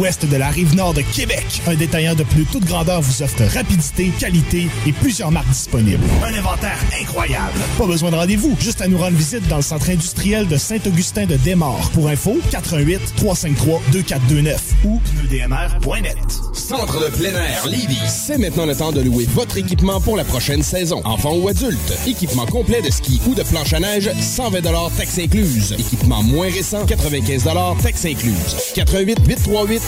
Ouest de la rive nord de Québec, un détaillant de plus toute grandeur vous offre rapidité, qualité et plusieurs marques disponibles. Un inventaire incroyable. Pas besoin de rendez-vous, juste à nous rendre visite dans le centre industriel de Saint-Augustin de Desmaures. Pour info, 88 353 2429 ou pneudmr.net. Centre de plein air Lévis. C'est maintenant le temps de louer votre équipement pour la prochaine saison. Enfant ou adulte. Équipement complet de ski ou de planche à neige, 120 taxes incluses. Équipement moins récent, 95 taxes incluses. 88 838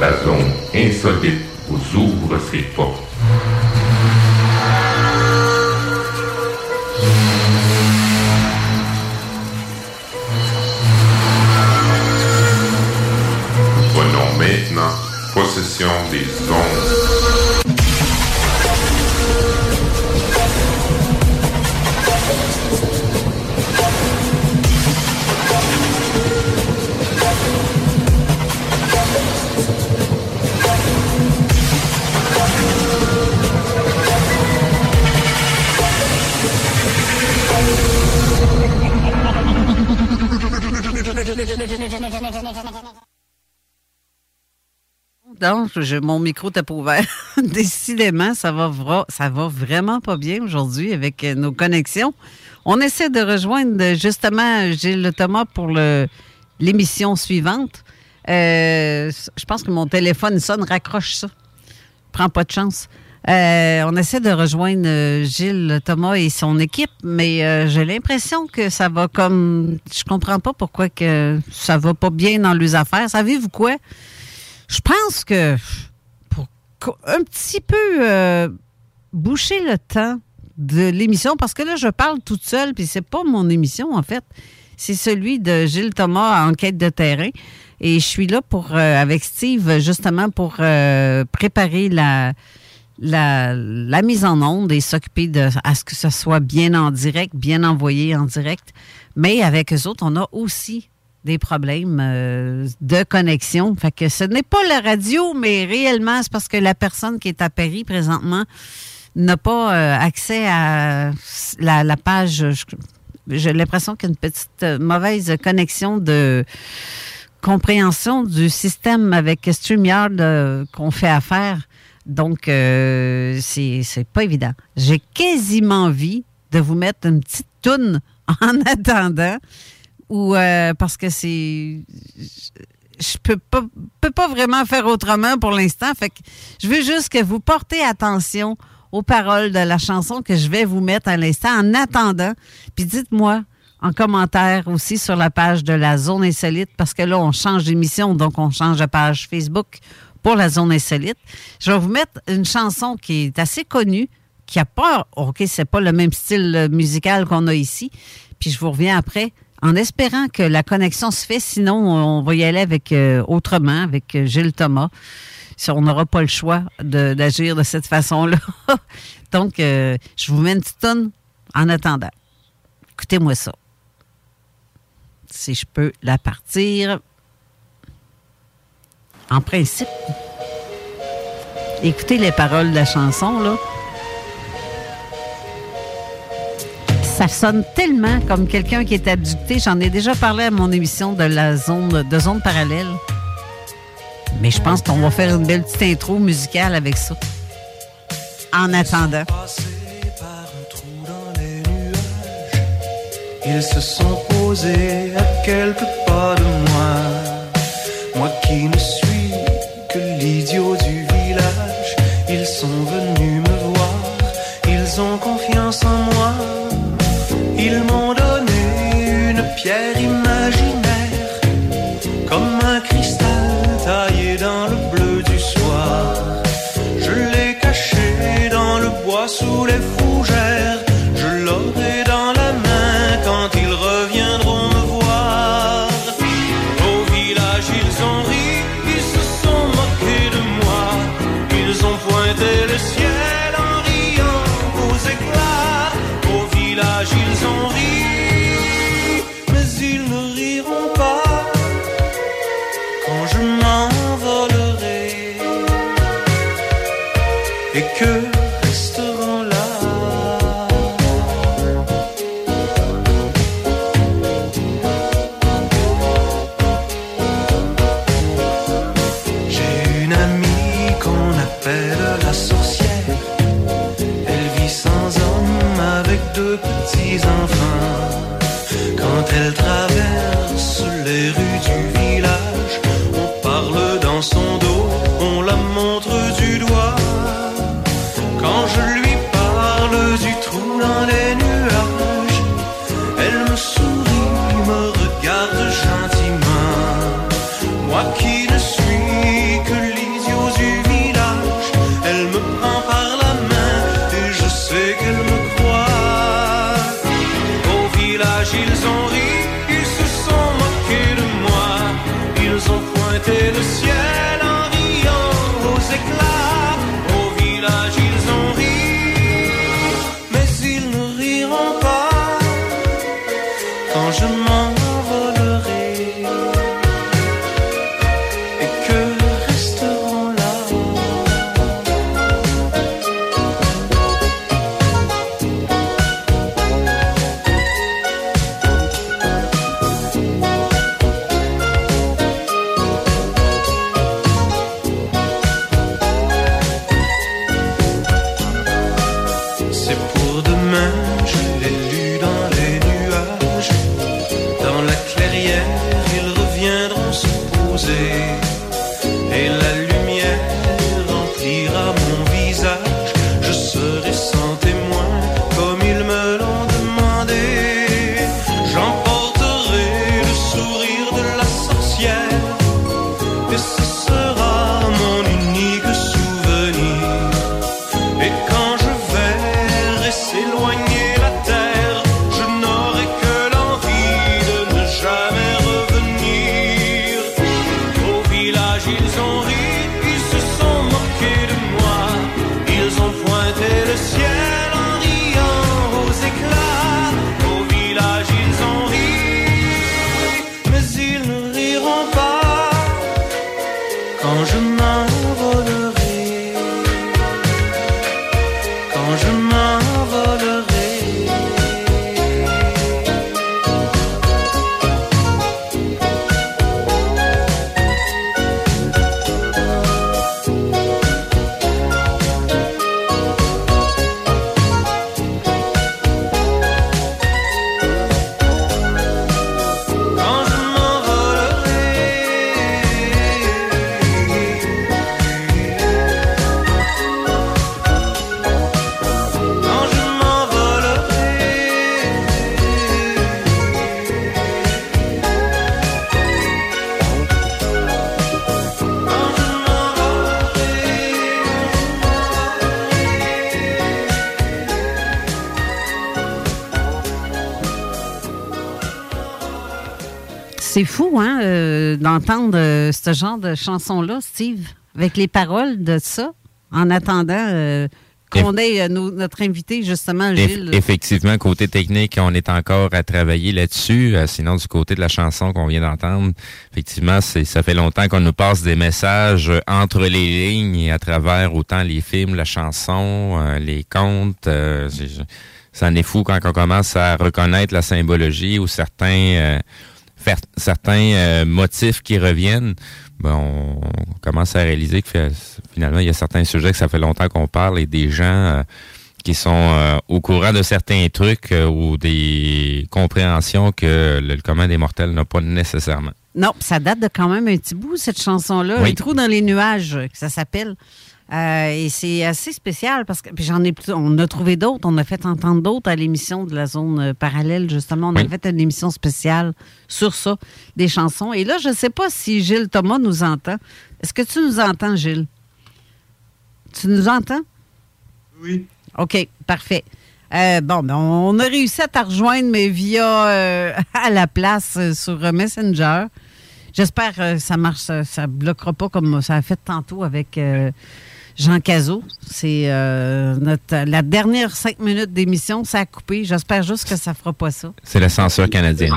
La zone insolite vous ouvre ses portes. Prenons maintenant possession des ondes. Donc, mon micro t'a pas ouvert. Décidément, ça va, ça va vraiment pas bien aujourd'hui avec euh, nos connexions. On essaie de rejoindre justement Gilles Thomas pour l'émission suivante. Euh, je pense que mon téléphone sonne, raccroche ça. Prends pas de chance. Euh, on essaie de rejoindre euh, Gilles Thomas et son équipe, mais euh, j'ai l'impression que ça va comme. Je comprends pas pourquoi que ça va pas bien dans les affaires. Savez-vous quoi? Je pense que pour un petit peu boucher le temps de l'émission, parce que là, je parle toute seule, puis c'est pas mon émission, en fait. C'est celui de Gilles Thomas, Enquête de terrain. Et je suis là pour, avec Steve, justement, pour préparer la, la, mise en onde et s'occuper de à ce que ce soit bien en direct, bien envoyé en direct. Mais avec eux autres, on a aussi des problèmes euh, de connexion. Fait que ce n'est pas la radio, mais réellement, c'est parce que la personne qui est à Paris présentement n'a pas euh, accès à la, page. J'ai l'impression qu'il y a une petite euh, mauvaise connexion de compréhension du système avec StreamYard qu'on fait affaire. Donc, euh, c'est pas évident. J'ai quasiment envie de vous mettre une petite toune en attendant, ou euh, parce que c'est. Je peux pas, peux pas vraiment faire autrement pour l'instant. Fait que je veux juste que vous portez attention aux paroles de la chanson que je vais vous mettre à l'instant en attendant. Puis dites-moi en commentaire aussi sur la page de la Zone Insolite, parce que là, on change d'émission, donc on change de page Facebook pour la Zone Insolite. Je vais vous mettre une chanson qui est assez connue, qui a pas, OK, c'est pas le même style euh, musical qu'on a ici. Puis je vous reviens après en espérant que la connexion se fait. Sinon, on va y aller avec euh, autrement, avec euh, Gilles Thomas. On n'aura pas le choix d'agir de, cette façon-là. Donc, je vous mets une tonne en attendant. Écoutez-moi ça. Si je peux la partir. En principe, écoutez les paroles de la chanson, là. ça sonne tellement comme quelqu'un qui est abducté. J'en ai déjà parlé à mon émission de la zone de zone parallèle. Mais je pense qu'on va faire une belle petite intro musicale avec ça. En attendant. Ils se sont posés à quelques pas de moi. Moi qui ne suis l'idiot du village. Ils sont venus me voir. Ils ont confiance en moi. Ils m'ont donné une pierre imaginaire, C'est fou, hein, euh, d'entendre euh, ce genre de chanson-là, Steve, avec les paroles de ça, en attendant euh, qu'on ait nos- notre invité, justement, Gilles. effectivement, côté technique, on est encore à travailler là-dessus. Sinon, du côté de la chanson qu'on vient d'entendre, effectivement, c'est ça fait longtemps qu'on nous passe des messages entre les lignes et à travers autant les films, la chanson, les contes. ça en est fou quand on commence à reconnaître la symbologie ou certains certains euh, motifs qui reviennent. Ben, on, on commence à réaliser que finalement, il y a certains sujets que ça fait longtemps qu'on parle et des gens euh, qui sont euh, au courant de certains trucs ou des compréhensions que le, le commun des mortels n'a pas nécessairement. Non, ça date de quand même un petit bout, cette chanson-là. Oui. Les trous dans les nuages, que ça s'appelle. Euh, et c'est assez spécial parce que puis j'en ai plus- on a trouvé d'autres, on a fait entendre d'autres à l'émission de la zone euh, parallèle justement, on a fait une émission spéciale sur ça, des chansons. Et là, je ne sais pas si Gilles Thomas nous entend. Est-ce que tu nous entends, Gilles? Tu nous entends? Oui. OK, parfait. Euh, bon, ben, on a réussi à te rejoindre, mais via euh, à la place euh, sur euh, Messenger. J'espère que ça marche, ça, ça bloquera pas comme ça a fait tantôt avec euh, Jean Cazot. C'est euh, notre la dernière cinq minutes d'émission, ça a coupé. J'espère juste que ça fera pas ça. C'est la censure canadienne.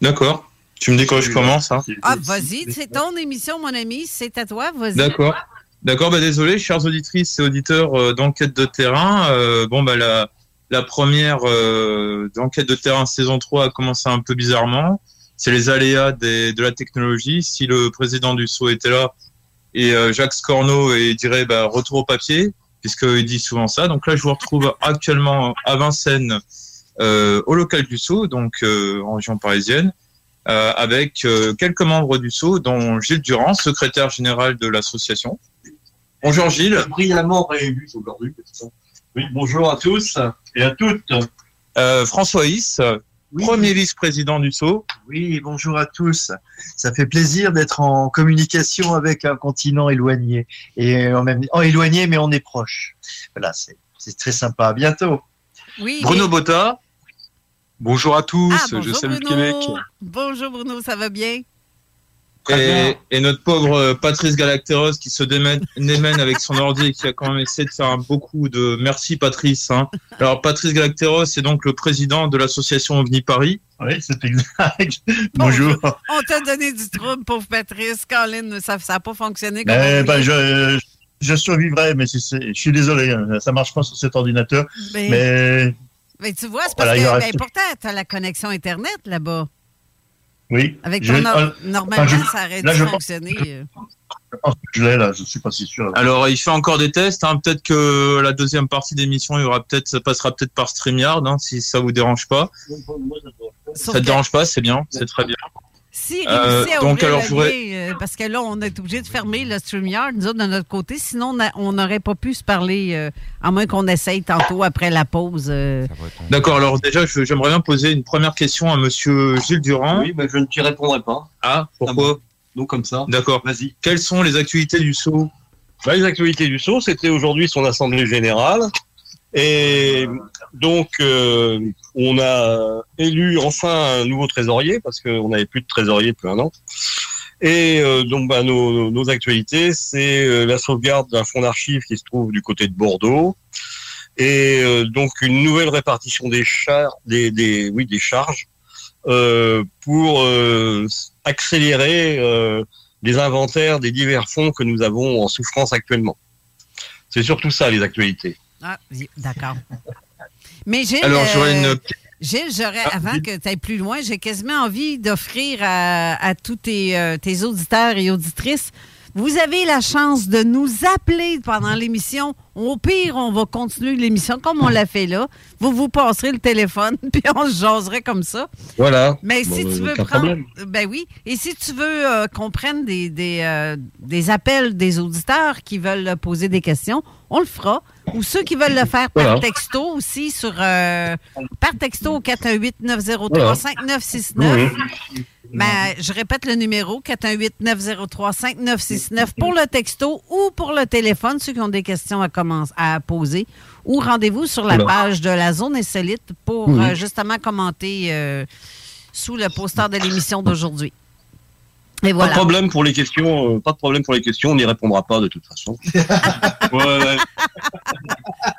D'accord. Tu me dis quand je commence, hein Ah, vas-y, c'est ton émission, mon ami. C'est à toi, vas-y. D'accord. D'accord, bah désolé, chères auditrices et auditeurs euh, d'enquête de terrain. Euh, bon, bah la, la première euh, d'enquête de terrain saison 3 a commencé un peu bizarrement. C'est les aléas des, de la technologie. Si le président du SO était là et euh, Jacques Scorno et dirait bah, retour au papier, puisqu'il dit souvent ça. Donc là, je vous retrouve actuellement à Vincennes, euh, au local du SO, donc euh, en région parisienne euh, avec euh, quelques membres du SO, dont Gilles Durand, secrétaire général de l'association. Bonjour Gilles. Brillamment réélu aujourd'hui. Oui, bonjour à tous et à toutes. Euh, François Premier vice-président du SO. Oui, bonjour à tous. Ça fait plaisir d'être en communication avec un continent éloigné. Et en même temps, éloigné, mais on est proche. Voilà, c'est c'est très sympa. À bientôt. Oui, Bruno Botta. Bonjour à tous, Ah, je bonjour, salue le Bruno. Québec. Bonjour Bruno, ça va bien? Et, et notre pauvre euh, Patrice Galacteros qui se démène, démène avec son ordi et qui a quand même essayé de faire un beaucoup de merci Patrice. hein. Alors Patrice Galacteros c'est donc le président de l'association OVNI Paris. Oui, c'est exact. Bonjour. On t'a donné du trouble, pauvre Patrice. Colin, ça n'a pas fonctionné comme Eh ben, je, je survivrai, mais je suis désolé, hein, ça marche pas sur cet ordinateur. Mais Mais tu vois, c'est parce Voilà, il que ben, pourtant, tu as la connexion Internet là-bas. Oui. Avec Je- ton or- euh, Normalement, enfin, je- ça aurait dû fonctionner. euh. Je pense que je l'ai là, je suis pas si sûr. Alors il fait encore des tests. Hein. Peut-être que la deuxième partie d'émission il y aura peut-être ça passera peut-être par Streamyard hein, si ça vous dérange pas. Sauf ça te dérange pas, c'est bien, c'est très bien. Si Euh, réussit à donc, ouvrir alors, le je voudrais- lien, euh, parce que là, on est obligé de fermer le StreamYard, nous autres, de notre côté. Sinon, on n'aurait pas pu se parler, euh, à moins qu'on essaye tantôt après la pause. euh. D'accord. Alors déjà j'aimerais bien poser une première question à Monsieur Gilles Durand. Oui, mais je ne t'y répondrai pas. Ah pourquoi? Non, comme ça. D'accord. Vas-y. Quelles sont les actualités du SO Bah, les actualités du SO, c'était aujourd'hui son assemblée générale. Et donc, euh, on a élu enfin un nouveau trésorier, parce qu'on n'avait plus de trésorier depuis un an. Et euh, donc, bah, nos, nos- actualités, c'est euh, la sauvegarde d'un fonds d'archives qui se trouve du côté de Bordeaux. Et euh, donc, une nouvelle répartition des, char des, des, oui, des charges euh, pour euh, accélérer les inventaires des divers fonds que nous avons en souffrance actuellement. C'est surtout ça, les actualités. Ah, d'accord. Mais Gilles, Alors, j'aurais euh, une- Gilles, j'aurais, Ah, avant que tu ailles plus loin, j'ai quasiment envie d'offrir à, à tous tes, euh, tes auditeurs et auditrices, vous avez la chance de nous appeler pendant l'émission. Au pire, on va continuer l'émission comme on l'a fait là. Vous vous passerez le téléphone, puis on se jaserait comme ça. Voilà. Mais si tu veux aucun prendre. problème. Ben oui. Et si tu veux euh, qu'on prenne des, des, euh, des appels des auditeurs qui veulent poser des questions, on le fera. Ou ceux qui veulent le faire par texto aussi sur. euh, par texto au 418-903-5969. Voilà. Ben, je répète le numéro 418-903-5969 pour le texto ou pour le téléphone, ceux qui ont des questions à, commencer, à poser. Ou rendez-vous sur la page de la zone insolite pour Oui. euh, justement commenter euh, sous le poster de l'émission d'aujourd'hui. Et Pas voilà. de problème pour les questions, euh, pas de problème pour les questions, on n'y répondra pas de toute façon. ouais, ouais.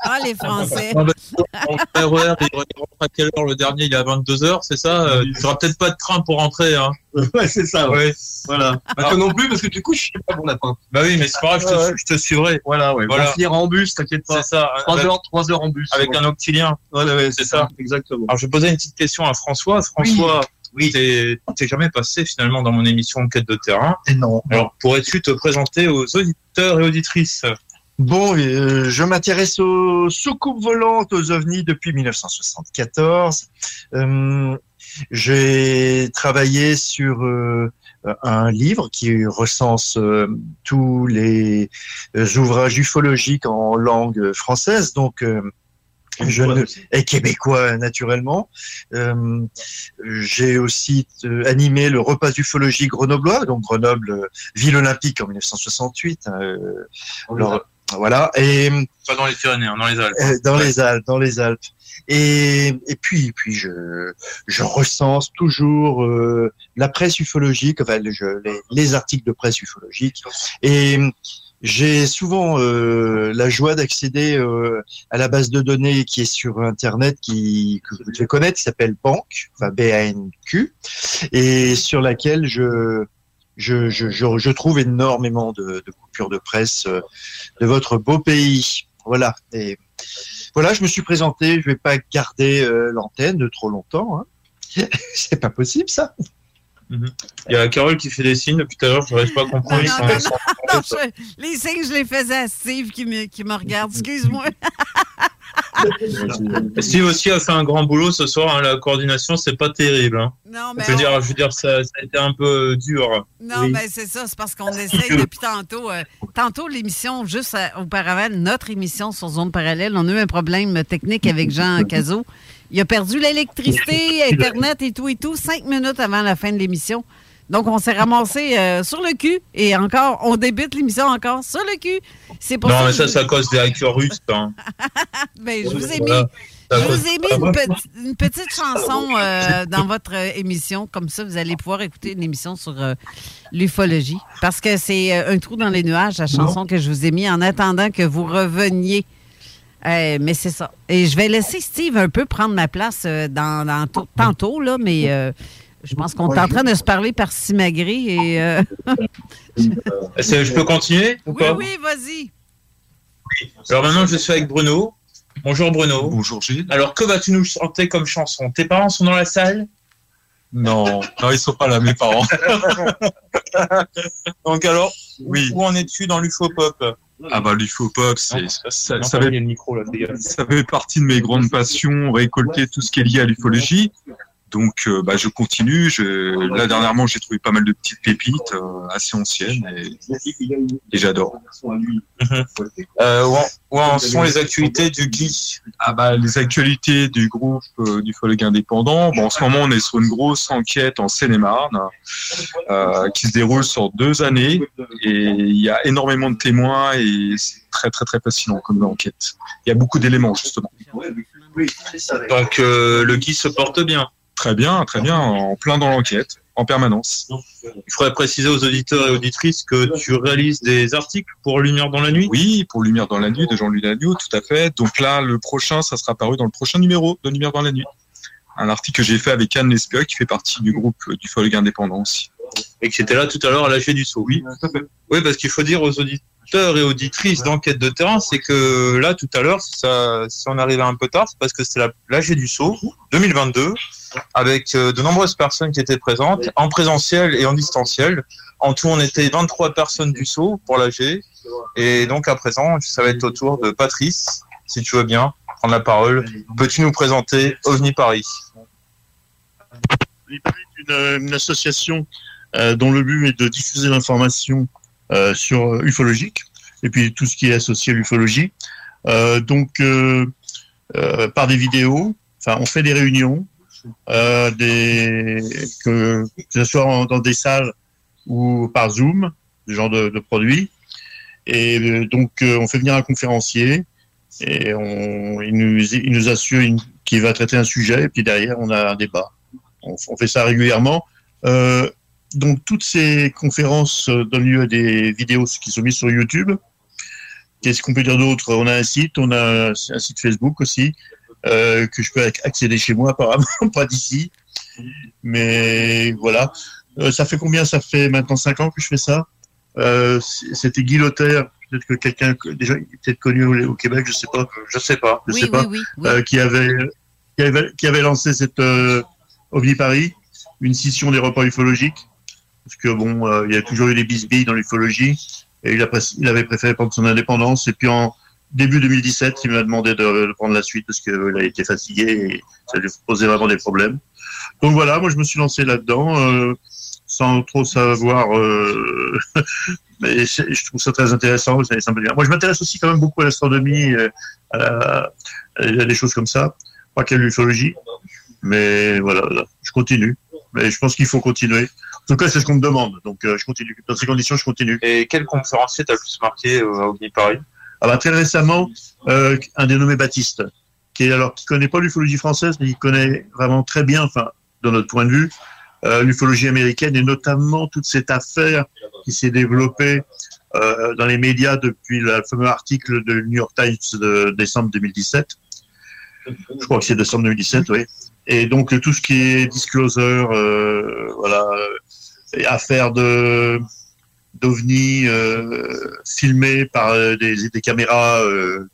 Ah, les Français. Il rentre à quelle heure le dernier? Il est à 22h, c'est ça? Euh, Tu n'auras peut-être pas de train pour rentrer. Hein. Ouais, c'est ça. Ouais. Voilà. Bah, toi non plus, parce que tu couches, je sais pas mon lapin. Bah oui, mais c'est pas grave, je te, je te suivrai. Voilà, ouais. Voilà. On va finir en bus, t'inquiète pas. C'est ça. 3 avec- heures, trois heures en bus. Avec Ouais. un octilien. Ouais, ouais, C'est ça. Exactement. Alors, je vais poser une petite question à François. François, oui. T'es t'es jamais passé finalement dans mon émission Enquête de terrain. Et non. Alors, pourrais-tu te présenter aux auditeurs et auditrices? Bon, euh, je m'intéresse aux soucoupes volantes, aux ovnis depuis 1974. Euh, J'ai travaillé sur euh, un livre qui recense euh, tous les euh, ouvrages ufologiques en langue française, donc je ne, et québécois naturellement. Euh, J'ai aussi euh, animé le repas d'ufologie grenoblois, donc Grenoble, euh, ville olympique en 1968. euh, alors, voilà. Et Pas dans les Pyrénées, hein, dans les Alpes. euh, dans les Alpes, dans les Alpes. Et, et puis, puis je, je recense toujours euh, la presse ufologique, enfin, je- les, les articles de presse ufologique. Et j'ai souvent euh, la joie d'accéder euh, à la base de données qui est sur Internet, qui, que vous devez connaître, qui s'appelle Bank, enfin B-A-N-Q, et sur laquelle je, je, je, je, trouve énormément de, de coupures de presse euh, de votre beau pays. Voilà. Et voilà, je me suis présenté. Je vais pas garder euh, l'antenne trop longtemps. Hein. C'est pas possible, ça. Il y a Carole qui fait des signes depuis tout à l'heure, je n'arrive pas à comprendre. Non, Ils non, sont- non, non, je- les signes, je les faisais à Steve qui me, qui me regarde. Excuse-moi. Steve aussi a fait un grand boulot ce soir. hein, la coordination, c'est pas terrible. hein. Non, mais je veux on- dire, je veux dire, ça, ça a été un peu dur. Non, ben c'est ça, c'est parce qu'on essaye depuis tantôt. euh, tantôt, l'émission, juste euh, auparavant, notre émission sur Zone Parallèle, on a eu un problème technique avec Jean Cazot. Il a perdu l'électricité, Internet et tout et tout, cinq minutes avant la fin de l'émission. Donc, on s'est ramassé euh, sur le cul et encore, on débute l'émission encore sur le cul. C'est pour Non, ça mais ça, je- c'est à cause des hackers russes. hein. Ben, je vous ai mis, je vous ai mis une, petite- une petite chanson euh, dans votre émission. Comme ça, vous allez pouvoir écouter une émission sur euh, l'ufologie. Parce que c'est euh, un trou dans les nuages, la chanson que je vous ai mis en attendant que vous reveniez. Euh, mais c'est ça. Et je vais laisser Steve un peu prendre ma place euh, dans, tantôt, là, mais euh, je pense qu'on est en train de se parler par simagré et. euh, Je peux continuer ou oui, pas? oui, vas-y. Alors maintenant, je suis avec Bruno. Bonjour Bruno. Bonjour Gilles. Alors, que vas-tu nous chanter comme chanson? Tes parents sont dans la salle? Non, non, ils sont pas là, mes parents. Donc alors, Oui. où en es-tu dans l'UFO-pop Ah bah l'UFO-pop, c'est, ça, ça fait partie de mes grandes passions, récolter tout ce qui est lié à l'ufologie. Donc euh, bah, je continue. Je, là dernièrement, j'ai trouvé pas mal de petites pépites euh, assez anciennes et, et j'adore. Euh, où, en, où en sont les actualités du Guy Ah bah les actualités du groupe euh, d'ufologues indépendants. Bon, en ce moment, on est sur une grosse enquête en Seine-et-Marne euh, qui se déroule sur deux années et il y a énormément de témoins et c'est très très très fascinant comme enquête. Il y a beaucoup d'éléments justement. Donc euh, le Guy se porte bien. Très bien, très bien, en plein dans l'enquête, en permanence. Il faudrait préciser aux auditeurs et auditrices que tu réalises des articles pour Lumière dans la nuit? Oui, pour Lumière dans la nuit de Jean-Louis Lagneau, tout à fait. Donc là, le prochain, ça sera paru dans le prochain numéro de Lumière dans la nuit. Un article que j'ai fait avec Anne Lespeua, qui fait partie du groupe du Folgue Indépendant aussi. Et qui était là tout à l'heure à l'AG du Sceau. Oui, oui parce qu'il faut dire aux auditeurs et auditrices d'enquête de terrain, c'est que là tout à l'heure, si, on arrivait un peu tard, c'est parce que c'était la- l'AG du Sceau 2022, avec euh, de nombreuses personnes qui étaient présentes, en présentiel et en distanciel. En tout, on était 23 personnes du Sceau pour l'AG. Et donc à présent, ça va être au tour de Patrice, si tu veux bien prendre la parole. Peux-tu nous présenter OVNI Paris? Une, une association euh, dont le but est de diffuser l'information euh, sur euh, ufologique et puis tout ce qui est associé à l'ufologie. Euh, donc euh, euh, par des vidéos, enfin on fait des réunions, euh, des que, ce soit dans des salles ou par Zoom, ce genre de, de produits. Et euh, donc euh, on fait venir un conférencier et on, il nous, il nous assure qu'il va traiter un sujet et puis derrière on a un débat. on, fait ça régulièrement. Donc toutes ces conférences donnent lieu à des vidéos qui sont mises sur YouTube. Qu'est-ce qu'on peut dire d'autre? On a un site, on a un site Facebook aussi euh, que je peux ac- accéder chez moi apparemment, pas d'ici. Mais voilà. Euh, ça fait combien Ça fait maintenant cinq ans que je fais ça? Euh, C'était Guy Lothaire, peut-être que quelqu'un que- déjà peut-être connu au, au Québec, je sais pas. Je sais pas. Je Oui, sais pas. oui, oui, oui. euh, qui avait qui avait qui avait lancé cette euh, OVNI Paris, une scission des repas ufologiques, parce que bon, euh, il y a toujours eu des bisbilles dans l'ufologie, et il, a il avait préféré prendre son indépendance. Et puis en début 2017, il m'a demandé de, prendre la suite parce qu'il a été fatigué et ça lui posait vraiment des problèmes. Donc voilà, moi je me suis lancé là-dedans. euh, sans trop savoir, euh, mais je trouve ça très intéressant. me dit- Moi, je m'intéresse aussi quand même beaucoup à l'astronomie, euh, à, la- à des choses comme ça, pas qu'à l'ufologie, mais voilà, je continue. Mais je pense qu'il faut continuer. En tout cas, c'est ce qu'on me demande, donc je continue. Dans ces conditions, je continue. Et quel conférencier t'as le plus marqué OVNI Paris Ah bah, très récemment, euh, un dénommé Baptiste, qui est alors qui connaît pas l'ufologie française, mais il connaît vraiment très bien, enfin, de notre point de vue, euh, l'ufologie américaine et notamment toute cette affaire qui s'est développée euh, dans les médias depuis le fameux article de New York Times de décembre 2017. Je crois que c'est décembre 2017, oui. Et donc tout ce qui est disclosure, euh, voilà, affaire de d'ovnis euh, filmés par euh, des, des caméras euh,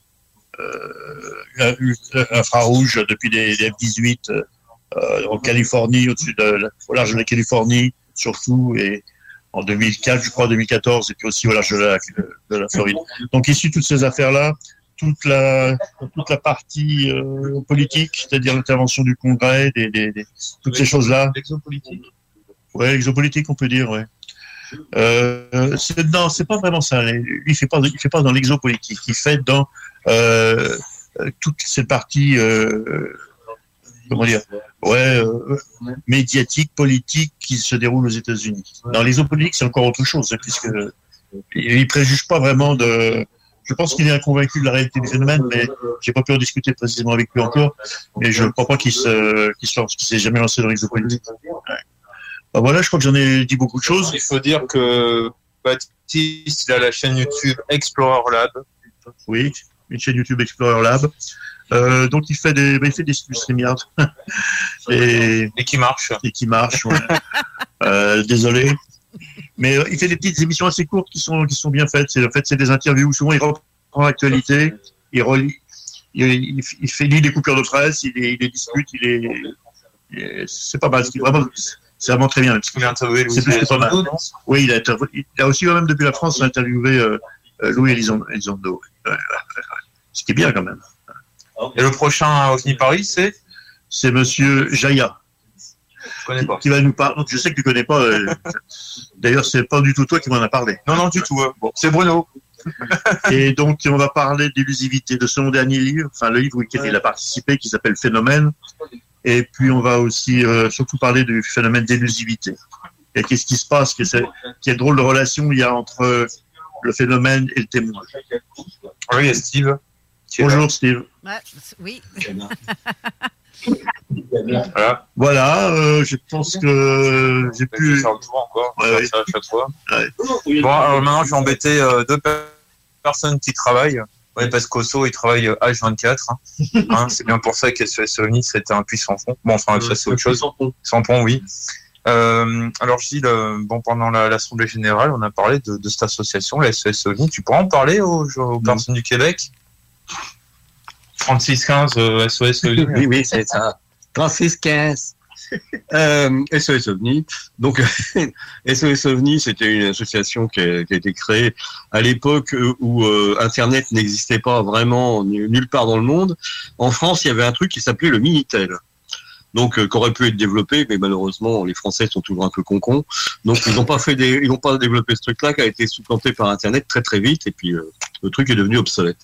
infrarouges depuis des, des F-18 euh, en Californie, au-dessus de au large de la Californie, surtout, et en 2004, je crois, 2014, et puis aussi au large de la, de la Floride. Donc, de toutes ces affaires-là, toute la, toute la partie euh, politique, c'est-à-dire l'intervention du Congrès, des, des, des- toutes ces choses-là. L'exopolitique Ouais, l'exopolitique, on peut dire, ouais. Euh, non, c'est pas vraiment ça. Il fait pas, il fait pas dans l'exopolitique. Il fait dans euh, toute cette partie, euh, comment dire, ouais, euh, médiatique, politique qui se déroule aux États-Unis. Dans l'exopolitique, c'est encore autre chose, puisque il, préjuge pas vraiment de. Je pense qu'il est convaincu de la réalité du phénomène, mais j'ai pas pu en discuter précisément avec lui encore. Mais je crois pas qu'il se, qu'il se s'est jamais lancé dans l'exopolitique. Bah voilà, je crois que j'en ai dit beaucoup de choses. Il faut dire que Baptiste, il a la chaîne YouTube Explorer Lab. Oui, une chaîne YouTube Explorer Lab. Euh, donc il fait des, bah, il fait des du StreamYard. et, et qui marche. Et qui marche. ouais. euh, désolé. Mais euh, il fait des petites émissions assez courtes qui sont qui sont bien faites. C'est en fait c'est des interviews. Souvent il reprend l'actualité, il relit, il, il, il fait lit des coupures de presse, il, les- il les discute, il est- c'est pas mal. C'est vraiment c'est vraiment très bien. Il a interviewé Louis. Elizondo, Oui, il a, interv- il a aussi quand même depuis la France interviewé euh, euh, Louis Elizondo. Ce qui est bien quand même. Et le prochain à OVNI Paris, c'est? C'est Monsieur Jaya. Je connais pas. Qui va nous parler. Je sais que tu connais pas. euh, D'ailleurs, c'est pas du tout toi qui m'en a parlé. Non, non, du tout. euh, Bon, c'est Bruno. Et donc, on va parler d'illusivité de son dernier livre, enfin le livre auquel il a participé, qui s'appelle Phénomène. Et puis, on va aussi euh, surtout parler du phénomène d'élusivité. Et qu'est-ce qui se passe Quelle drôle de relation il y a entre euh, le phénomène et le témoin. Oui, il y a Steve. Bonjour Steve. Ouais, oui. Voilà. Voilà, euh, je pense que j'ai pu. Encore, Ouais, faire ça à chaque fois. Ouais. Bon, alors maintenant, je vais embêter euh, deux per- personnes qui travaillent. Oui, parce qu'Osso, il travaille euh, H24. Hein. Hein, c'est bien pour ça qu'SOS OVNI, c'était un puissant fond. Bon, enfin, ça, c'est autre chose. Sans pont, oui. Euh, alors, Gilles, euh, bon, pendant la- l'Assemblée Générale, on a parlé de, de cette association, la SOS OVNI. Tu pourras en parler aux, aux personnes du Québec? 3615 euh, SOS OVNI. Oui, oui, c'est ça. 36-15. Euh, SOS OVNI. Donc, SOS OVNI, c'était une association qui a, été créée à l'époque euh, où euh, Internet n'existait pas vraiment nu- nulle part dans le monde. En France, il y avait un truc qui s'appelait le Minitel. Donc, euh, qui aurait pu être développé, mais malheureusement, les Français sont toujours un peu concons. Donc, ils n'ont pas fait des, ils n'ont pas développé ce truc-là, qui a été supplanté par Internet très très vite, et puis le truc est devenu obsolète.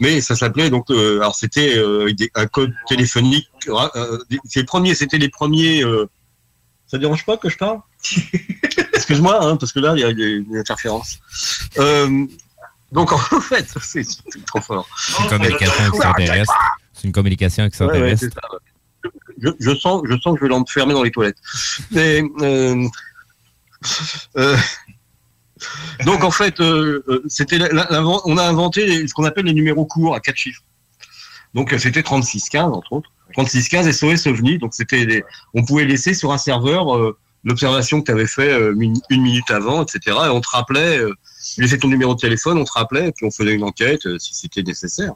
Mais ça s'appelait donc, euh, alors c'était euh, des- un code téléphonique. Euh, des- c'est les premiers, c'était les premiers. Ça dérange pas que je parle Excuse-moi, hein, parce que là il y a il y a une interférence. Euh, donc en fait, c'est trop fort. C'est une communication extraterrestre. C'est une communication Ouais, ouais, extraterrestre. c'est ça. je, je sens, je sens que je vais l'enfermer dans les toilettes. Mais, euh, euh, donc en fait, euh, euh, c'était on a inventé ce qu'on appelle les numéros courts à quatre chiffres. Donc euh, c'était 3615 entre autres. 3615 SOS OVNI. Donc c'était des- on pouvait laisser sur un serveur euh, l'observation que tu avais fait euh, une minute avant, etc. Et on te rappelait, euh, tu laissais ton numéro de téléphone, on te rappelait, et puis on faisait une enquête si c'était nécessaire.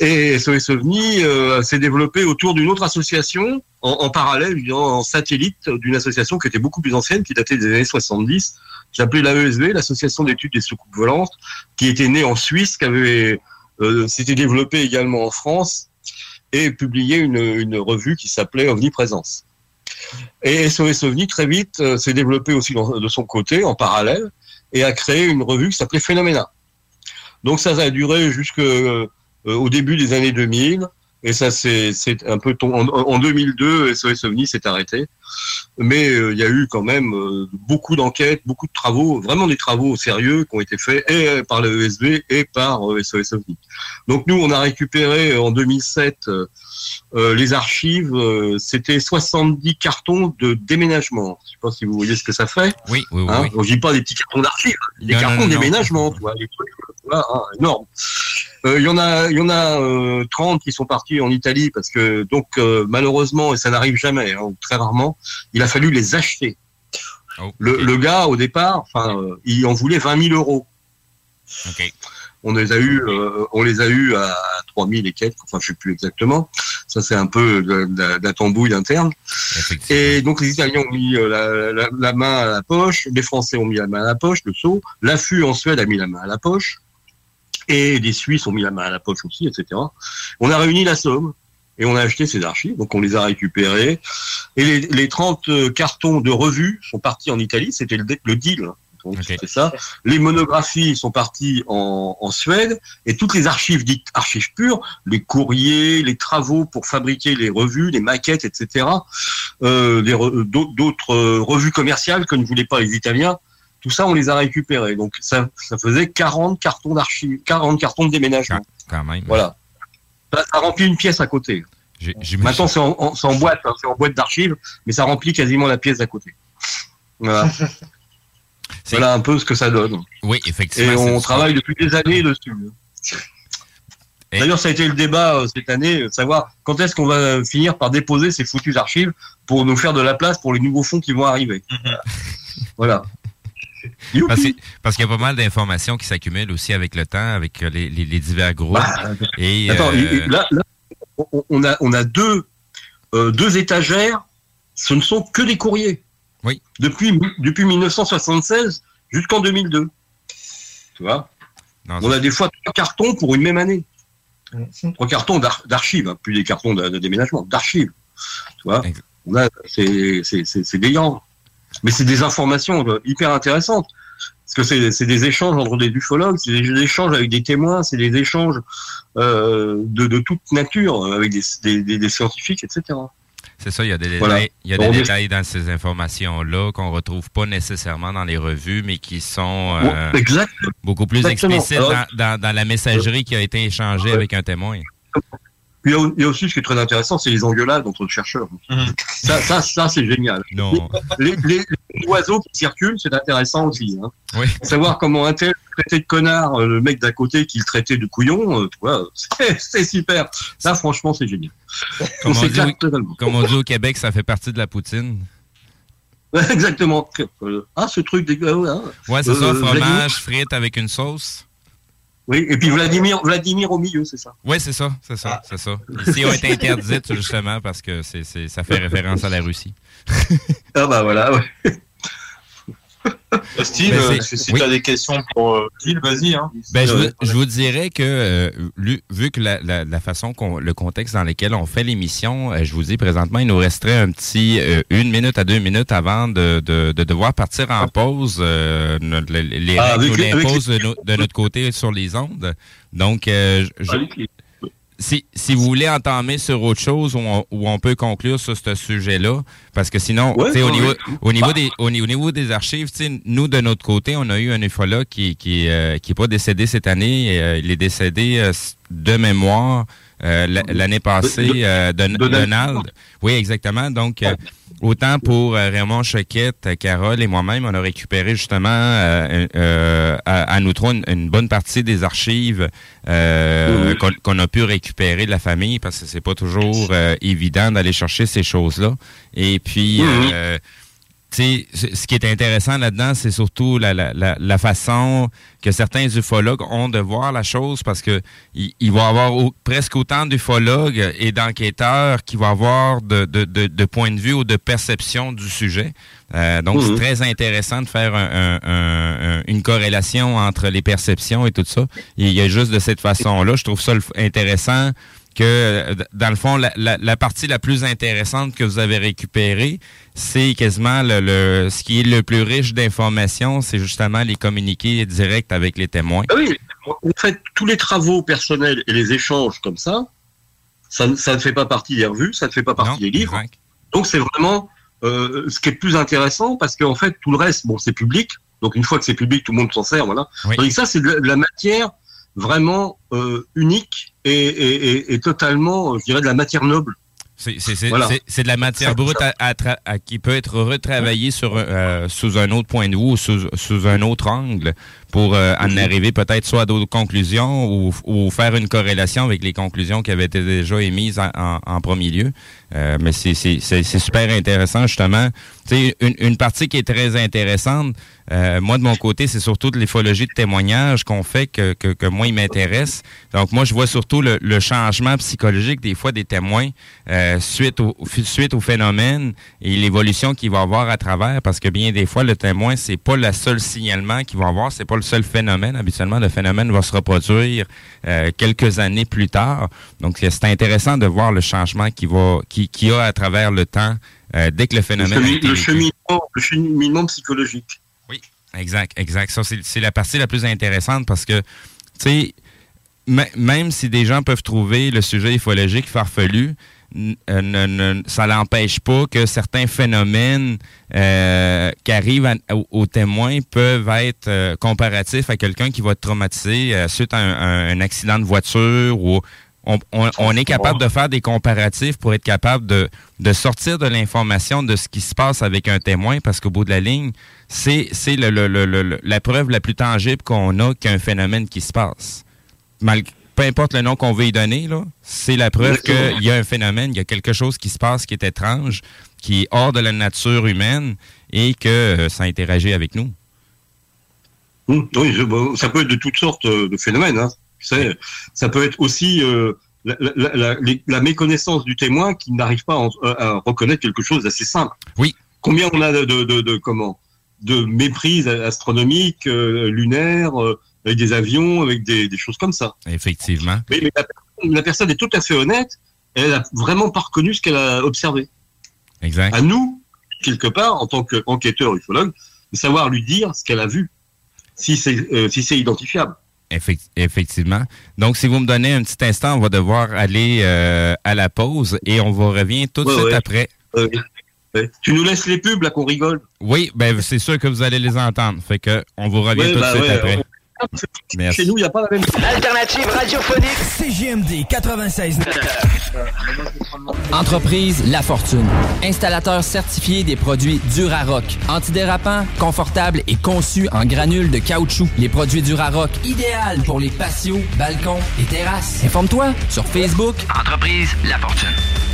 Et SOS OVNI s'est développé autour d'une autre association en, en parallèle, en satellite d'une association qui était beaucoup plus ancienne, qui datait des années 70, qui s'appelait l'AESV, l'Association d'études des soucoupes volantes, qui était née en Suisse, qui avait euh, s'était développée également en France et publié une, une revue qui s'appelait OVNI Présence. Et SOS OVNI, très vite, euh, s'est développé aussi de son côté, en parallèle, et a créé une revue qui s'appelait Phénoména. Donc ça, a duré jusqu'au au début des années 2000, et ça c'est un peu tom- en, en 2002, SOS OVNI s'est arrêté. Mais euh, il y a eu quand même euh, beaucoup d'enquêtes, beaucoup de travaux, vraiment des travaux sérieux qui ont été faits et euh, par le ESB et par SOS OVNI. Donc nous, on a récupéré en 2007 euh, euh, les archives. euh, C'était 70 cartons de déménagement. Je sais pas si vous voyez ce que ça fait. Oui, oui, oui. Hein oui. On dit pas des petits cartons d'archives, des Non, cartons non, de non. déménagement, tu vois, des trucs voilà, hein, énormes. Euh, Il y en a, y en a euh, 30 qui sont partis en Italie parce que donc euh, malheureusement et ça n'arrive jamais, hein, ou très rarement, il a fallu les acheter. Oh, Le, le gars au départ, enfin, euh, il en voulait 20 000 euros. On les a eu, euh, on les a eu à 3 000 et quelques, enfin je sais plus exactement. Ça c'est un peu de, de, de la tambouille interne. Et donc les Italiens ont mis euh, la, la- la main à la poche, les Français ont mis la main à la poche, le seau, l'affût en Suède a mis la main à la poche, et les Suisses ont mis la main à la poche aussi, etc. On a réuni la somme et on a acheté ces archives, donc on les a récupérés. Et les, les 30 cartons de revues sont partis en Italie, c'était le, le deal. Donc, C'est ça. Les monographies sont parties en, en Suède et toutes les archives dites archives pures, les courriers, les travaux pour fabriquer les revues, les maquettes, etc. Euh, d'au- d'autres euh, revues commerciales que ne voulaient pas les Italiens. Tout ça, on les a récupérés. Donc ça, ça faisait 40 cartons d'archives, 40 cartons de déménagement. Quand même. Voilà. Ça, ça remplit une pièce à côté. Maintenant, c'est en, en- c'est en boîte, hein, c'est en boîte d'archives, mais ça remplit quasiment la pièce d'à côté. Voilà. voilà un peu ce que ça donne. Oui, effectivement. Et on travaille depuis des années dessus. D'ailleurs, ça a été le débat euh, cette année, euh, savoir quand est-ce qu'on va finir par déposer ces foutues archives pour nous faire de la place pour les nouveaux fonds qui vont arriver. Voilà. Parce, qu'il y a pas mal d'informations qui s'accumulent aussi avec le temps, avec euh, les, les- les divers groupes. et, Bah, Attends, euh, il- là, là, on- a, on a deux, deux étagères, ce ne sont que des courriers. Oui. Depuis, depuis 1976 jusqu'en 2002. Tu vois? On a des fois trois cartons pour une même année. Trois cartons d'ar- d'archives, hein, plus des cartons de, de déménagement, d'archives. Tu vois? On a- C'est c'est- c'est- c'est déliant. Mais c'est des informations euh, hyper intéressantes. Parce que c'est c'est des échanges entre des ufologues, c'est des échanges avec des témoins, c'est des échanges euh, de, de toute nature, avec des, des- des- des scientifiques, etc. C'est ça, il y a des détails, Voilà. il y a des On est- détails dans ces informations-là qu'on retrouve pas nécessairement dans les revues, mais qui sont euh, beaucoup plus Exactement. explicites Alors- dans, dans- dans la messagerie qui a été échangée avec un témoin. Puis il y a- aussi ce qui est très intéressant, c'est les engueulades entre chercheurs. Ça, ça, ça c'est génial. Non. Les, les- les oiseaux qui circulent, c'est intéressant aussi. Hein. Oui. Savoir comment un tel traitait de connard euh, le mec d'à côté qui le traitait de couillon, euh, c'est super. Ça, franchement, c'est génial. Comme On dit, au- totalement. comme on dit au Québec, ça fait partie de la poutine. Exactement. Euh, Ah, ce truc dégueu. Hein. Ouais, c'est Euh, ça, fromage, frites avec une sauce. Oui, et puis Vladimir, Vladimir au milieu, c'est ça. Oui, c'est ça, c'est ça, c'est ça. Ici, ont été interdites justement parce que c'est, c'est- ça fait référence à la Russie. Ah bah voilà, ouais. Steve, Ben, euh, si oui. tu as des questions pour euh, Gilles, vas-y. Hein. Ben, je, Euh, vous, je vous dirais que, euh, lu- vu que la, la- la façon qu'on, le contexte dans lequel on fait l'émission, euh, je vous dis présentement, il nous resterait un petit euh, une minute à deux minutes avant de, de, de devoir partir en pause. euh, notre- les Ah, règles nous avec l'imposent les- de, no- de notre côté sur les ondes. Donc, euh, je- si, si vous voulez entamer sur autre chose où on, où on peut conclure sur ce sujet-là, parce que sinon, au, niveau, ouais. au, niveau Bah. des, au, ni- au niveau des archives, nous, de notre côté, on a eu un ufologue qui qui, euh, qui est pas décédé cette année. euh, il est décédé euh, de mémoire euh, l'année passée euh, Donald. Oui, exactement. Donc, euh, autant pour euh, Raymond Choquette, euh, Carole et moi-même, on a récupéré justement euh, euh, à, à nous trois une, une bonne partie des archives euh, qu'on a pu récupérer de la famille parce que c'est pas toujours euh, évident d'aller chercher ces choses-là. Et puis, Mhm. ce qui est intéressant là-dedans, c'est surtout la, la, la, la façon que certains ufologues ont de voir la chose parce que il, il va y avoir au- presque autant d'ufologues et d'enquêteurs qui vont avoir de, de, de, de point de vue ou de perception du sujet. Euh, donc, Mhm. c'est très intéressant de faire un- un- un- un- une corrélation entre les perceptions et tout ça. Il y a juste de cette façon-là, je trouve ça intéressant que, euh, dans le fond, la, la, la partie la plus intéressante que vous avez récupérée, c'est quasiment le, le- ce qui est le plus riche d'informations, c'est justement les communiqués directs avec les témoins. Ah oui, en fait, tous les travaux personnels et les échanges comme ça, ça, ne- ça ne fait pas partie des revues, ça ne fait pas partie des livres. Donc c'est vraiment euh, ce qui est plus intéressant parce qu'en fait, tout le reste, bon, c'est public. Donc une fois que c'est public, tout le monde s'en sert, voilà. Que ça, c'est de la matière vraiment euh, unique et, et- et- et totalement, je dirais, de la matière noble. C'est Voilà. de la matière brute à- à tra- à- qui peut être retravaillée sur, euh, sous un autre point de vue ou sous, sous un autre angle pour euh, en arriver peut-être soit à d'autres conclusions ou, ou faire une corrélation avec les conclusions qui avaient été déjà émises en, en- en premier lieu. Euh, mais c'est- c'est c'est- c'est super intéressant, justement. Tu sais, une, une partie qui est très intéressante, euh, moi, de mon côté, c'est surtout de l'épologie de témoignage qu'on fait que, que, que moi, il m'intéresse. Donc, moi, je vois surtout le, le changement psychologique des fois des témoins euh, suite, au, suite au phénomène et l'évolution qu'il va avoir à travers, parce que bien des fois, le témoin, c'est pas le seul signalement qu'il va avoir, c'est pas le seul phénomène. Habituellement, le phénomène va se reproduire euh, quelques années plus tard. Donc, c'est intéressant de voir le changement qu'il va, qui, qui a à travers le temps euh, dès que le Le, phénomène le vécu. cheminement, le cheminement psychologique. Exact, exact. Ça, c'est la partie la plus intéressante parce que, tu sais, même si des gens peuvent trouver le sujet ufologique farfelu, ne- ne- ça n'empêche pas que certains phénomènes euh, qui arrivent à- aux, témoins peuvent être euh, comparatifs à quelqu'un qui va être traumatisé euh, suite à un, accident de voiture ou on, est capable de faire des comparatifs pour être capable de, de sortir de l'information de ce qui se passe avec un témoin parce qu'au bout de la ligne, c'est le- le- le- la preuve la plus tangible qu'on a qu'un phénomène qui se passe. Mal- peu importe le nom qu'on veut y donner, c'est la preuve qu'il y a un phénomène, il y a quelque chose qui se passe qui est étrange, qui est hors de la nature humaine et que euh, ça interagit avec nous. Hum, Oui, je- bon, ça peut être de toutes sortes euh, de phénomènes. Hein. Ça peut être aussi euh, la, la- la- les- la méconnaissance du témoin qui n'arrive pas à, en- à reconnaître quelque chose d'assez simple. Oui. Combien on a de, de, de- de- comment de méprises astronomiques, euh, lunaires, euh, avec des avions, avec des, des choses comme ça. Effectivement. Mais, mais la, la personne est tout à fait honnête. Elle a vraiment pas reconnu ce qu'elle a observé. Exact. À nous, quelque part, en tant qu'enquêteur ufologue, de savoir lui dire ce qu'elle a vu, si c'est euh, si c'est identifiable. Effect- effectivement. Donc, si vous me donnez un petit instant, on va devoir aller euh, à la pause et on va revient tout de Ouais, suite ouais. après. Euh, ouais. Tu nous laisses les pubs là qu'on rigole. Oui, ben c'est sûr que vous allez les entendre. Fait que on vous revient tout bah de suite ouais, après. Merci. Chez nous, il n'y a pas la même. Alternative radiophonique. CGMD 96. Entreprise La Fortune. Installateur certifié des produits Durarock. Antidérapant, confortable et conçu en granules de caoutchouc. Les produits Durarock, idéal pour les patios, balcons et terrasses. Informe-toi sur Facebook. Entreprise La Fortune.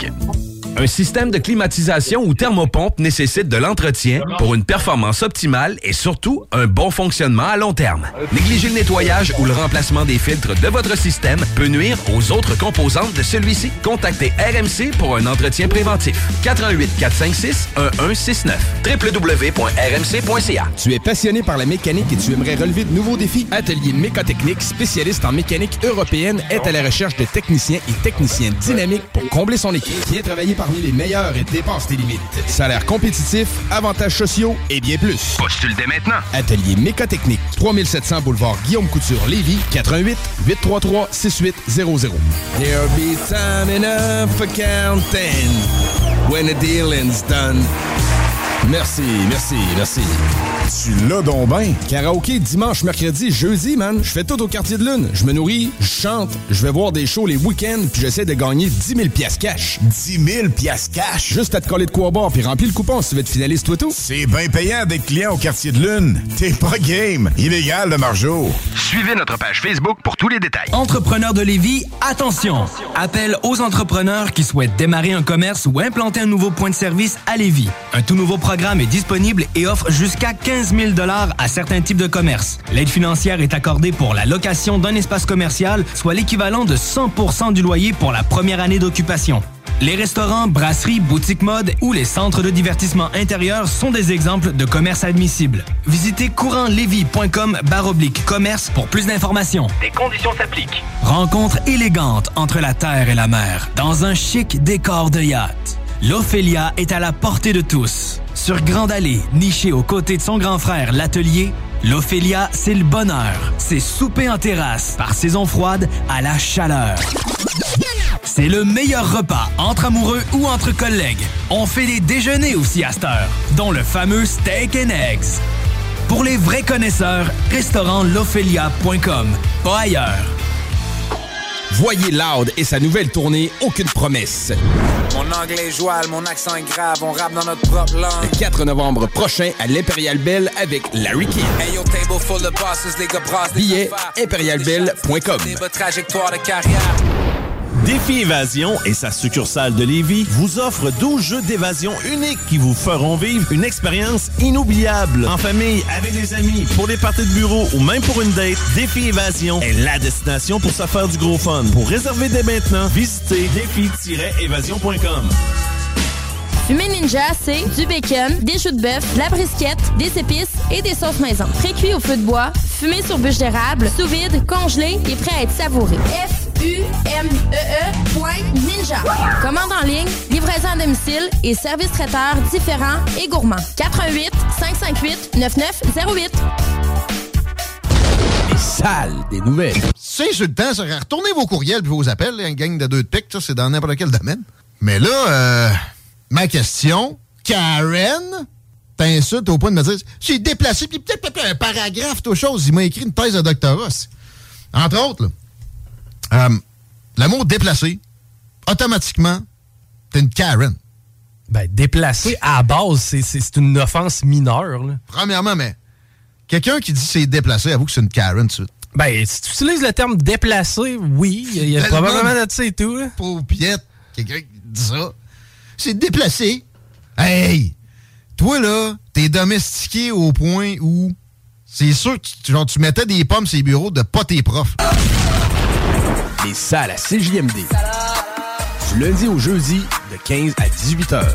weekend. Un système de climatisation ou thermopompe nécessite de l'entretien pour une performance optimale et surtout un bon fonctionnement à long terme. Négliger le nettoyage ou le remplacement des filtres de votre système peut nuire aux autres composantes de celui-ci. Contactez RMC pour un entretien préventif. 88 456 1169 www.rmc.ca. Tu es passionné par la mécanique et tu aimerais relever de nouveaux défis? Atelier Mécotechnique, spécialiste en mécanique européenne, est à la recherche de techniciens et techniciennes dynamiques pour combler son équipe. Parmi les meilleurs et dépasse tes limites. Salaire compétitif, avantages sociaux et bien plus. Postule dès maintenant. Atelier Mécotechnique, 3700 boulevard Guillaume Couture, Lévis, 88 833 6800. There'll be time enough for counting when the dealing's done. Merci, merci, merci. Tu l'as donc ben. Karaoké dimanche, mercredi, jeudi, man. Je fais tout au quartier de lune. Je me nourris, je chante, je vais voir des shows les week-ends, puis j'essaie de gagner 10 000 piastres cash. 10 000 piastres cash? Juste à te coller de quoi boire, puis remplir le coupon si tu veux être finaliste toi tout. C'est bien payant d'être client au quartier de lune. T'es pas game. Illégal, le margeau. Suivez notre page Facebook pour tous les détails. Entrepreneurs de Lévis, attention! Appel aux entrepreneurs qui souhaitent démarrer un commerce ou implanter un nouveau point de service à Lévis. Un tout nouveau programme est disponible et offre jusqu'à 15 000 à certains types de commerces. L'aide financière est accordée pour la location d'un espace commercial, soit l'équivalent de 100 du loyer pour la première année d'occupation. Les restaurants, brasseries, boutiques mode ou les centres de divertissement intérieur sont des exemples de commerces admissibles. Visitez courantlevis.com baroblique commerce pour plus d'informations. Des conditions s'appliquent. Rencontre élégante entre la terre et la mer dans un chic décor de yacht. L'Ophélia est à la portée de tous. Sur Grande Allée, nichée aux côtés de son grand frère, l'Atelier, l'Ophélia, c'est le bonheur. C'est souper en terrasse, par saison froide à la chaleur. C'est le meilleur repas entre amoureux ou entre collègues. On fait des déjeuners aussi à cette heure, dont le fameux steak and eggs. Pour les vrais connaisseurs, restaurantLophélia.com, pas ailleurs. Voyez Loud et sa nouvelle tournée Aucune promesse. Mon anglais joual, mon accent est grave, on rappe dans notre propre langue. Le 4 novembre prochain à l'Imperial Bell avec Larry King. Hey, yo, table full of bosses, les gars brassent Billet. Des bas trajectoire de carrière. Défi Évasion et sa succursale de Lévis vous offrent 12 jeux d'évasion uniques qui vous feront vivre une expérience inoubliable. En famille, avec des amis, pour des parties de bureau ou même pour une date, Défi Évasion est la destination pour se faire du gros fun. Pour réserver dès maintenant, visitez défi-évasion.com. Fumée Ninja, c'est du bacon, des choux de bœuf, de la brisquette, des épices et des sauces maison. Pré-cuit au feu de bois, fumé sur bûche d'érable, sous vide, congelé et prêt à être savouré. Point Ninja. Commande en ligne, livraison à domicile et service traiteur différents et gourmands. 88 558 9908. Sale des nouvelles. C'est sur le temps, ça. Retournez vos courriels et vos appels, une gang de deux de pique, ça, c'est dans n'importe quel domaine. Mais là, euh, ma question, Karen t'insulte au point de me dire, j'ai déplacé, puis peut-être peut-être un paragraphe, toute chose. Il m'a écrit une thèse de doctorat. Entre autres, là, euh, le mot déplacé, automatiquement, t'es une Karen. Ben, déplacé, à la base, c'est- une offense mineure. là. Premièrement, mais quelqu'un qui dit c'est déplacé, avoue que c'est une Karen, tout de suite. Ben, si tu utilises le terme déplacé, oui, il y a Tellement probablement de ça et tout. là. Quelqu'un qui dit ça. C'est déplacé. Hey! Toi, là, t'es domestiqué au point où c'est sûr que tu, genre, tu mettais des pommes sur les bureaux de pas tes profs. Les salles à CJMD. Du lundi au jeudi, de 15 à 18 heures.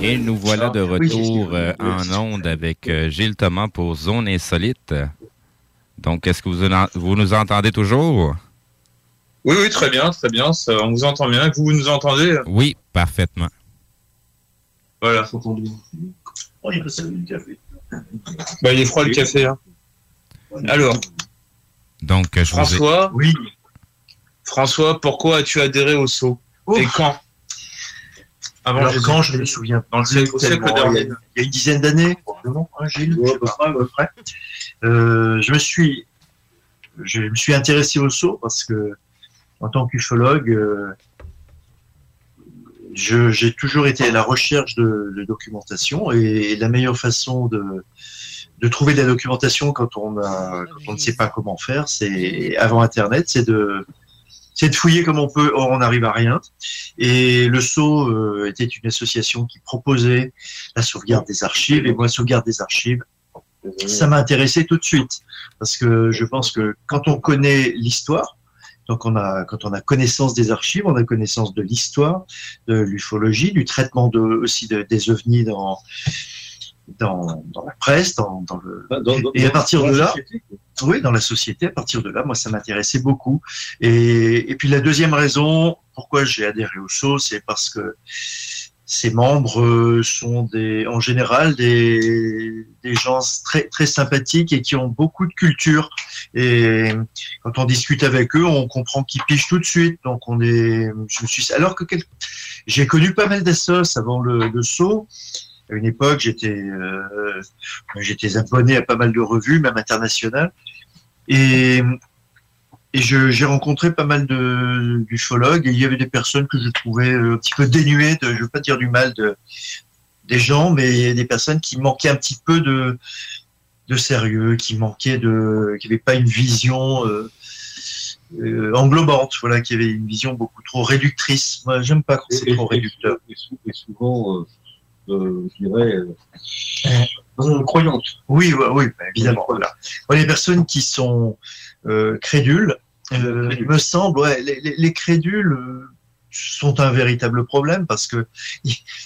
Et nous voilà de retour euh, en onde avec euh, Gilles Thomas pour Zone Insolite. Donc, est-ce que vous, vous nous entendez toujours? Oui, oui, très bien, très bien. ça- on vous entend bien. Vous nous entendez? Oui, parfaitement. Voilà. Oh, il du café. Bah, il est froid le café. Hein. Alors, Donc, je vous ai- François? Oui. François, pourquoi as-tu adhéré au saut? Et quand? Avant Alors quand je me souviens Dans le siècle, au siècle tellement, dernier. il y a- il y a une dizaine d'années, probablement, hein, Gilles, je sais pas, à peu près. Euh, je me suis, je me suis intéressé au saut parce que, en tant qu'ufologue, euh, j'ai toujours été à la recherche de, de documentation et la meilleure façon de, de trouver de la documentation quand on a, quand on ne sait pas comment faire, c'est avant Internet, c'est de, c'est de fouiller comme on peut, or on n'arrive à rien. Et le SCO euh, était une association qui proposait la sauvegarde des archives. Et moi, la sauvegarde des archives, ça m'a intéressé tout de suite. Parce que je pense que quand on connaît l'histoire, donc on a, quand on a connaissance des archives, on a connaissance de l'histoire, de l'ufologie, du traitement de, aussi de- des ovnis dans, dans, dans la presse, dans, dans le, et à partir de là, oui, dans la société, à partir de là, moi, ça m'intéressait beaucoup. Et, et puis la deuxième raison, pourquoi j'ai adhéré au SO, c'est parce que ces membres sont des, en général des, des gens très, très sympathiques et qui ont beaucoup de culture. Et quand on discute avec eux, on comprend qu'ils pigent tout de suite. Donc on est, je me suis, alors que quel- j'ai connu pas mal d'assos avant le, le saut. À une époque, j'étais, euh, j'étais abonné à pas mal de revues, même internationales. Et, j'ai rencontré pas mal de d'ufologues et il y avait des personnes que je trouvais euh, un petit peu dénuées de, je veux pas dire du mal de, des gens, mais des personnes qui manquaient un petit peu de, de sérieux, qui manquaient de, qui n'avaient pas une vision euh, euh, englobante, voilà, qui avaient une vision beaucoup trop réductrice. Moi, j'aime pas quand c'est trop réducteur. Et, sou- et souvent, je dirais, euh, croyantes. Oui, oui, oui, bah, évidemment. Voilà. Les personnes qui sont euh, crédules, euh, il me semble, ouais, les, les- les crédules euh, sont un véritable problème parce que,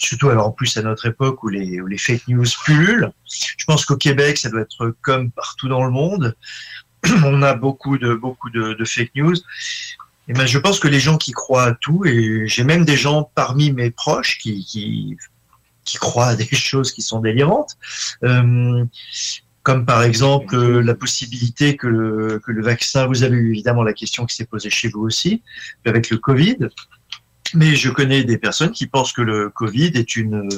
surtout alors en plus à notre époque où les, où les fake news pullulent, je pense qu'au Québec, ça doit être comme partout dans le monde. On a beaucoup de, beaucoup de, de fake news. Et ben, je pense que les gens qui croient à tout, et j'ai même des gens parmi mes proches qui, qui, qui croient à des choses qui sont délirantes, euh, comme par exemple euh, la possibilité que le, vaccin, vous avez eu évidemment la question qui s'est posée chez vous aussi, avec le Covid, mais je connais des personnes qui pensent que le Covid est une,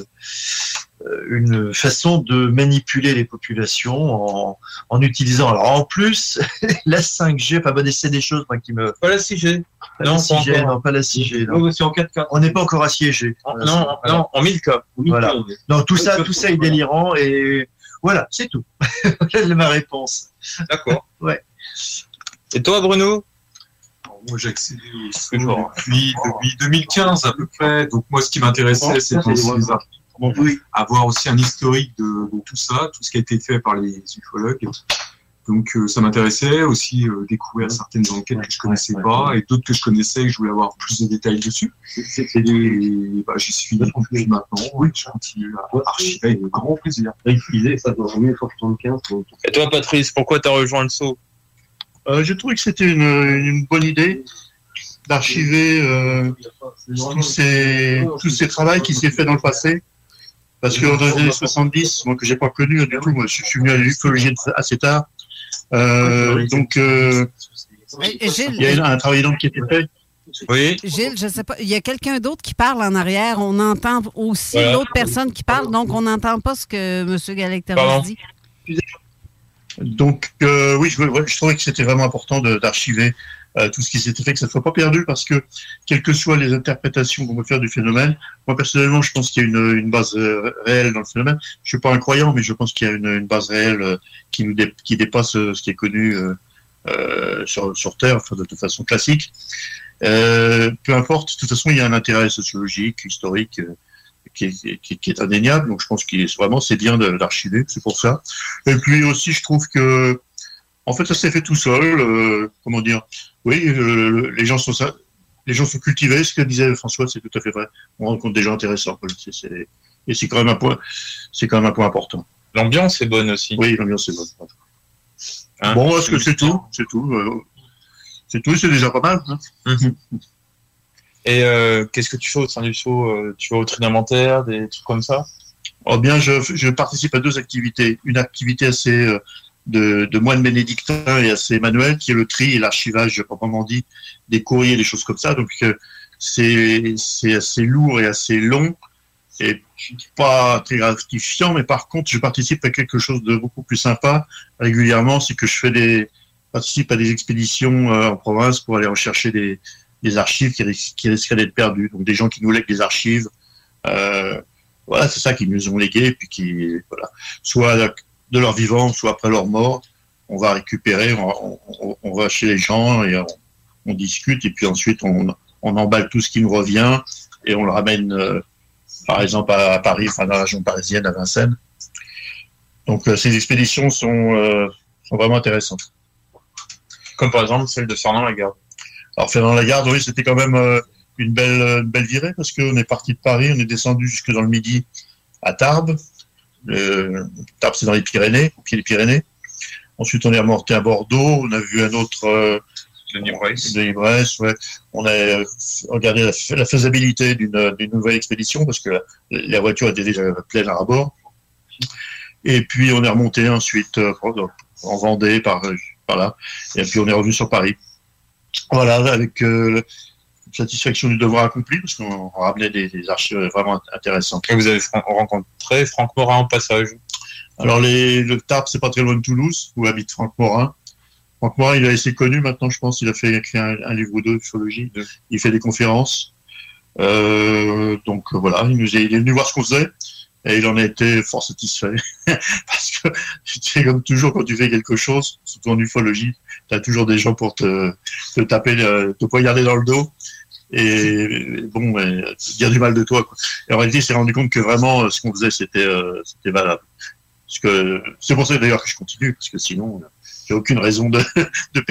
euh, une façon de manipuler les populations en, en utilisant, alors en plus, la 5G, enfin bon, c'est des choses moi, qui me... Pas la 6G. Pas Non, la pas 6G, encore. non, pas la 6G. Non, non. c'est en 4K. On n'est pas encore assiégé. Non, non, en 1000K. Voilà. Non, tout ça, tout ça est délirant et voilà, c'est tout. Voilà ma réponse. D'accord. Ouais. Et toi, Bruno? Moi, j'ai accédé au SO depuis, depuis 2015 à peu près. Donc, moi, ce qui m'intéressait, c'était aussi avoir aussi un historique de, de tout ça, tout ce qui a été fait par les ufologues. Donc, euh, ça m'intéressait aussi euh, découvrir certaines enquêtes que je connaissais pas et d'autres que je connaissais et que je voulais avoir plus de détails dessus. Et bah, j'y suis depuis maintenant. Oui, je continue à archiver avec grand plaisir. Réutiliser, ça doit revenir 75. Et toi, Patrice, pourquoi t'as rejoint le saut? Euh, je trouvais que c'était une, une bonne idée d'archiver euh, tous ces tous ces travaux qui s'est fait dans le passé. Parce que dans les années 70, moi que j'ai pas connu du tout, moi je suis venu à l'ufologie assez tard. Euh, donc euh, il y a un travail donc qui était fait. Oui. Gilles, je sais pas, il y a quelqu'un d'autre qui parle en arrière. On entend aussi Voilà. l'autre personne qui parle, donc on n'entend pas ce que M. Galecteros Pardon. dit. Donc euh, oui, je, je trouvais que c'était vraiment important de- d'archiver euh, tout ce qui s'était fait, que ça ne soit pas perdu, parce que quelles que soient les interprétations qu'on peut faire du phénomène, moi personnellement, je pense qu'il y a une, une base euh, réelle dans le phénomène. Je suis pas un croyant, mais je pense qu'il y a une, une base réelle euh, qui nous qui dépasse euh, ce qui est connu euh, euh, sur, sur Terre, enfin, de, de façon classique. Euh, peu importe, de toute façon, il y a un intérêt sociologique, historique. euh, qui est, qui, qui est indéniable. Donc, je pense qu'il est vraiment c'est bien d'archiver, c'est pour ça. Et puis aussi, je trouve que, en fait, ça s'est fait tout seul. euh, comment dire Oui, euh, le- les gens sont ça. Les gens sont cultivés, ce que disait François, c'est tout à fait vrai. On rencontre des gens intéressants. et c'est quand même un point, c'est quand même un point important. L'ambiance est bonne aussi. Oui, l'ambiance est bonne. Hein bon, est-ce que c'est tout? C'est tout. euh, c'est tout, c'est déjà pas mal. hein. Et euh, qu'est-ce que tu fais au sein du euh, Tu vas au tri d'inventaire, des trucs comme ça? Oh bien, je, je participe à deux activités. Une activité assez euh, de, de moines bénédictins et assez manuel, qui est le tri et l'archivage, proprement dit, des courriers, des choses comme ça. Donc, euh, c'est c'est assez lourd et assez long et pas très gratifiant, mais par contre, je participe à quelque chose de beaucoup plus sympa régulièrement, c'est que je fais des participe à des expéditions euh, en province pour aller rechercher des, des archives qui, qui d'être perdues. Donc des gens qui nous lèguent des archives. Euh, voilà, c'est ça qui nous ont légué, puis qui, voilà, soit de leur vivant, soit après leur mort, on va récupérer, on, va- chez les gens et on, discute, et puis ensuite on, emballe tout ce qui nous revient et on le ramène, euh, par exemple, à, Paris, enfin dans la région parisienne, à Vincennes. Donc euh, ces expéditions sont, euh, sont vraiment intéressantes. Comme par exemple celle de Fernand Lagarde. Alors Fernand Lagarde, oui, c'était quand même une belle, une belle virée parce qu'on est parti de Paris, on est descendu jusque dans le Midi à Tarbes. Le, Tarbes, c'est dans les Pyrénées, au pied des Pyrénées. Ensuite, on est remonté à Bordeaux. On a vu un autre euh, Denis Bresse. Denis Bresse, ouais. On a euh, regardé la, fa- la faisabilité d'une d'une nouvelle expédition parce que la, la voiture était déjà pleine à bord. Et puis, on est remonté ensuite euh, en Vendée, par, par là. Et puis, on est revenu sur Paris. Voilà, avec euh, satisfaction du devoir accompli parce qu'on ramenait des, des archives vraiment intéressantes. Et vous avez rencontré Franck Morin en passage. Alors, les, le Tarbes, c'est pas très loin de Toulouse, où habite Franck Morin. Franck Morin, il est assez connu maintenant, je pense. Il a fait écrit un, un livre ou deux d'ufologie. Il fait des conférences. Euh, donc euh, voilà, il, nous est, il est venu voir ce qu'on faisait et il en a été fort satisfait. Parce que tu sais, comme toujours, quand tu fais quelque chose, surtout en ufologie, tu as toujours des gens pour te, te taper, le- te poignarder dans le dos et bon, mais, dire du mal de toi. Quoi. Et en réalité, il s'est rendu compte que vraiment, euh, ce qu'on faisait, c'était euh, c'était valable. Parce que c'est pour ça d'ailleurs que je continue, parce que sinon, euh, j'ai aucune raison de, de,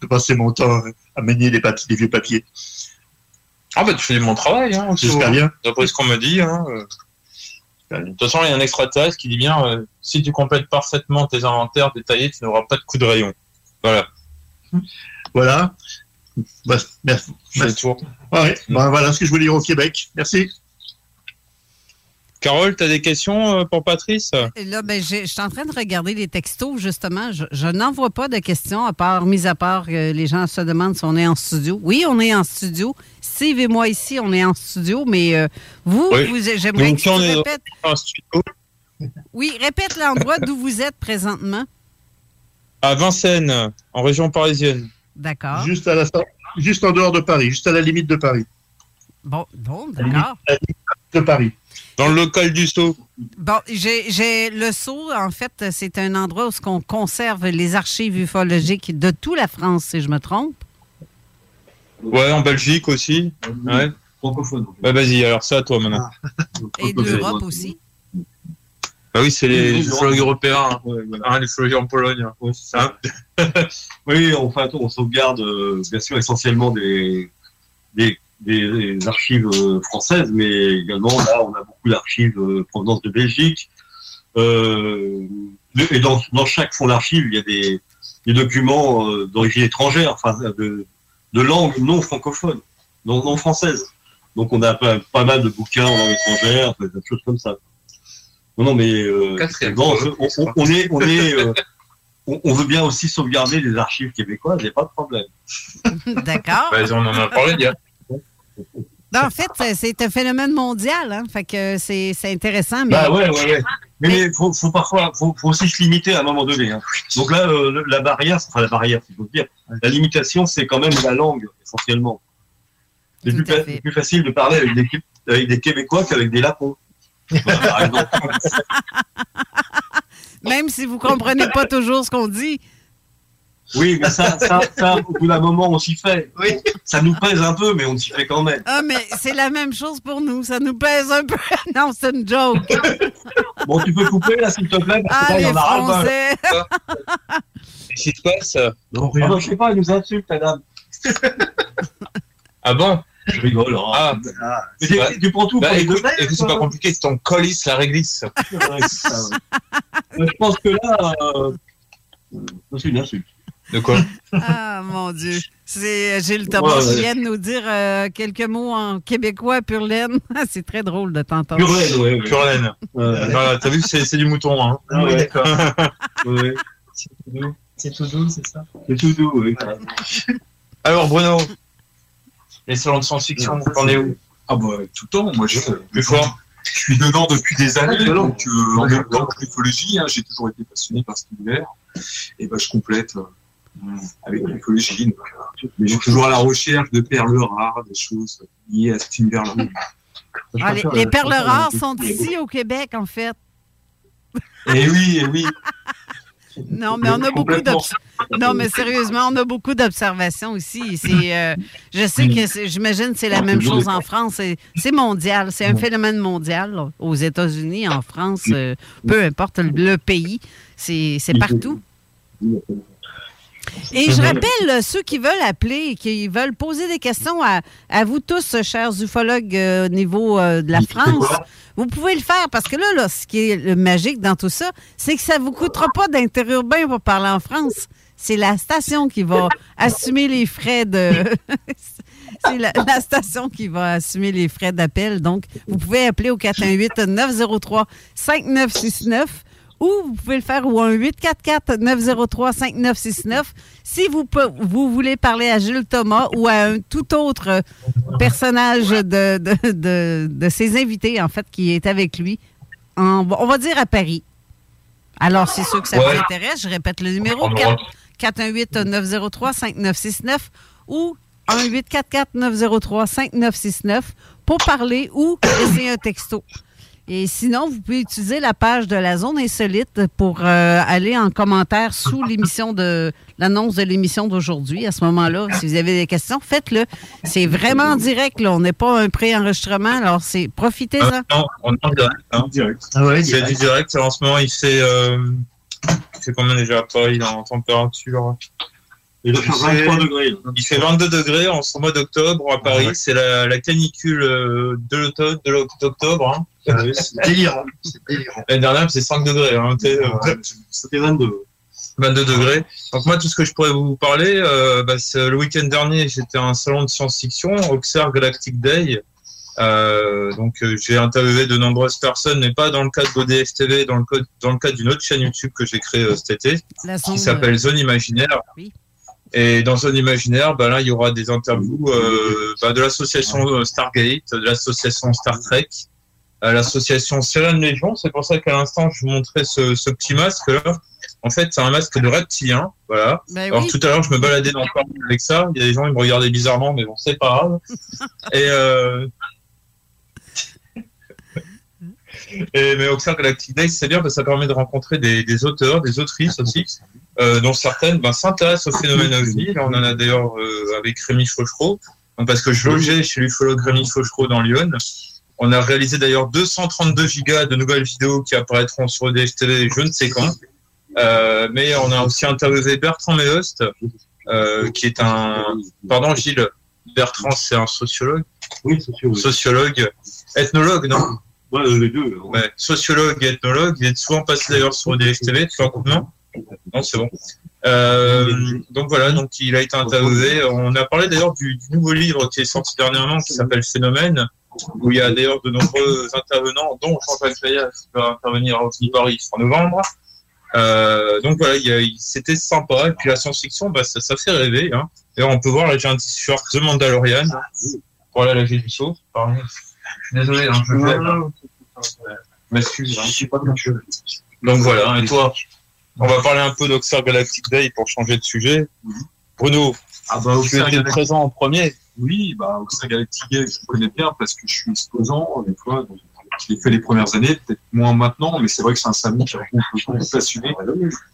de passer mon temps à manier des, papiers, des vieux papiers. Ah bah tu fais du bon travail, hein. J'espère bien. D'après ce qu'on me dit, hein. euh. De toute façon, il y a un extraterrestre qui dit bien, euh, si tu complètes parfaitement tes inventaires détaillés, tu n'auras pas de coup de rayon. Voilà. Voilà. Bah, merci. Ouais, bah, voilà ce que je voulais dire au Québec. Merci. Carole, tu as des questions euh, pour Patrice? Là, ben, j'ai- je suis en train de regarder les textos, justement. Je, je n'en vois pas de questions, à part, mis à part que les gens se demandent si on est en studio. Oui, on est en studio. Steve et moi ici, on est en studio, mais euh, vous, Oui. vous j'aimerais que tu on est répètes. en studio Oui, répète l'endroit d'où vous êtes présentement. à Vincennes, en région parisienne. D'accord. Juste, à la, juste en dehors de Paris, juste à la limite de Paris. Bon, bon, d'accord. De Paris. Dans le local du Sceau. Bon, j'ai j'ai- le Sceau, en fait, c'est un endroit où on conserve les archives ufologiques de toute la France, si je me trompe. Ouais, en Belgique aussi. Ouais. Francophone. Bah vas-y, alors à toi maintenant. Et de l'Europe aussi. Bah oui, c'est les l'Europe. européens. Hein. Hein, les ufologues en Pologne. Ouais, c'est ça. oui, enfin, on sauvegarde euh, bien sûr essentiellement des, des, des- des archives euh, françaises, mais également là, on a beaucoup d'archives euh, provenance de Belgique. Euh, et dans, dans chaque fonds d'archives, il y a des, des documents d'origine étrangère, enfin de, de langue non francophone, non, non française. Donc on a pas, pas mal de bouquins en langue étrangère, des choses comme ça. Non, non, mais euh, bon, on, on- on est, on est, euh, on, veut bien aussi sauvegarder les archives québécoises, il n'y a pas de problème. D'accord. Bah, on en a parlé hier. Non, en fait, c'est- un phénomène mondial, hein. Fait que c'est c'est intéressant, mais. Bah ouais, ouais, ouais. Mais il faut, faut parfois, faut, faut aussi se limiter à un moment donné. hein. Donc là, euh, la barrière, enfin la barrière, si je veux dire, la limitation, c'est quand même la langue, essentiellement. C'est plus, plus facile de parler avec des, Qué- avec des Québécois qu'avec des Lapons. Même si vous comprenez pas toujours ce qu'on dit. Oui, mais ça, ça, ça, au bout d'un moment, on s'y fait. Ça nous pèse un peu, mais on s'y fait quand même. Ah, mais c'est la même chose pour nous. Ça nous pèse un peu. non, c'est une joke. Bon, tu peux couper là, s'il te plaît, parce Ah, que là, il y les en a. Qu'est-ce qui se passe Non, rien. je sais pas, elle nous insulte, madame. Ah bon? Je rigole. hein. Ah, Mais c'est- Bah, tu prends tout bah, pour les écoute, deux c'est pas compliqué, c'est ton colis, la réglisse. Ouais, c'est ça, ouais. Euh, Je pense que là, euh, c'est une insulte. De quoi? Ah, mon Dieu. C'est Gilles Thomas Ouais, qui ouais. vient de nous dire euh, quelques mots en québécois pur laine. c'est très drôle de t'entendre. Pur laine, ouais, ouais. Pure laine. Voilà, t'as vu, c'est c'est du mouton. Hein. Ah ouais, d'accord. Ouais. C'est tout doux, c'est ça? C'est tout doux, oui. Alors Bruno, les salons de science-fiction, vous en êtes où? Ah bah tout le temps, moi je, fort je suis dedans depuis des années, donc euh, en même temps que l'ufologie, hein, j'ai toujours été passionné par cet univers. Et ben je complète euh, avec l'ufologie. donc, euh, Mais je suis toujours à la recherche de perles rares, des choses liées à cet univers-là. Ah, les, les perles rares sont ici au Québec, en fait. Et oui, et oui. Non, mais on a beaucoup Non, mais sérieusement, on a beaucoup d'observations. C'est, euh, je sais que j'imagine que c'est la même chose en France. C'est, mondial. C'est un phénomène mondial. là. Aux États-Unis, en France, euh, peu importe le, le pays, c'est partout. Et je rappelle euh, ceux qui veulent appeler qui veulent poser des questions à, à vous tous, chers ufologues euh, au niveau euh, de la France. Vous pouvez le faire parce que là, là, ce qui est le magique dans tout ça, c'est que ça ne vous coûtera pas d'interurbain pour parler en France. C'est la station qui va assumer les frais de. C'est la, la station qui va assumer les frais d'appel. Donc, vous pouvez appeler au 418-903-5969 ou vous pouvez le faire au 1-844-903-5969 si vous, vous voulez parler à Jules Thomas ou à un tout autre personnage de, de, de- de ses invités, en fait, qui est avec lui, en- on va dire à Paris. Alors, c'est sûr que ça Ouais. vous intéresse. Je répète le numéro On aura- 418-903-5969 ou 1-844-903-5969 pour parler ou laisser un texto. Et sinon, vous pouvez utiliser la page de la zone insolite pour euh, aller en commentaire sous l'émission de l'annonce de l'émission d'aujourd'hui. À ce moment-là, si vous avez des questions, faites-le. C'est vraiment en direct. Là. On n'est pas un pré-enregistrement. Alors, c'est profitez-en. Euh, non, on est en direct. hein. Ah ouais, c'est du direct. En ce moment, il fait, euh, il fait combien déjà? À Paris en température Il doit faire 23 degrés. là. Il fait 22 degrés en ce mois d'octobre à Paris. C'est la, la canicule euh, de l'automne, de l'oc- d'octobre. Hein. C'est délirant. C'est délirant. L'année dernière, c'est 5 degrés. Hein. Euh, C'était 22. 22 degrés. Donc moi, tout ce que je pourrais vous parler, euh, bah, c'est le week-end dernier, j'étais à un salon de science-fiction, Auxerre Galactic Day. Euh, donc euh, j'ai interviewé de nombreuses personnes, mais pas dans le cadre d'ODF TV, dans le, dans le cadre d'une autre chaîne YouTube que j'ai créée euh, cet été, qui s'appelle Zone Imaginaire. Et dans Zone Imaginaire, bah, là, il y aura des interviews euh, bah, de l'association euh, Stargate, de l'association Star Trek, à l'association Sirène Légion. C'est pour ça qu'à l'instant, je vous montrais ce, ce petit masque-là. En fait, c'est un masque de reptilien. Voilà. Ben Alors tout à l'heure, je me baladais dans le parc avec ça. Il y a des gens, ils me regardaient bizarrement, mais bon, c'est pas grave. Et, euh... Et, mais Auxerre Galactic Day, c'est bien parce que ça permet de rencontrer des, des auteurs, des autrices aussi, euh, dont certaines ben, s'intéressent au phénomène OVNI. Là, on en a d'ailleurs euh, avec Rémi Fauchereau, parce que je logeais chez l'ufologue Rémi Fauchereau dans Lyon. On a réalisé d'ailleurs 232 gigas de nouvelles vidéos qui apparaîtront sur EDF TV je ne sais quand. Euh, mais on a aussi interviewé Bertrand Mehost, euh, qui est un... Pardon Gilles, Bertrand c'est un sociologue Oui, sociologue. Sociologue, ethnologue, non? Ouais, les deux. Ouais, sociologue et ethnologue. Il est souvent passé d'ailleurs sur EDF TV, tu vois, non Non, c'est bon. Euh, donc voilà, donc il a été interviewé. On a parlé d'ailleurs du, du nouveau livre qui est sorti dernièrement, qui s'appelle Phénomène, où il y a d'ailleurs de nombreux intervenants, dont Jean-Jacques Fayas qui va intervenir à Osni Paris en novembre. Euh, donc voilà, c'était sympa. Et puis la science-fiction, bah, ça, ça fait rêver. Hein. D'ailleurs, on peut voir, là j'ai un t-shirt The Mandalorian. Voilà, là j'ai du saut. Pardon. Suis désolé, hein, je le fais. Je m'excuse. hein. Donc voilà, et toi? On va parler un peu d'Oxford Galactic Day pour changer de sujet. Bruno, Ah bah, tu étais Galactic- présent en premier. Oui, bah, Galactic Day, je connais bien parce que je suis exposant, des fois. donc, je l'ai fait les premières années, peut-être moins maintenant, mais c'est vrai que c'est un salon qui regroupe beaucoup de passionnés.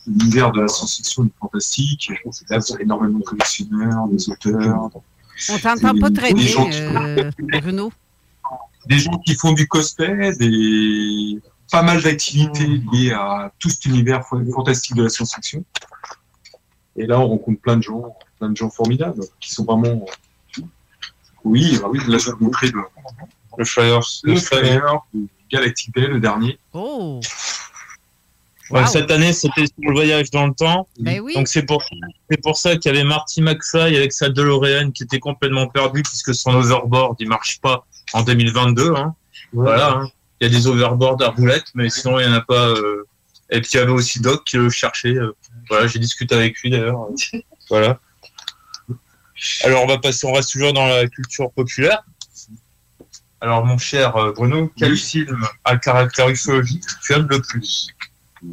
L'univers de la science-fiction du fantastique. Là, vous avez énormément de collectionneurs, des auteurs. On t'entend pas très bien, euh, Bruno. des gens qui font du cosplay, des pas mal d'activités liées à tout cet univers fa- fantastique de la science-fiction. Et là, on rencontre plein de gens, plein de gens formidables, qui sont vraiment. Oui, bah oui, là, je vais vous montrer le, le flyer, le flyer Galactic Day, le dernier. Oh! Ouais, Cette année, c'était sur le voyage dans le temps. Oui. Donc c'est pour, c'est pour ça qu'il y avait Marty McFly avec sa DeLorean qui était complètement perdu puisque son overboard il marche pas en 2022. Hein. Voilà. hein. Il y a des overboards à roulettes, mais sinon il y en a pas. euh. Et puis il y avait aussi Doc qui le cherchait. euh, Voilà, j'ai discuté avec lui d'ailleurs. Voilà. Alors on va passer, on reste toujours dans la culture populaire. Alors mon cher euh, Bruno, quel film à caractère ufologique tu aimes le plus?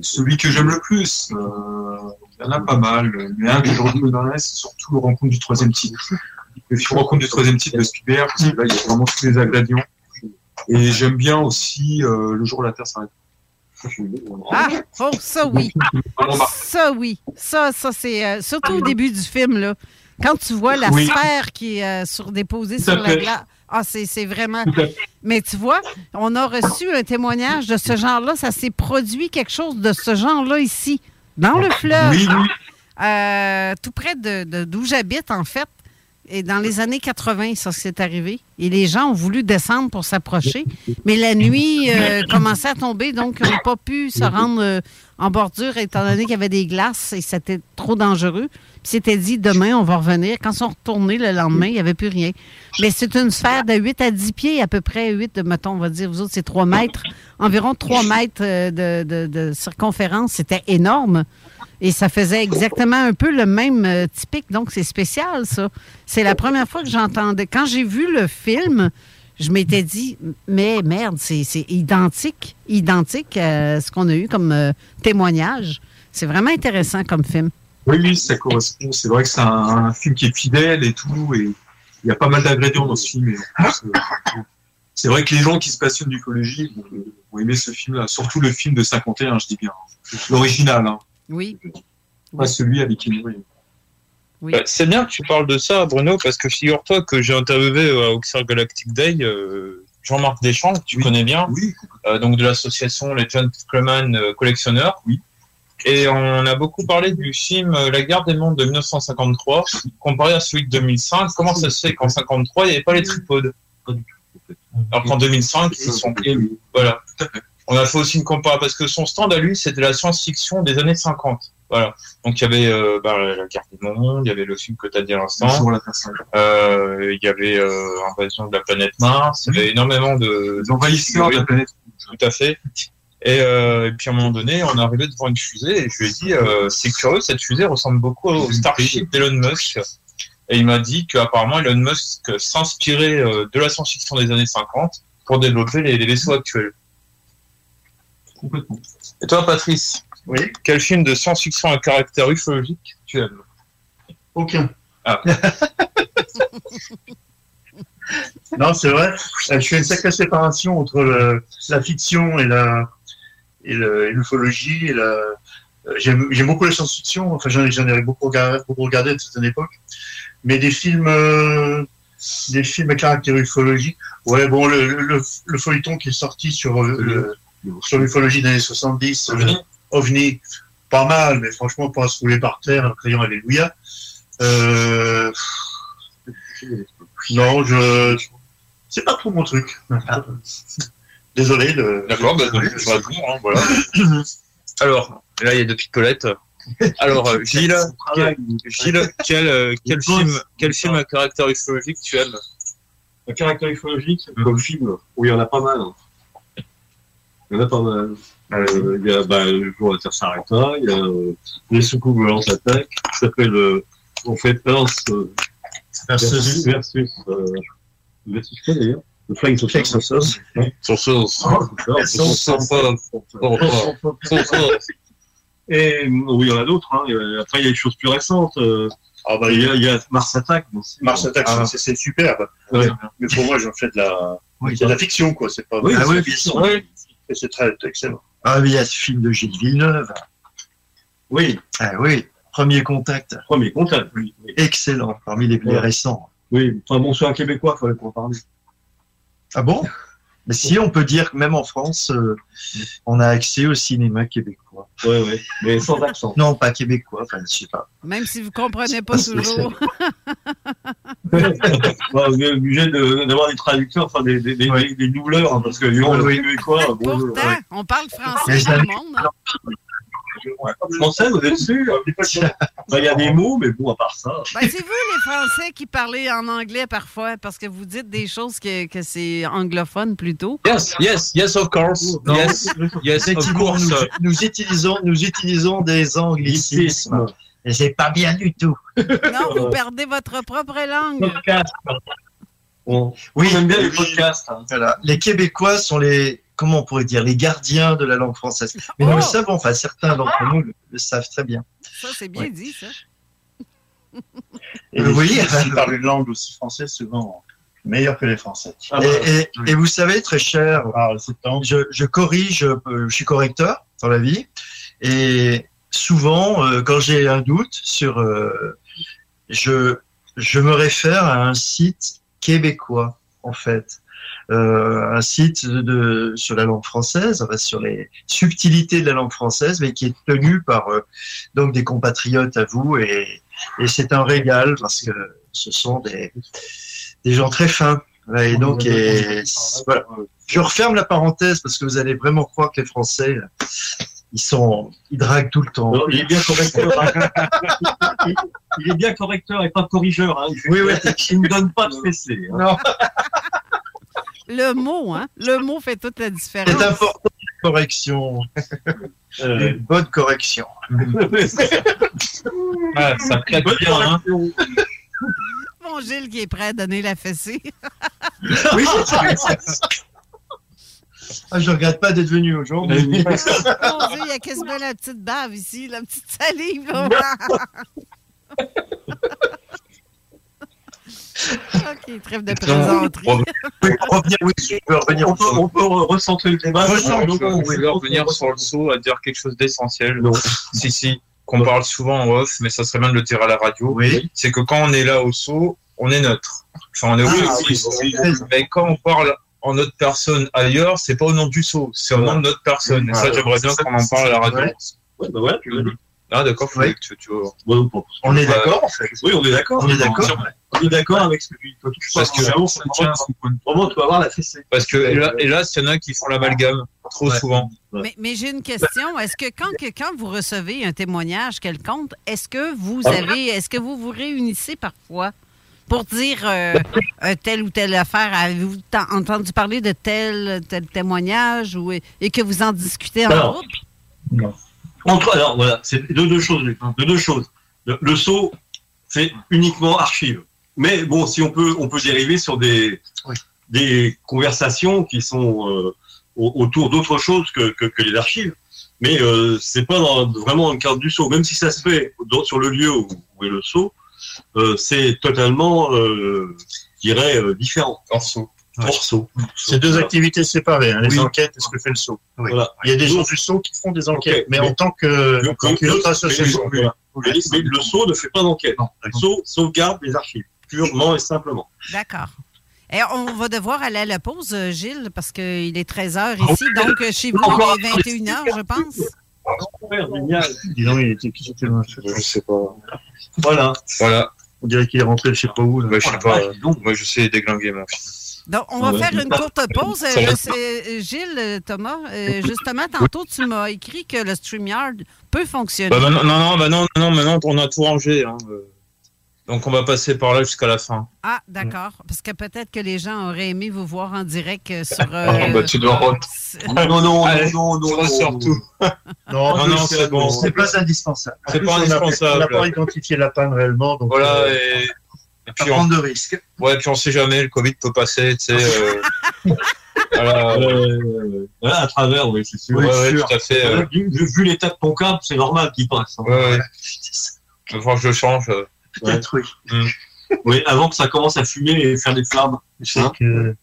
Celui que j'aime le plus, euh, il y en a pas mal, mais un que je reconnais, c'est surtout le rencontre du troisième type. Le film rencontre du troisième type de Spielberg, parce que là, il y a vraiment tous les ingrédients. Et j'aime bien aussi euh, Le jour où la Terre s'arrête. Ah, oh, ça oui. Ça oui. Ça, ça c'est euh, surtout au début du film, là. Quand tu vois la Oui. sphère qui est euh, sur, déposée Tout sur la glace. Ah, c'est c'est vraiment. Mais tu vois, on a reçu un témoignage de ce genre-là. Ça s'est produit quelque chose de ce genre-là ici, dans le fleuve. Oui, oui. Euh, tout près de- d'où j'habite, en fait. Et dans les années 80, ça s'est arrivé. Et les gens ont voulu descendre pour s'approcher. Mais la nuit euh, commençait à tomber, donc ils n'ont pas pu se rendre euh, en bordure étant donné qu'il y avait des glaces et c'était trop dangereux. Puis c'était dit, demain, on va revenir. Quand ils sont retournés le lendemain, il n'y avait plus rien. Mais c'est une sphère de 8 à 10 pieds, à peu près 8, de, mettons, on va dire, vous autres, c'est 3 mètres. Environ 3 mètres euh, de, de- de circonférence. C'était énorme. Et ça faisait exactement un peu le même euh, typique. Donc, c'est spécial, ça. C'est la première fois que j'entendais. Quand j'ai vu le film, je m'étais dit, mais merde, c'est identique, identique à ce qu'on a eu comme euh, témoignage. C'est vraiment intéressant comme film. Oui, oui, ça correspond. C'est vrai que c'est un, film qui est fidèle et tout, et il y a pas mal d'ingrédients dans ce film. euh, c'est vrai que les gens qui se passionnent d'ufologie vont, vont aimer ce film-là, surtout le film de 51, je dis bien. L'original, hein. Oui. pas celui avec Keanu Reeves. Bah, c'est bien que tu parles de ça, Bruno, parce que figure-toi que j'ai interviewé euh, à Auxerre Galactic Day euh, Jean-Marc Deschamps, que tu connais bien, euh, donc de l'association les John Cleman euh, collectionneurs. Et on a beaucoup parlé du film euh, La guerre des mondes de 1953, comparé à celui de 2005. Comment ça se fait qu'en 53, il n'y avait pas les tripodes? Alors qu'en 2005, ils sont. Voilà. On a fait aussi une comparaison, parce que son stand à lui, c'était la science-fiction des années 50. Voilà. Donc il y avait euh, bah, la guerre des mondes, il y avait le film que tu as dit à l'instant. Euh, il y avait euh, Invasion de la planète Mars, il y avait énormément de... L'envahisseur de la planète. Tout à fait. Et, euh, et puis à un moment donné, on est arrivé devant une fusée et je lui ai dit, c'est curieux, cette fusée ressemble beaucoup au Starship d'Elon Musk. Et il m'a dit qu'apparemment Elon Musk s'inspirait de la science-fiction des années 50 pour développer les, les vaisseaux actuels. Complètement. Et toi, Patrice Oui. Quel film de science-fiction à caractère ufologique tu aimes Aucun. Ah. Non, c'est vrai. Euh, Je fais une sacrée séparation entre le- la fiction et la et l'ufologie. Et la... euh, J'aime beaucoup la science-fiction. Enfin, j'en ai, beaucoup regardé, beaucoup regardé à une certaine époque. Mais des films, euh, des films à caractère ufologique. Ouais, bon, le, le, le- le feuilleton qui est sorti sur euh, le, sur l'ufologie des années 70, le OVNI, pas mal, mais franchement, pas à se rouler par terre en criant Alléluia. Euh, non, je. C'est pas trop mon truc. Désolé. Le... D'accord, bah, tu vas voir, hein, voilà. Alors, là, il y a deux picolettes. Alors, euh, Gilles, quel, Gilles, quel, euh, quel film, quel film à caractère ufologique tu aimes? Un caractère ufologique, comme film, oui, il y en a pas mal. Il y en a pas mal. Euh, il y a bah, le jour la Terre s'arrêta, il y a euh, les soucoupes volantes attaquent, qui s'appelle euh, en fait Earth euh, versus versus euh, versus quoi d'ailleurs? Le Flying Saucer. Saucers. Et oui, il y en a d'autres. Hein. Après, il y a des choses plus récentes. euh, Ah bah, il, y a, il y a Mars Attack. bon, Mars Attack, Ah. c'est- superbe. Ouais. Mais pour moi, j'en fais de la, c'est de la fiction, quoi. C'est pas. Oui, Ah oui, bien sûr. oui. Et c'est très excellent. Ah, mais il y a ce film de Gilles Villeneuve. Oui. Ah oui, Premier Contact. Premier Contact, oui. Excellent, parmi les plus Ouais. récents. Oui, enfin bon, un Québécois, il fallait pas en parler. Ah bon? Mais si, on peut dire que même en France, euh, on a accès au cinéma québécois. Oui, oui, mais sans accent. Non, pas québécois, enfin, je sais pas. Même si vous comprenez pas toujours. Bon, on est obligé de- d'avoir des traducteurs, enfin des, des, des, des doubleurs, hein, parce que Oui, oui. Québécois, bon, Pourtant, ouais. on parle français ça- le monde. hein. Français, vous êtes sûr? Ben, Il y a des mots, mais bon, à part ça. Ben, c'est vous, les Français, qui parlez en anglais parfois, parce que vous dites des choses que, que c'est anglophone plutôt. Yes, yes, yes, of course. Non. Yes, yes, of course. nous, nous utilisons, nous utilisons des anglicismes. Et c'est pas bien du tout. Non, vous perdez votre propre langue. Oui, on aime bien les podcasts. hein. Voilà. Les Québécois sont les, comment on pourrait dire, les gardiens de la langue française. Mais nous Oh. le savons, enfin certains d'entre nous le, le savent très bien. Ça, c'est bien dit, ça. Et oui. oui, qui parlent une langue aussi française, souvent meilleure que les Français. et, et- et vous savez, très cher, je, je corrige, euh, je suis correcteur dans la vie, et souvent, euh, quand j'ai un doute sur, euh, je, je me réfère à un site québécois, en fait. Euh, un site de, sur la langue française, sur les subtilités de la langue française, mais qui est tenu par euh, donc des compatriotes à vous, et, et c'est un régal parce que ce sont des, des gens très fins. Et donc, et, voilà. Je referme la parenthèse parce que vous allez vraiment croire que les Français, ils sont, ils draguent tout le temps. Non, il est bien correcteur. il, il est bien correcteur et pas corrigeur. Hein. Oui, oui. il ne donne pas de fessée. hein. Le mot, hein? Le mot fait toute la différence. C'est important, la correction. Une bonne correction. Ah, ça claque bien, hein. Bon, Gilles qui est prêt à donner la fessée. Oui, c'est ah, je regrette pas d'être venu aujourd'hui. Mon Dieu, il y a quasiment la petite bave ici, la petite salive. OK, trêve de plaisanterie. On peut, on peut re- recentrer le débat. Moi, je, sur- je voulais revenir sur le saut, à dire quelque chose d'essentiel. Si, si, qu'on parle souvent en off, mais ça serait bien de le dire à la radio. C'est que quand on est là au saut, on est neutre. Enfin, on est Ah, oui, Mais quand on parle en notre personne ailleurs, c'est pas au nom du saut, c'est au nom de notre personne. Et ça, Ah, j'aimerais bien qu'on en parle à la radio. Ouais. Bah ouais, tu dit. Ah, d'accord, faut Ouais. que tu, tu vois. On est d'accord, en fait. Oui, on est d'accord. On est d'accord. On est d'accord avec ce que tu dis. Parce que- Vraiment, tu vas avoir la fessée. Parce que, hélas, il y en a qui font l'amalgame trop souvent. Mais, mais j'ai une question. Est-ce que quand, que quand vous recevez un témoignage quelconque, est-ce que vous Ah. avez, est-ce que vous vous réunissez parfois pour dire euh, euh, telle ou telle affaire? Avez-vous entendu parler de tel, tel témoignage ou, et que vous en discutez en groupe? Entre, alors voilà, c'est de deux choses. De deux choses. Le, le saut, c'est uniquement archive. Mais bon, si on peut, on peut dériver sur des, des conversations qui sont euh, au- autour d'autre chose que, que, que les archives. Mais euh, c'est pas dans, vraiment dans le cadre du saut. Même si ça se fait dans- sur le lieu où, où est le saut, euh, c'est totalement, euh, je dirais, euh, différent. Saut. Saut. C'est deux activités séparées, hein, les Oui. enquêtes et ce que fait le saut. Voilà. Il y a des gens du saut qui font des enquêtes, mais en Mais- tant que Donc, tant qu'une autre mais- association. mais- mais- mais le saut ne fait pas d'enquête. Le saut sauvegarde les archives, purement et simplement. D'accord. Et on va devoir aller à la pause, euh, Gilles, parce qu'il est 13h Ah ici. Donc, euh, chez vous, il est 21h, je pense. Dis donc, il était qui c'était Je sais pas. Voilà. Voilà. On dirait qu'il est rentré, je sais pas où. Là. Bah, je sais pas. Moi, je sais déglinguer mon fils. Donc, on va faire une courte pause. Euh, va. je sais- euh, Gilles, euh, Thomas, euh, justement, tantôt, tu m'as écrit que le StreamYard peut fonctionner. Bah, bah, non, non, non, bah, non, non, maintenant, on a tout rangé. hein. Donc, on va passer par là jusqu'à la fin. Ah, d'accord. Parce que peut-être que les gens auraient aimé vous voir en direct sur. Ah, euh, bah, tu dois Non, non, non, Allez, non, non, non, ressors non. tout. Non, Non, non, c'est bon. C'est pas indispensable. C'est pas indispensable. On n'a pas identifié la panne réellement. Donc, Voilà, euh, et Pas puis on, prendre de risques. ouais, puis on sait jamais, le Covid peut passer, tu sais. euh, voilà. Euh, ouais, à travers, oui, c'est sûr. Ouais, Oui, ouais, sûr. tout à fait. euh, Vu, vu l'état de ton câble, c'est normal qu'il passe. hein. ouais, ouais. Il va falloir que je le change. euh. Peut-être, oui. Hmm. Oui, avant que ça commence à fumer et faire des flammes. que-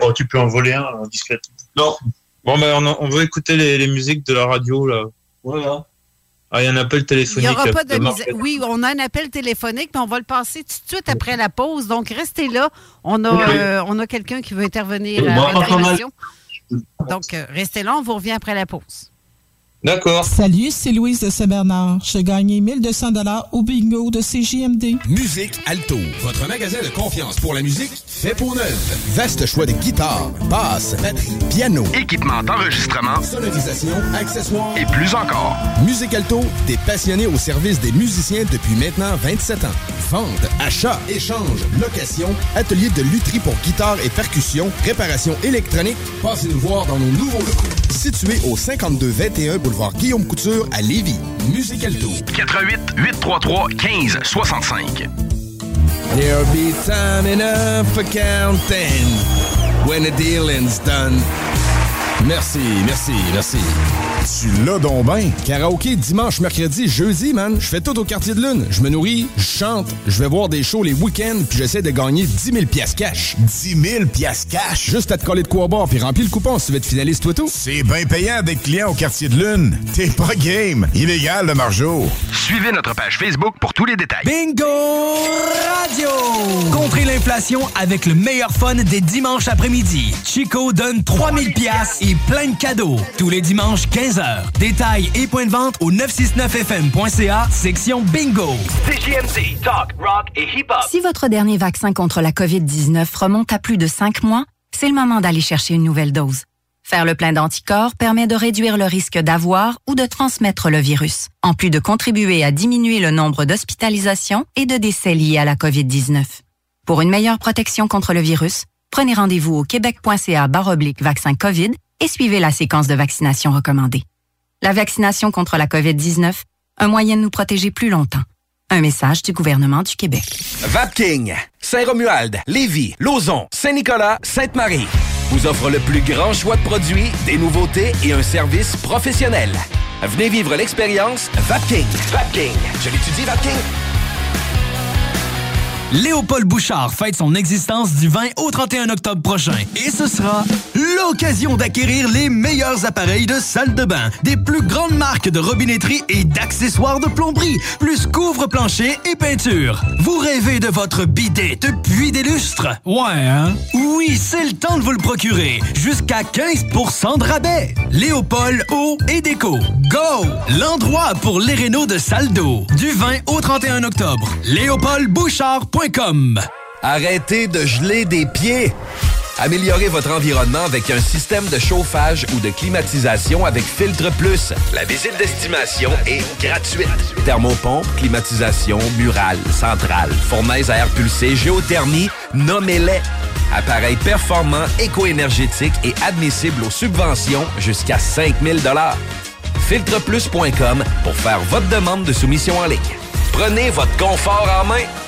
Oh, tu peux en voler un en discrètement. Non, Bon, ben, on, on veut écouter les, les musiques de la radio, là. voilà. Ah, il y a un appel Il téléphonique. n'y aura pas de de mise- Marc- Oui, on a un appel téléphonique, mais on va le passer tout de suite après la pause. Donc, restez là. On a, euh, on a quelqu'un qui veut intervenir à émission. Donc, euh, restez là. On vous revient après la pause. D'accord. Salut, c'est Louise de Saint-Bernard. J'ai gagné 1200 dollars au bingo de CJMD. Musique Alto, votre magasin de confiance pour la musique fait pour neuf. Vaste choix de guitares, basses, batterie, piano, Équipement d'enregistrement sonorisation, accessoires et plus encore. Musique Alto, des passionnés au service des musiciens depuis maintenant 27 ans. Vente, achat, échange, location, atelier de lutherie pour guitare et percussion, réparation électronique. Passez nous voir dans nos nouveaux locaux. Situé au 5221 boulevard Guillaume Couture à Lévis. Musique Alto. 88 833 15 65. There'll be time enough for counting when the dealing's done. Merci, merci, merci. Tu l'as donc ben. Karaoké dimanche, mercredi, jeudi, man. Je fais tout au quartier de lune. Je me nourris, je chante, je vais voir des shows les week-ends, puis j'essaie de gagner 10 000 piastres cash. 10 000 piastres cash? Juste à te coller de quoi boire, puis remplir le coupon si tu veux être finaliste, toi tout. C'est bien payant d'être client au quartier de lune. T'es pas game. Illégal, le margeau. Suivez notre page Facebook pour tous les détails. Bingo Radio! Contrez l'inflation avec le meilleur fun des dimanches après-midi. Chico donne 3000 pièces et plein de cadeaux. Tous les dimanches, 15h. Détails et points de vente au 969fm.ca, section Bingo. CJMD, talk, rock et hip-hop. Si votre dernier vaccin contre la COVID-19 remonte à plus de cinq mois, c'est le moment d'aller chercher une nouvelle dose. Faire le plein d'anticorps permet de réduire le risque d'avoir ou de transmettre le virus, en plus de contribuer à diminuer le nombre d'hospitalisations et de décès liés à la COVID-19. Pour une meilleure protection contre le virus, prenez rendez-vous au québec.ca baroblique vaccin COVID et suivez la séquence de vaccination recommandée. La vaccination contre la COVID-19, un moyen de nous protéger plus longtemps. Un message du gouvernement du Québec. Vapking, Saint-Romuald, Lévis, Lauson, Saint-Nicolas, Sainte-Marie vous offre le plus grand choix de produits, des nouveautés et un service professionnel. Venez vivre l'expérience Vapking. Vapking. Je l'étudie, Vapking. Léopold Bouchard fête son existence du 20 au 31 octobre prochain. Et ce sera l'occasion d'acquérir les meilleurs appareils de salle de bain, des plus grandes marques de robinetterie et d'accessoires de plomberie, plus couvre-plancher et peinture. Vous rêvez de votre bidet depuis des lustres? Ouais, hein? Oui, c'est le temps de vous le procurer. Jusqu'à 15% de rabais. Léopold Eau et Déco. Go! L'endroit pour les rénaux de salle d'eau. Du 20 au 31 octobre. Arrêtez de geler des pieds. Améliorez votre environnement avec un système de chauffage ou de climatisation avec Filtre Plus. La visite d'estimation est gratuite. Thermopompe, climatisation, murale, centrale, fournaise à air pulsé, géothermie, nommez-les. Appareil performant, éco-énergétique et admissible aux subventions jusqu'à 5000 Filtreplus.com pour faire votre demande de soumission en ligne. Prenez votre confort en main.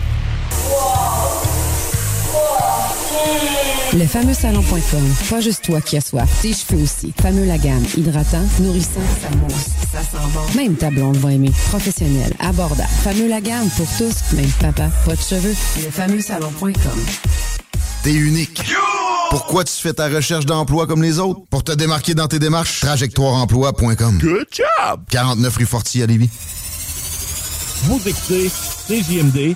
Le fameux salon.com. Pas juste toi qui as soif. Tes cheveux aussi. Fameux la gamme. Hydratant, nourrissant, ça mousse, ça sent bon. Même ta blonde va aimer. Professionnel, abordable. Fameux la gamme pour tous. Même papa, pas de cheveux. Le fameux salon.com. T'es unique. Pourquoi tu fais ta recherche d'emploi comme les autres? Pour te démarquer dans tes démarches, trajectoireemploi.com. Good job! 49 rue Forti à Lévis. Vous écoutez CJMD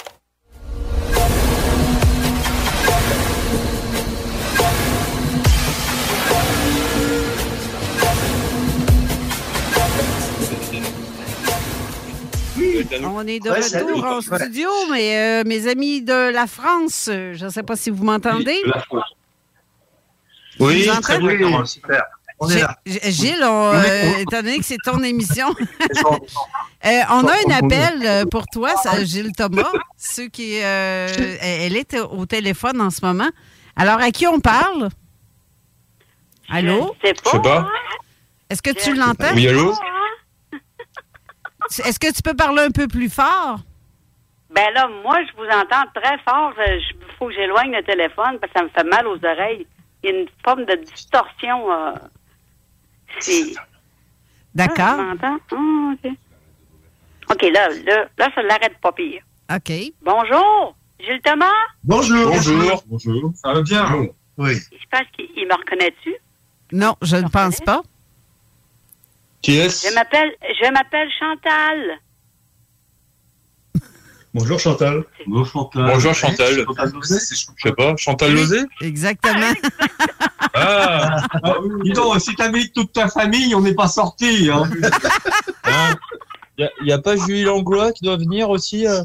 On est de Ouais, retour salut. en studio, mais euh, mes amis de la France, je ne sais pas si vous m'entendez. Oui, très bien, super. On est là. G- Gilles, on, euh, étant donné que c'est ton émission, euh, on a un appel pour toi, ça, Gilles Thomas. Ceux qui, euh, elle est au téléphone en ce moment. Alors, à qui on parle? Allô? Je sais pas. Je sais pas. Est-ce que tu l'entends? Oui, allô? Est-ce que tu peux parler un peu plus fort? Ben là, moi, je vous entends très fort. Il faut que j'éloigne le téléphone parce que ça me fait mal aux oreilles. Il y a une forme de distorsion. euh, c'est... D'accord. Ah? Ah, OK. OK, là, là, là, ça l'arrête pas pire. OK. Bonjour, Gilles Thomas? Bonjour. Bonjour. Bonjour. Ça va bien? Oui. Je pense qu'il il me reconnaît-tu? Non, je ne pense pas. Qui Je m'appelle, je m'appelle Chantal. Bonjour Chantal. Bonjour Chantal. Bonjour Chantal. Je sais pas, Chantal Lozé Exactement. Ah, Dis donc, si t'invites toute ta famille, on n'est pas sorti. Hein. Il n'y a, pas Julie Langlois qui doit venir aussi euh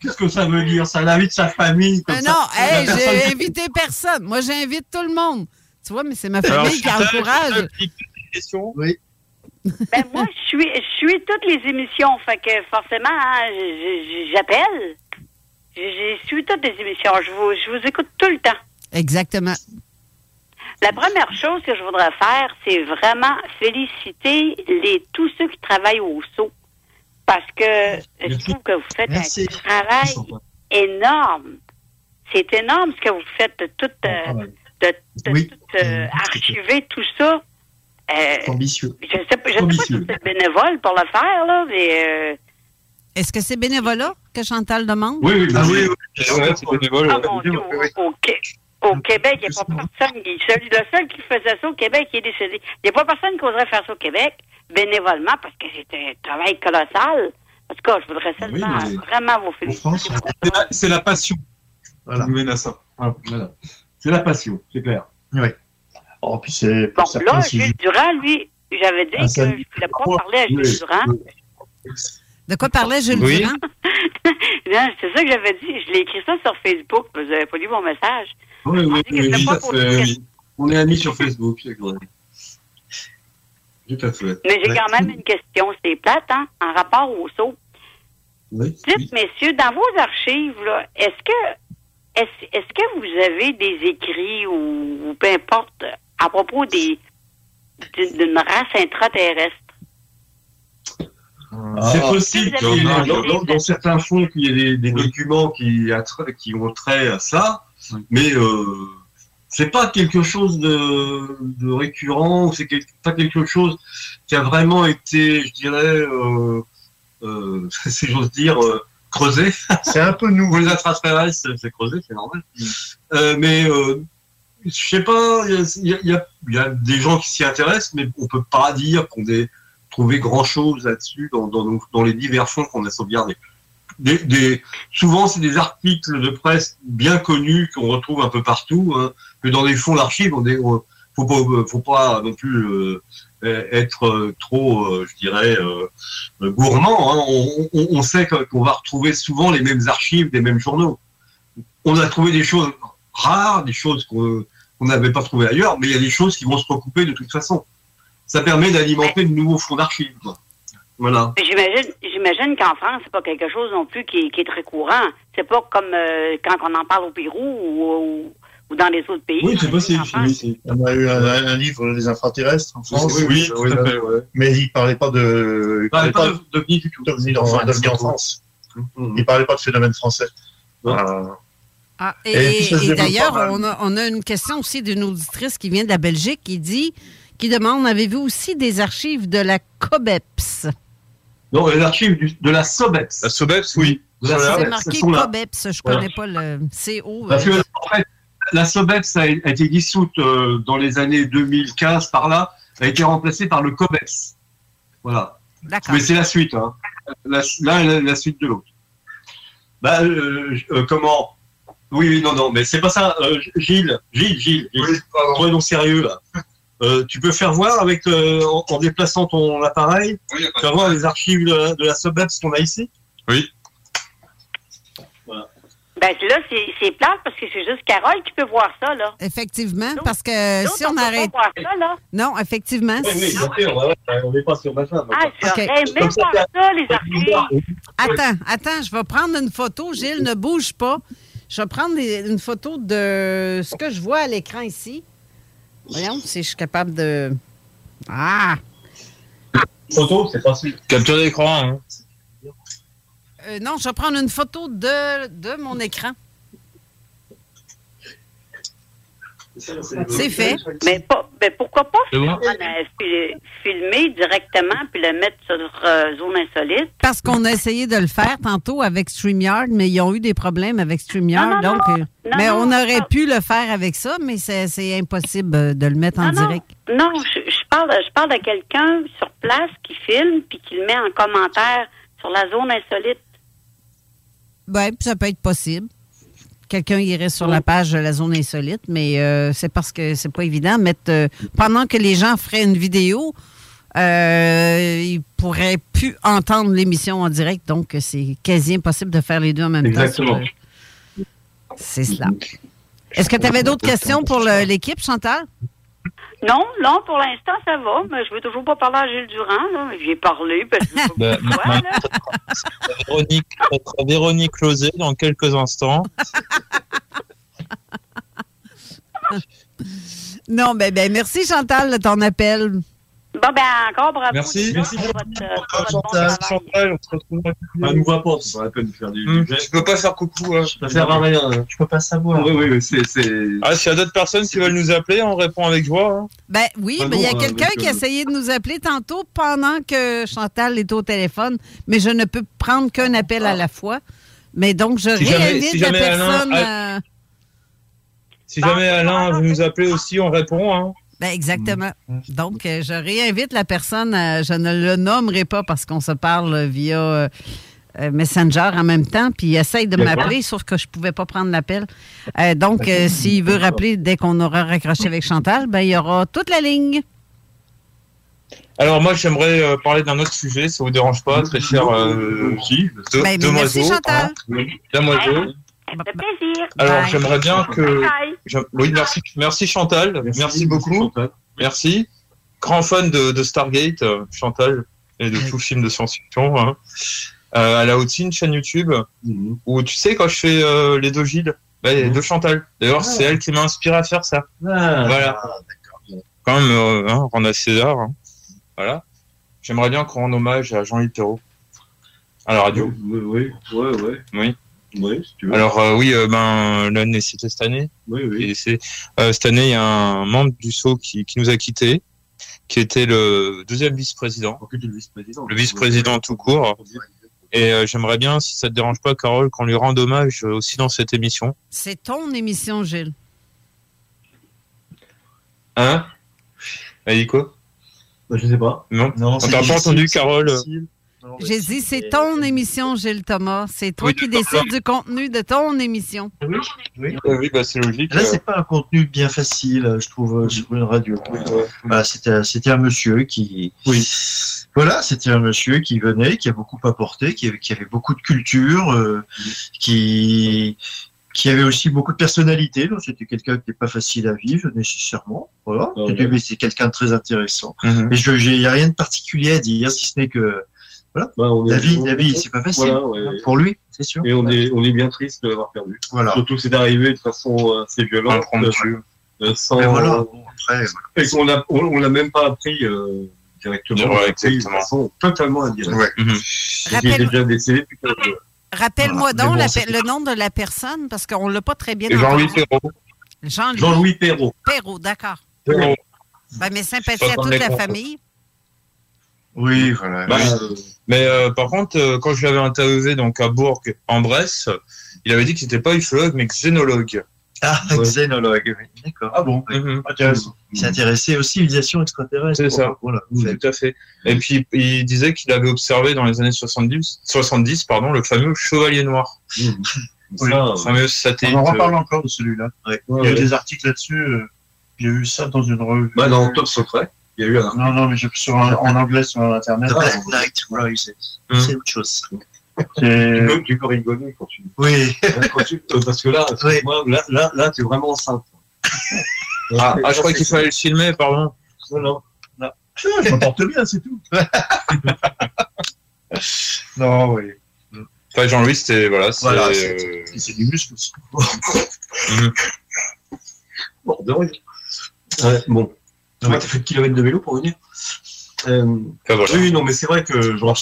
Qu'est-ce que ça veut dire Ça invite sa famille. Comme Mais ça? non, hey, j'ai personne- invité personne. Moi, j'invite tout le monde. Tu vois, mais c'est ma Alors, famille qui Chantal, encourage. Chantal, petite question. Oui. Ben moi, je suis, je suis toutes les émissions, fait que forcément, hein, j'appelle. Je, je suis toutes les émissions. Je vous, je vous écoute tout le temps. Exactement. La première chose que je voudrais faire, c'est vraiment féliciter les tous ceux qui travaillent au SO. Parce que je trouve que vous faites Merci. un travail énorme. C'est énorme ce que vous faites de tout, euh, de, de Oui. tout euh, archiver tout ça. Euh, Ambitieux. je sais pas, je sais pas si c'est bénévole pour le faire, là, mais euh, Est-ce que c'est bénévolat que Chantal demande? Oui, oui, Ah oui, c'est bénévole. Ah ouais. mon Dieu, au, au Qué- au Québec, il n'y a pas personne. qui- Celui, le seul qui faisait ça au Québec, il est décédé. Il n'y a pas personne qui oserait faire ça au Québec, bénévolement, parce que c'est un travail colossal. En tout cas, je voudrais seulement mais- vraiment vous féliciter. C'est la- passion. Voilà. C'est la passion, c'est clair. Oui. Oh, puis c'est là, Gilles Durand, lui, j'avais dit Ah, que je ne voulais pas parler à Gilles Oui. Durand. De quoi parlait Jules Oui. Durand? Non, c'est ça que j'avais dit. Je l'ai écrit ça sur Facebook, mais vous n'avez pas lu mon message. Oui, oui, oui, oui. On est amis sur Facebook, c'est vrai. Tout à fait. Mais j'ai quand même une question. C'est plate, hein, en rapport au saut. Oui. Dites, messieurs, dans vos archives, là, est-ce que est-ce est-ce que vous avez des écrits ou, ou peu importe à propos des d'une race intraterrestre? C'est Ah. possible Vous avez qu'il y ait- demandé dans, dans- dans certains fonds qu'il y ait des, des documents qui, qui ont trait à ça, mais euh, c'est pas quelque chose de, de récurrent, c'est quel- pas quelque chose qui a vraiment été, je dirais, euh, euh, si j'ose dire, euh, creusé. C'est un peu nouveau. Les extraterrestres, c'est- creusé, c'est normal. Euh, mais euh, je sais pas, il y a, des gens qui s'y intéressent, mais on peut pas dire qu'on ait trouvé grand chose là-dessus dans, dans, dans les divers fonds qu'on a sauvegardés. Des, des- souvent, c'est des articles de presse bien connus qu'on retrouve un peu partout, hein, que dans les fonds d'archives, on on- faut pas, non plus euh, être euh, trop, euh, je dirais, euh, gourmand. hein. On, on- sait qu'on va retrouver souvent les mêmes archives des mêmes journaux. On a trouvé des choses rares, des choses qu'on qu'on n'avait pas trouvées ailleurs, mais il y a des choses qui vont se recouper de toute façon. Ça permet d'alimenter de nouveaux fonds d'archives. Voilà. J'imagine, j'imagine qu'en France, c'est pas quelque chose non plus qui, est- qui est très courant. C'est pas comme euh, quand on en parle au Pérou ou, ou- ou dans les autres pays. Oui, c'est possible. France. On a eu un, un livre des extraterrestres en France. Oui, oui, tout à fait, ouais. Mais il parlait pas de. Il parlait pas de- d'OVNI du tout. d'OVNI en, France. Mhm. Il parlait pas de phénomène français. Euh, Ah, et d'ailleurs, on a, on a une question aussi d'une auditrice qui vient de la Belgique qui dit, qui demande, avez-vous aussi des archives de la COBEPS? Non, les archives du- de la SOBEPS. La SOBEPS, oui. C'est marqué. COBEPS, je Voilà. connais pas le CO. Parce que, euh, en fait, la SOBEPS a, été dissoute euh, dans les années 2015 par là, a été remplacée par le COBEPS. Voilà. D'accord. Mais c'est la suite. Hein. La- L'un est la, la suite de l'autre. Bah, euh, euh, comment Oui, oui, non, non, mais c'est pas ça. Euh, Gilles, Gilles, Gilles, Gilles. Toi, non sérieux là. Euh, tu peux faire voir avec euh, en, en déplaçant ton appareil, Oui, voir les archives de la, de la SOBEPS qu'on a ici. Oui. Voilà. Ben là, c'est c'est plate parce que c'est juste Carole qui peut voir ça, là. Effectivement, parce que si on pas arrête. voir ça, là. Non, effectivement. Oui, oui, bien sûr, ouais, ouais, on n'est pas sur ma femme. Ah, j'aurais aimé voir ça, les archives. Attends, attends, je vais prendre une photo. Gilles, ne bouge pas. Je vais prendre des- une photo de ce que je vois à l'écran ici. Voyons si je suis capable de. Ah! Photo, c'est facile. Capture d'écran. Hein. Euh, non, je vais prendre une photo de, de mon écran. C'est fait. Mais, pas, mais pourquoi pas? Bon? filmer directement puis le mettre sur euh, Zone Insolite? Parce qu'on a essayé de le faire tantôt avec StreamYard, mais ils ont eu des problèmes avec StreamYard. Non, non, donc, non. euh, Non, mais non, on aurait non. pu le faire avec ça, mais c'est impossible euh, de le mettre en direct. Non, je, je parle, je parle de quelqu'un sur place qui filme puis qui le met en commentaire sur la Zone Insolite. Oui, ça peut être possible. Quelqu'un irait sur la page de la zone insolite, mais euh, c'est parce que c'est pas évident. de Mettre, euh, pendant que les gens feraient une vidéo, euh, ils pourraient plus entendre l'émission en direct, donc c'est quasi impossible de faire les deux en même Exactement. temps. euh, C'est cela. Est-ce que tu avais d'autres questions pour l'équipe, Chantal? Non, non, pour l'instant, ça va, mais je veux toujours pas parler à Gilles Durand. là. J'ai parlé, parce que je veux Ben, là. Véronique, Véronique Lozé dans quelques instants. Non, ben, ben merci, Chantal, de ton appel. Bon, ben, encore bravo. Merci. Merci. pour votre, euh, pour votre bon Chantal, on se retrouve Elle nous voit pas, c'est pas la peine de faire du. Hum, du Tu peux pas faire coucou. Hein. Ça sert à rien. hein. Je peux pas savoir. Oui, oui, oui, c'est. c'est- Ah, s'il y a d'autres personnes qui veulent nous appeler, on répond avec joie. hein. Ben oui, mais il y a bon, quelqu'un qui a euh, essayé de nous appeler tantôt pendant que Chantal est au téléphone, mais je ne peux prendre qu'un appel à la fois. Mais donc, je Si jamais- réinvite si la jamais Alain personne. euh, Si jamais Alain veut nous appeler aussi, on répond. Hein. Ben exactement. Donc, euh, je réinvite la personne. à- je ne le nommerai pas parce qu'on se parle via euh, euh, Messenger en même temps, puis il essaye de m'appeler, sauf que je ne pouvais pas prendre l'appel. Euh, donc, euh, s'il veut rappeler dès qu'on aura raccroché avec Chantal, ben il y aura toute la ligne. Alors moi, j'aimerais euh, parler d'un autre sujet, ça vous dérange pas, très cher euh, de, Ben, merci, Chantal. Ça fait plaisir. Alors j'aimerais bien que... Oui, merci, merci Chantal, merci, beaucoup. Merci. Grand fan de, de Stargate, euh, Chantal, et de tout film de science-fiction. hein. Euh, elle a aussi une chaîne YouTube où, tu sais, quand je fais euh, les deux Gilles, bah, les deux Chantal. D'ailleurs, c'est elle qui m'a inspiré à faire ça. voilà. Quand même, euh, hein, rendre à César. hein. Voilà. J'aimerais bien qu'on rende hommage à Jean-Yves Thérault à la radio. Oui, oui, oui, oui. Oui. Oui, si tu veux. Alors euh, oui, euh, ben l'année c'était cette année. Oui, oui. Et c'est euh, cette année il y a un membre du SO qui, qui nous a quittés, qui était le deuxième vice-président. le vice-président. Le vice-président tout court. Et euh, j'aimerais bien, si ça te dérange pas, Carole, qu'on lui rende hommage euh, aussi dans cette émission. C'est ton émission, Gilles. Hein? Elle dit quoi? Bah, Je sais pas. Non. Non, On c'est t'a pas entendu, Carole difficile. J'ai dit, c'est ton émission, Gilles Thomas. C'est toi Oui, qui décides du contenu de ton émission. Oui, oui. Euh, Oui, bah c'est logique. Là, euh. c'est pas un contenu bien facile, je trouve, euh, sur une radio. Voilà, c'était, c'était un monsieur qui. Oui. Voilà, c'était un monsieur qui venait, qui a beaucoup apporté, qui avait, qui avait beaucoup de culture, euh, qui qui avait aussi beaucoup de personnalité. Donc, c'était quelqu'un qui n'est pas facile à vivre nécessairement. Voilà. Ah mais c'est quelqu'un de très intéressant. Mhm. Mais je, j'ai, y a rien de particulier à dire, si ce n'est que voilà, Bah, on est- la vie, on- la vie, c'est pas facile Voilà, ouais. pour lui, c'est sûr. Et on est, on est bien triste de l'avoir perdu. Voilà. Surtout que c'est arrivé de façon euh, assez violente. Monsieur. euh, sans, Mais voilà. Bon, après, Et qu'on a, on, on l'a même pas appris euh, directement. Ouais, on l'a appris de exactement. façon totalement indirecte. Ouais. Rappelle- déjà décédé depuis quelques jours. Rappelle-moi Voilà. donc bon, la le nom de la personne, parce qu'on l'a pas très bien Jean-Louis. Perrault. Jean-Louis Jean-Louis Perrault. Perrault, d'accord. Perrault. Ben, mes sympathies à toute la famille. Oui, voilà. Bah, Mais euh, par contre, euh, quand je l'avais interviewé donc à Bourg, en Bresse, il avait dit qu'il n'était pas ufologue, mais xénologue. Ah, xénologue, oui. D'accord. Ah bon, Mhm. intéressant. Il s'intéressait aux civilisations extraterrestres. C'est ça. Voilà. Tout à fait. Et puis, il disait qu'il avait observé dans les années 70, 70 pardon, le fameux chevalier noir. Oui. Ça, le fameux satellite. On en reparle euh, encore de celui-là. Ouais, Il y a eu des articles là-dessus. euh, J'ai eu ça dans une revue. Bah, dans Top Secret, il y a eu un. Non, non, mais je, sur un- en anglais sur Internet. The Black Night Rises. Hum. C'est autre chose. Tu peux, tu peux rigoler quand tu. Oui. Parce que là, moi, là, là, là, tu es vraiment simple. Ah, ah, je crois qu'il fallait le filmer, pardon. Non, non. non. Je bien, c'est tout. non, oui. Enfin, Jean-Louis, c'était, voilà, c'est, Voilà, euh, c'est c'est du muscle aussi. Bon, de rien. Ouais, bon. Tu vois, t'as fait de kilomètres de vélo pour venir Euh, Oui, non, mais c'est vrai que Jean,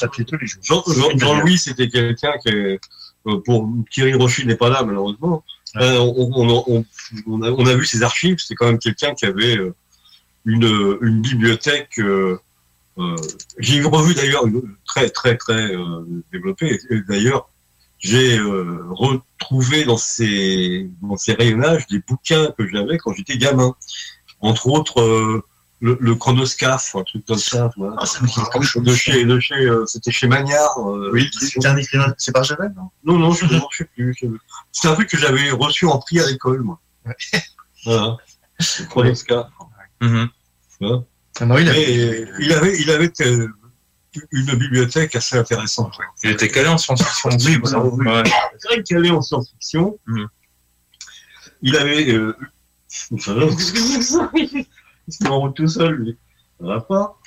Jean, Jean, Jean-Louis, c'était quelqu'un qui, euh, pour Thierry Rocher n'est pas là malheureusement. Euh, on, on- on- on a, on a vu ses archives. C'est quand même quelqu'un qui avait une, une bibliothèque. Euh, j'ai revu d'ailleurs très très très développée. D'ailleurs, j'ai euh, retrouvé dans ces dans ces rayonnages des bouquins que j'avais quand j'étais gamin. Entre autres, euh, le, le chronoscaphe, un truc comme ça. tu vois. de chez, de chez, euh, c'était chez Magnard. euh, Oui, un écrivain, c'est pas Javel, non? Non, non, je ne sais plus. C'est un truc que j'avais reçu en prix à l'école, moi. Voilà. Le chronoscaphe. Mhm. Ah non, il avait- Et il avait, il avait euh, une bibliothèque assez intéressante. Il était calé en science-fiction. Oui, voilà, qu'il allait en science-fiction. Il avait. Euh... se route tout seul, lui. Ça va pas.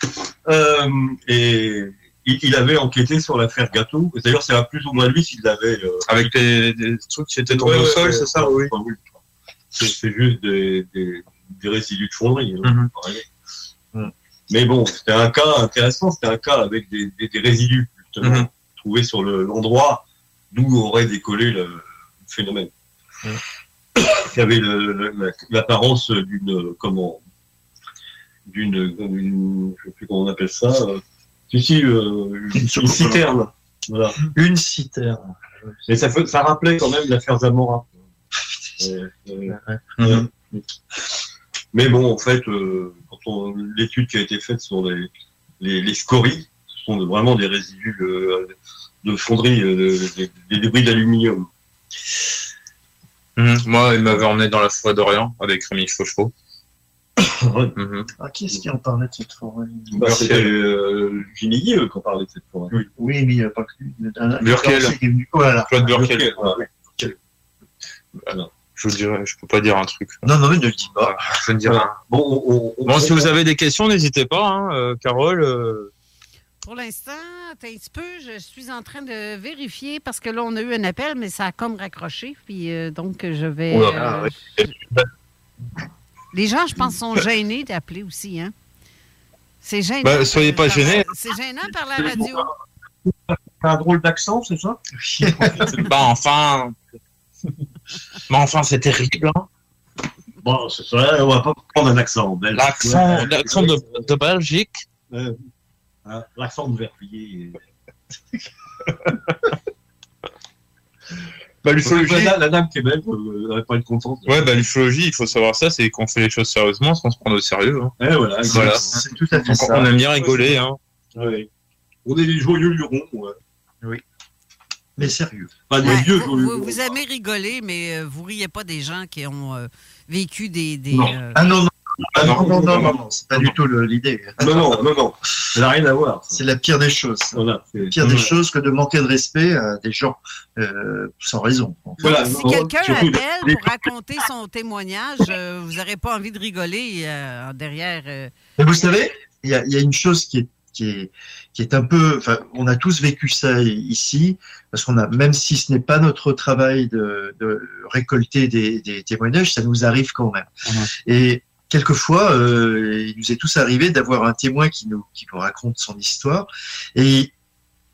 Euh, et il, il avait enquêté sur l'affaire Gâteau. D'ailleurs, c'est plus ou moins lui qui l'avait. euh, Avec des, des trucs qui étaient tombés Ouais, au sol, c'est ça ouais, ouais, oui. C'est juste des, des, des résidus de fonderie. hein, Mhm. pareil. Mais bon, c'était un cas intéressant, c'était un cas avec des, des, des résidus, justement, Mhm. trouvés sur le- l'endroit d'où aurait décollé le, le phénomène. Qui avait le- le- la- l'apparence d'une, comment, d'une, je sais plus comment on appelle ça, euh, si, si, euh, une, une citerne. Voilà. Une citerne. Et ça, ça rappelait quand même l'affaire Zamora. Mhm. Mais bon, en fait, euh, quand on, l'étude qui a été faite sur les, les, les scories, ce sont vraiment des résidus de fonderie, euh, de- des, des débris d'aluminium. Mhm. Moi, il m'avait emmené dans la forêt d'Orient avec Rémi Fauchereau. Mhm. Ah, qui est-ce qui en parlait de cette forêt? Bah, C'était euh, Ginny euh, qu'on parlait de cette forêt. Oui, oui, mais il n'y a pas que lui. Burkel. qui Voilà. Claude Burkel. voilà. Je vous dirais, je peux pas dire un truc. Non, non, mais ne le dis pas. Je ne dirai rien. Bon, on- on- Bon, si vous avez des questions, n'hésitez pas, hein, euh, Carole. euh, Pour l'instant, un petit peu, je suis en train de vérifier parce que là, on a eu un appel, mais ça a comme raccroché. Puis euh, donc, je vais. Oh là euh, là, ouais. Les gens, je pense, sont gênés d'appeler aussi. Hein? C'est gênant. Bah, soyez pas par- gênés. C'est gênant par la radio. un drôle d'accent, c'est ça? Bah enfin. Mais enfin, c'est terrible. Hein. Bon, c'est ça, on va pas prendre un accent belge. L'accent, Ouais. l'accent de, de Belgique. Euh, hein, L'accent de Verviers. Bah, l'ufologie. La, la dame qui est belge, euh, elle va pas être contente. Ouais, bah, l'ufologie, il faut savoir ça, c'est qu'on fait les choses sérieusement sans se prendre au sérieux. Hein. Ouais, voilà, voilà. c'est tout à fait Donc, ça. On aime bien rigoler. Hein. Ouais. On est des joyeux lurons, ouais. Oui. Mais sérieux. Pas des Ouais, vieux vous, joyeux vous- lurons. vous aimez rigoler, mais euh, vous riez pas des gens qui ont euh, vécu des. des Non. euh, Ah non, non. Ah non, non, non, non, non, non, c'est pas du tout l'idée. Non, non, non, non. Ça n'a rien à voir. C'est la pire des choses. Voilà. La pire des choses que de manquer de respect à des gens euh, sans raison. Voilà, si quelqu'un appelle pour raconter son témoignage, euh, vous n'aurez pas envie de rigoler euh, derrière. euh, Mais vous savez, il y a, il y a une chose qui est, qui est, qui est un peu, enfin, on a tous vécu ça ici, parce qu'on a, même si ce n'est pas notre travail de, de récolter des, des témoignages, ça nous arrive quand même. Et quelquefois, euh, il nous est tous arrivé d'avoir un témoin qui nous, qui nous raconte son histoire, et,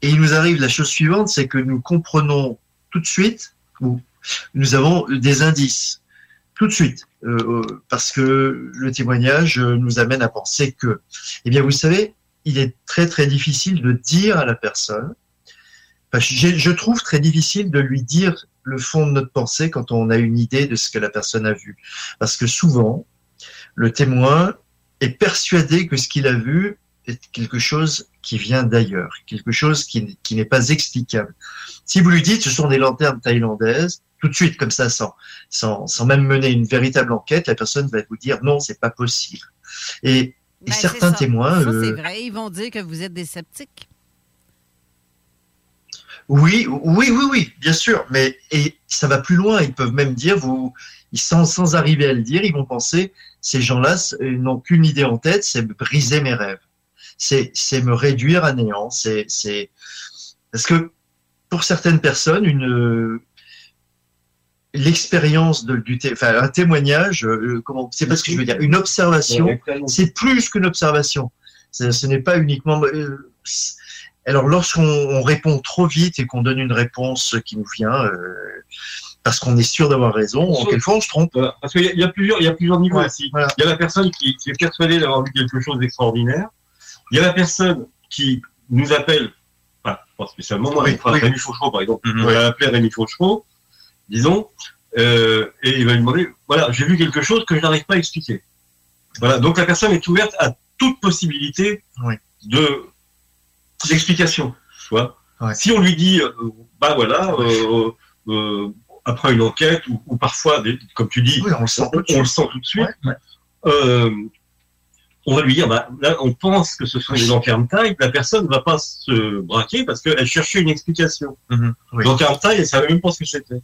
et il nous arrive la chose suivante, c'est que nous comprenons tout de suite, ou nous avons des indices. Tout de suite, euh, euh, parce que le témoignage euh, nous amène à penser que, eh bien, vous savez, il est très très difficile de dire à la personne, je trouve très difficile de lui dire le fond de notre pensée quand on a une idée de ce que la personne a vu, parce que souvent, le témoin est persuadé que ce qu'il a vu est quelque chose qui vient d'ailleurs, quelque chose qui, n'est pas explicable. Si vous lui dites ce sont des lanternes thaïlandaises, tout de suite comme ça, sans, sans, sans même mener une véritable enquête, la personne va vous dire non, c'est pas possible. Et, ben, certains témoins, Ça, c'est euh, vrai. Ils vont dire que vous êtes des sceptiques. Oui, oui, oui, oui, bien sûr. Mais et ça va plus loin. Ils peuvent même dire, vous, ils sans, sans arriver à le dire, ils vont penser, ces gens-là euh, n'ont qu'une idée en tête, c'est briser mes rêves. C'est, c'est me réduire à néant. C'est, c'est parce que pour certaines personnes, une l'expérience de, du té- enfin, un témoignage, euh, comment, c'est pas ce que je veux dire, une observation, c'est plus qu'une observation. Ce, ce n'est pas uniquement. euh, alors, lorsqu'on on répond trop vite et qu'on donne une réponse qui nous vient, euh, parce qu'on est sûr d'avoir raison, en quelquefois on se trompe. Voilà. Parce qu'il y, a- il y a plusieurs, il y a plusieurs niveaux Ouais, aussi. Il y a la personne qui, qui est persuadée d'avoir vu quelque chose d'extraordinaire. Il y a la personne qui nous appelle, enfin, pas spécialement moi, Oui, mais enfin, oui. Rémi Fauchereau, par exemple. Mhm. On va l'appeler Rémi Fauchereau, disons, euh, et il va lui demander, voilà, j'ai vu quelque chose que je n'arrive pas à expliquer. Voilà. Donc la personne est ouverte à toute possibilité de d'explication. Tu vois. Si on lui dit, euh, bah voilà, euh, euh, après une enquête ou, ou parfois, des- comme tu dis, on, le sent tout de on le suite. sent tout de suite. euh, on va lui dire, bah, là, on pense que ce sont des lanternes taille. La personne ne va pas se braquer parce qu'elle cherchait une explication. Lanterne taille, elle savait même pas ce que c'était.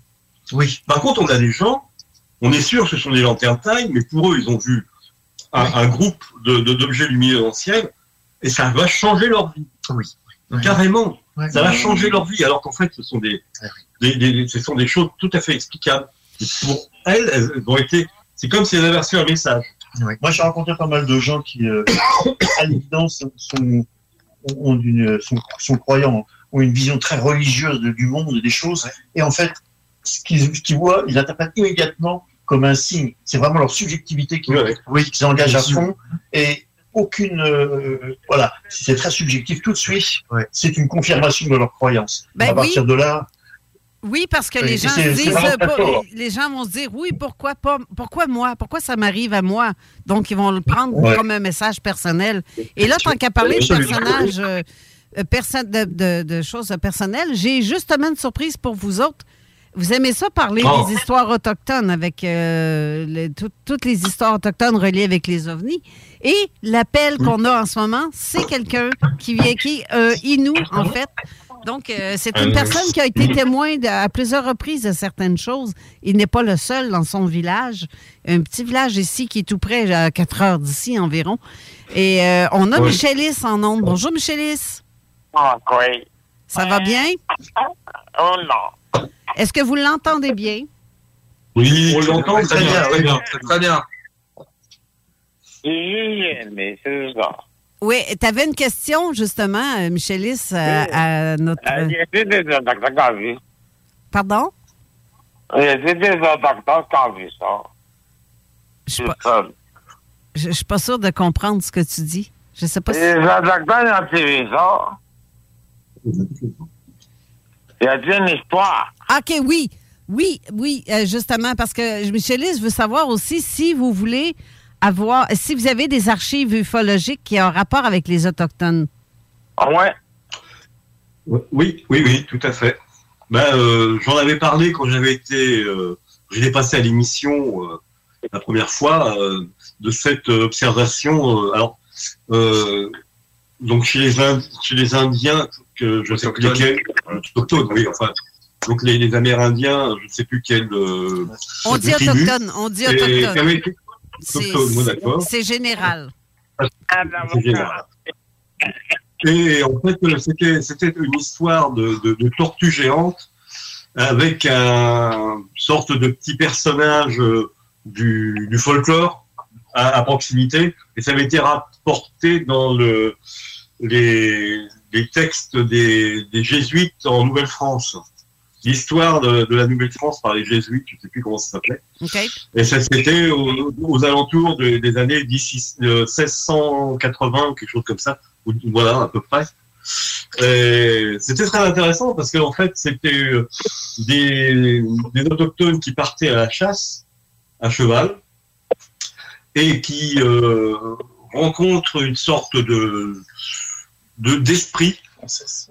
Oui. Par contre, on a des gens, on est sûr que ce sont des lanternes taille, mais pour eux, ils ont vu un, un groupe de- de- d'objets lumineux dans le ciel et ça va changer leur vie. Oui. Carrément. Ouais. Ça va changer leur vie, alors qu'en fait, ce sont des, des, des- ce sont des choses tout à fait explicables. Et pour elles, elles ont été, c'est comme si elles avaient reçu un message. Moi, j'ai rencontré pas mal de gens qui, euh, à l'évidence, sont, ont une, sont, sont croyants, ont une vision très religieuse de- du monde, des choses. Et en fait, ce qu'ils ce qu'ils voient, ils interprètent immédiatement comme un signe. C'est vraiment leur subjectivité qui, oui, qui s'engage à fond. Et aucune, euh, voilà, c'est très subjectif tout de suite, c'est une confirmation de leur croyance. Ben à partir oui. de là, Oui, parce que Oui, les gens disent, les vont se dire, oui, pourquoi pas, pourquoi moi, pourquoi ça m'arrive à moi? Donc ils vont le prendre Ouais. comme un message personnel. Et là, tant qu'à parler de personnages, euh, euh, perso- de, de- de choses personnelles, j'ai justement une surprise pour vous autres. Vous aimez ça parler Oh. des histoires autochtones avec euh, le- tout- toutes les histoires autochtones reliées avec les ovnis? Et l'appel qu'on a en ce moment, c'est quelqu'un qui vient, qui est euh, Inou, en fait. Donc, euh, c'est une Euh, personne qui a été témoin de- à plusieurs reprises de certaines choses. Il n'est pas le seul dans son village. Un petit village ici qui est tout près, à 4 heures d'ici environ. Et euh, on a Oui. Michelis en ondes. Bonjour, Michelis. Ah, oui. Ça va bien? Oh non. Est-ce que vous l'entendez bien? Oui, on l'entend très bien, très oui. bien, très bien. Oui, mais c'est ça. Oui, tu avais une question, justement, euh, Michelis, à, à notre... Il y a des autochtones qui ont vu. Pardon? Il y a des qui ont vu ça. Je suis pas, je- je suis pas sûre de comprendre ce que tu dis. Je sais pas si... Les autochtones ont vu ça. Il y a une histoire. OK, oui. Oui, oui, euh, justement, parce que Michelis veut savoir aussi si vous voulez avoir, si vous avez des archives ufologiques qui ont rapport avec les Autochtones. Ouais? Oui, oui, oui, tout à fait. Ben, euh, j'en avais parlé quand j'avais été, euh, j'étais passé à l'émission euh, la première fois euh, de cette observation. euh, alors, euh, donc chez les, Ind- chez les Indiens, que je ne sais plus lesquels, euh, autochtones, oui, enfin, donc les, les Amérindiens, je ne sais plus quel. euh, On dit tribu. autochtone, on dit autochtone. ah oui, C'est- autochtone, moi, d'accord. C'est général. C'est général. Et en fait, euh, c'était, une histoire de, de, de tortue géante avec un sorte de petit personnage du, du folklore à, à proximité. Et ça avait été rapporté dans le, les, les textes des, des jésuites en Nouvelle-France. L'histoire de, de la Nouvelle-France par les jésuites, je ne sais plus comment ça s'appelait. OK. Et ça, c'était aux, aux alentours de- des années 10 euh, 1680, quelque chose comme ça, ou voilà, à peu près. C'était très intéressant parce qu'en fait, c'était euh, des, des autochtones qui partaient à la chasse à cheval et qui euh, rencontrent une sorte de de- d'esprit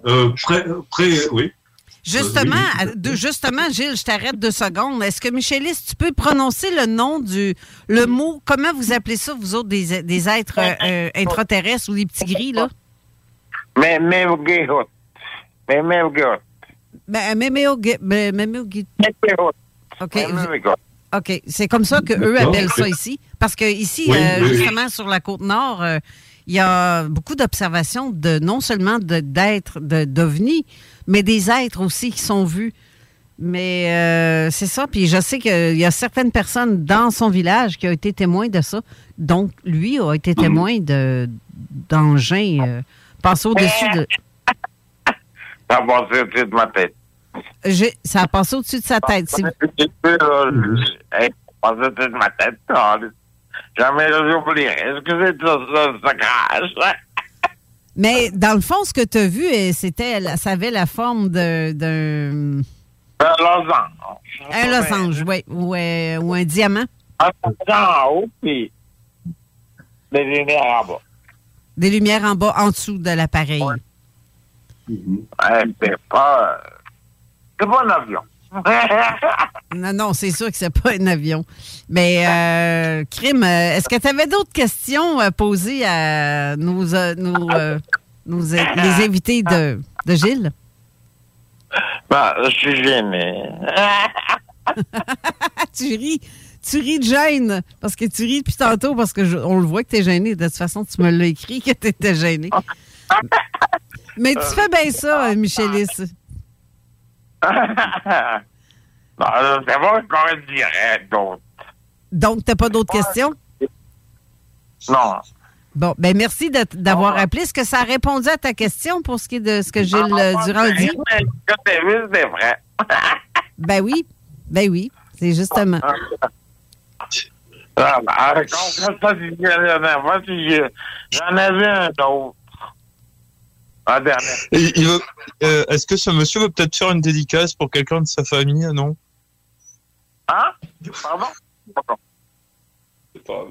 euh, près, près, oui. Justement, Euh, de- justement, Gilles, je t'arrête deux secondes. Est-ce que Michelis, tu peux prononcer le nom du le mot comment vous appelez ça vous autres des, des êtres euh, intraterrestres ou des petits gris là? Mais, mais. Mais, mais, gu- OK. OK. C'est comme ça qu'eux appellent ça ici. Parce que ici, Oui, euh, oui, justement, sur la côte nord, euh, il y a beaucoup d'observations de non seulement d'êtres, de- d'ovnis, mais des êtres aussi qui sont vus. Mais euh, c'est ça. Puis je sais qu'il y a certaines personnes dans son village qui ont été témoins de ça. Donc, lui a été témoin de d'engins passés au-dessus de. Ça a passé au-dessus de ma tête. Ça a passé au-dessus de sa tête. C'est- de ma tête. Jamais je l'oublierai. Excusez ça, crache. Mais dans le fond, ce que tu as vu, euh, c'était, ça avait la forme d'un. Un losange. Un losange, oui. Ou, euh, ou un diamant. Un losange en haut, puis des lumières en bas. Des lumières en bas, en dessous de l'appareil. Ouais, c'est pas... C'est pas un avion. Non, non, c'est sûr que c'est pas un avion. Mais, euh, Crime, euh, est-ce que tu avais d'autres questions à poser à nos, euh, nos, euh, nos, les invités de, de Gilles? Ben, je suis gêné. tu ris. Tu ris de gêne. Parce que tu ris depuis tantôt, parce que je- on le voit que tu es gêné. De toute façon, tu me l'as écrit que tu étais gêné. Mais tu fais bien ça, Michelis. non, je sais pas qu'on dirait d'autres. Donc, tu n'as pas d'autres questions? Non. Bon, ben merci d'avoir appelé. Est-ce que ça a répondu à ta question pour ce qui est de ce que Gilles euh, Durand dit? T'as c'est vrai. Ben oui. Ben oui. C'est justement. Ah, ben, j'en avais un autre. Et il veut- euh, Est-ce que ce monsieur veut peut-être faire une dédicace pour quelqu'un de sa famille, non? Hein? Pardon?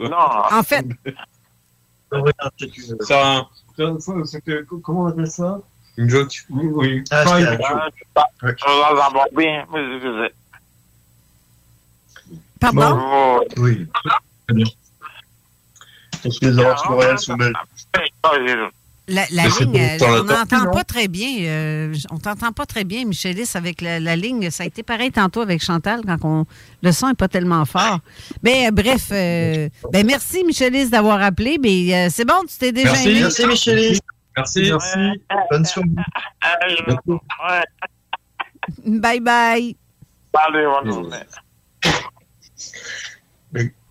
Non. En fait, C'est un... Comment on appelle ça? Une joke. Oui, oui. Ah, joke. Je. Pardon? Oui. Très bien. Est-ce que les aurores boréales sont belles La, ligne, euh, on n'entend pas très bien. euh, on t'entend pas très bien, Michelis, avec la, la ligne. Ça a été pareil tantôt avec Chantal quand on, le son n'est pas tellement fort. Mais euh, bref, euh, ben merci, Michelis, d'avoir appelé. Mais euh, c'est bon, tu t'es déjà Merci. aimé? Merci, Michelis. Merci. Merci. Bonne soirée. Bye bye. Salut, bonne journée.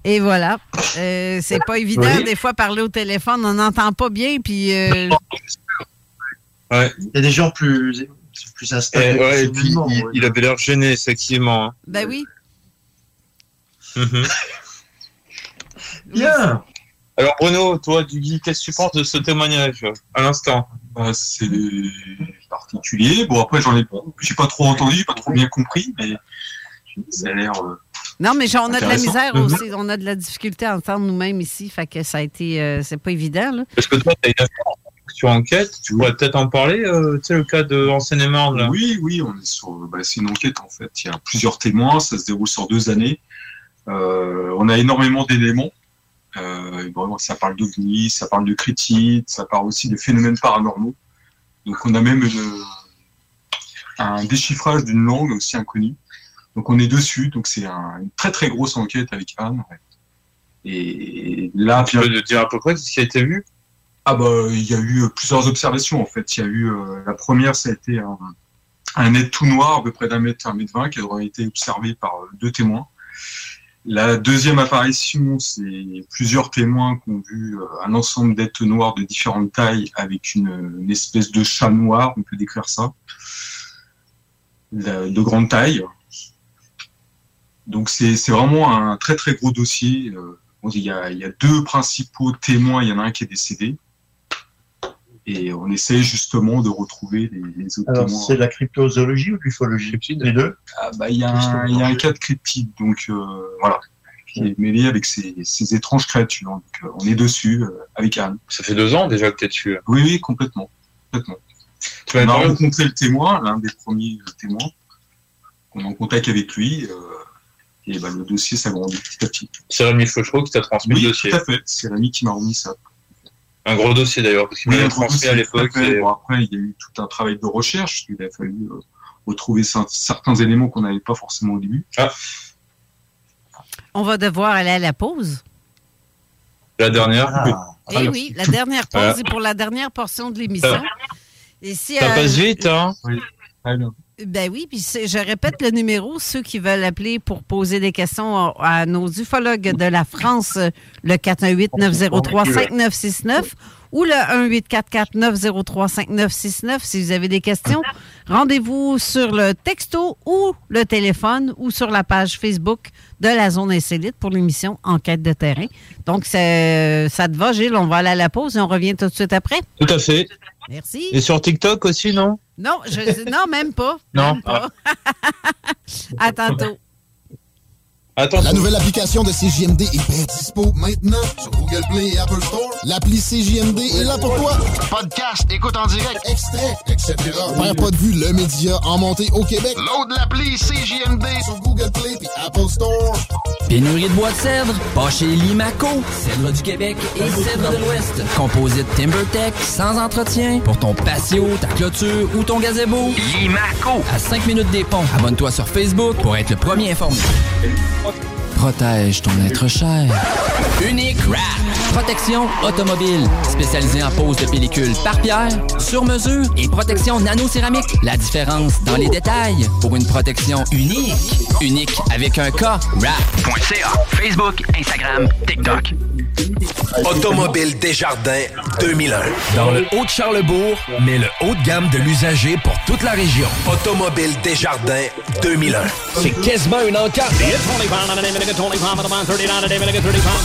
Et voilà. Euh, c'est pas évident, Oui. des fois, parler au téléphone. On n'entend pas bien. Puis. euh, Ouais. Il y a des gens plus, plus installés. Et, ouais, et puis il, ouais. il avait l'air gêné, effectivement. hein. ben oui. Mhm. Bien. Alors Bruno, toi, Guigui, qu'est-ce que tu penses de ce témoignage à l'instant? Bah, c'est particulier. Bon, après, j'en ai, j'ai pas trop entendu, j'ai pas trop bien compris, mais ça a l'air. euh, Non, mais on a de la misère Mhm. aussi. On a de la difficulté à entendre nous-mêmes ici. Fait que ça a été. euh, c'est pas évident, là. Parce que toi, tu as sur enquête, tu pourrais peut-être en parler, euh, tu sais, le cas de là. Oui, oui, on est sur. Bah, c'est une enquête en fait. Il y a plusieurs témoins, ça se déroule sur deux années. Euh, on a énormément d'éléments. Euh, vraiment, ça parle d'ovnis, ça parle de critiques, ça parle aussi de phénomènes paranormaux. Donc on a même une- un déchiffrage d'une langue aussi inconnue. Donc on est dessus. Donc c'est un- une très très grosse enquête avec Anne. Et là, Tu peux nous dire à peu près ce qui a été vu? Ah bah il y a eu plusieurs observations en fait. Il y a eu euh, la première, ça a été un, un être tout noir, à peu près d'un mètre, un mètre vingt, qui aurait été observé par euh, deux témoins. La deuxième apparition, c'est plusieurs témoins qui ont vu euh, un ensemble d'êtres noirs de différentes tailles avec une, une espèce de chat noir, on peut décrire ça, de, de grande taille. Donc c'est c'est vraiment un très très gros dossier. Euh, il, y a, il y a deux principaux témoins, il y en a un qui est décédé. Et on essaie justement de retrouver les, les autres Alors, témoins. c'est de la cryptozoologie ou de l'ufologie Les deux Ah, bah, il y, a un- il y a un cas de cryptide, donc euh, voilà, qui est mêlé avec ces, ces étranges créatures. Donc, euh, on est dessus euh, avec Anne. Ça fait deux ans déjà que tu es dessus. Oui, oui, complètement. complètement. Tu on a rencontré le témoin, l'un des premiers témoins. On est en contact avec lui. euh, et bah, le dossier s'agrandit petit à petit. C'est Rémi Fauchereau qui t'a transmis Oui, le dossier. tout à fait. C'est Rémi qui m'a remis ça. Un gros dossier d'ailleurs, parce qu'il Oui, gros transmis dossier, à l'époque. et- Bon, après, il y a eu tout un travail de recherche. Il a fallu euh, retrouver cer- certains éléments qu'on n'avait pas forcément au début. On va devoir aller à la pause. La dernière. Eh oui, la dernière pause Ah. est pour la dernière portion de l'émission. Et si, Ça euh, passe vite, hein? Ben oui, puis je répète le numéro, ceux qui veulent appeler pour poser des questions à, nos ufologues de la France, le 418-903-5969 ou le 1844-903-5969 si vous avez des questions. Rendez-vous sur le texto ou le téléphone ou sur la page Facebook de la Zone Insolite pour l'émission Enquête de terrain. Donc, ça te va, Gilles? On va aller à la pause et on revient tout de suite après. Tout à fait. Merci. Et sur TikTok aussi, non? Non, je, non, même pas. Non. Même pas. à tantôt. Attends. La nouvelle application de CJMD est bien dispo maintenant sur Google Play et Apple Store. L'appli CJMD est là pour toi. Podcast, écoute en direct, extrait, etc. Perds pas de vue, le média en montée au Québec. Load l'appli CJMD sur Google Play et Apple Store. Pénurie de bois de cèdre, pas chez Limaco. Cèdre du Québec et cèdre de l'Ouest. Composite TimberTech, sans entretien, pour ton patio, ta clôture ou ton gazebo. Limaco. À 5 minutes des ponts. Abonne-toi sur Facebook pour être le premier informé. Protège ton être cher. Unique Wrap. Protection automobile. Spécialisée en pose de pellicule par pierre, sur mesure et protection nano-céramique. La différence dans les détails pour une protection unique. Unique avec un K. Wrap.ca. Facebook, Instagram, TikTok. Automobile Desjardins 2001. Dans le haut de Charlebourg, mais le haut de gamme de l'usager pour toute la région. Automobile Desjardins 2001. C'est quasiment une encarte.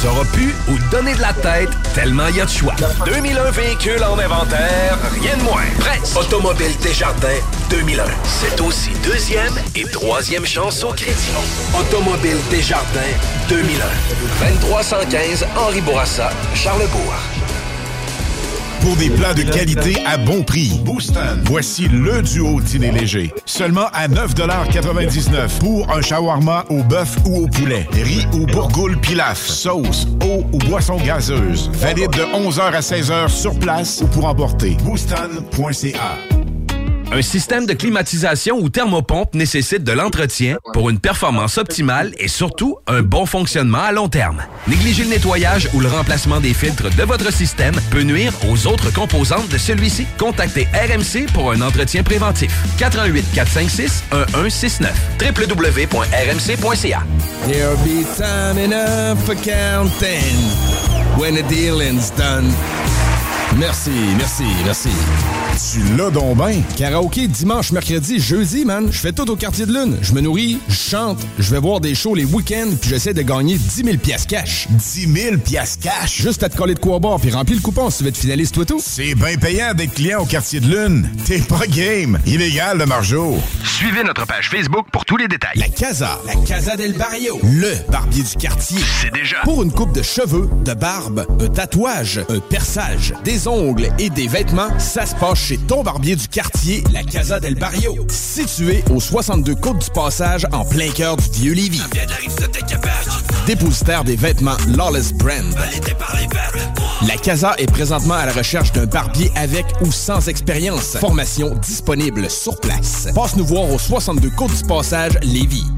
Saura plus où donner de la tête tellement il y a de choix. 2001 véhicules en inventaire, rien de moins. Presse. Automobile Desjardins 2001. C'est aussi deuxième et troisième chance au crédit. Automobile Desjardins 2001. 2315 Henri Bourassa, Charlebourg. Pour des plats de qualité à bon prix, Booston. Voici le duo dîner léger. Seulement à 9,99 pour un shawarma au bœuf ou au poulet. Riz ou bourgoule pilaf, sauce, eau ou boisson gazeuse. Valide de 11h à 16h sur place ou pour emporter. Booston.ca. Un système de climatisation ou thermopompe nécessite de l'entretien pour une performance optimale et surtout un bon fonctionnement à long terme. Négliger le nettoyage ou le remplacement des filtres de votre système peut nuire aux autres composantes de celui-ci. Contactez RMC pour un entretien préventif. 88 456 1169 www.rmc.ca. There'll be time enough for counting when the dealing's done. Merci, merci, merci. Tu l'as donc bien. Karaoké dimanche, mercredi, jeudi, man. Je fais tout au quartier de lune. Je me nourris, je chante, je vais voir des shows les week-ends, puis j'essaie de gagner 10 000 piastres cash. 10 000 piastres cash? Juste à te coller de quoi boire, puis remplir le coupon si tu veux être finaliste, toi tout. C'est bien payant d'être client au quartier de lune. T'es pas game. Illégal, le margeau. Suivez notre page Facebook pour tous les détails. La Casa. La Casa del Barrio. Le barbier du quartier. C'est déjà. Pour une coupe de cheveux, de barbe, un tatouage, un perçage, des ongles et des vêtements, ça se passe chez ton barbier du quartier, la Casa del Barrio. Situé au 62 Côte du Passage, en plein cœur du vieux Lévis. Dépositaire des vêtements Lawless Brand. La Casa est présentement à la recherche d'un barbier avec ou sans expérience. Formation disponible sur place. Passe nous voir au 62 Côte du Passage, Lévis.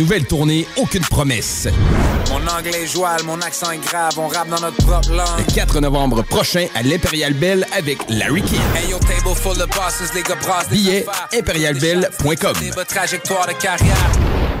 nouvelle tournée Aucune promesse. Mon anglais est joual, mon accent est grave, on rappe dans notre propre langue. Le 4 novembre prochain à l'Imperial Bell avec Larry King. Hey Billets affaires.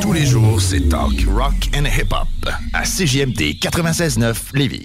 Tous les jours, c'est talk, rock and hip-hop à CJMD 96.9 Lévis.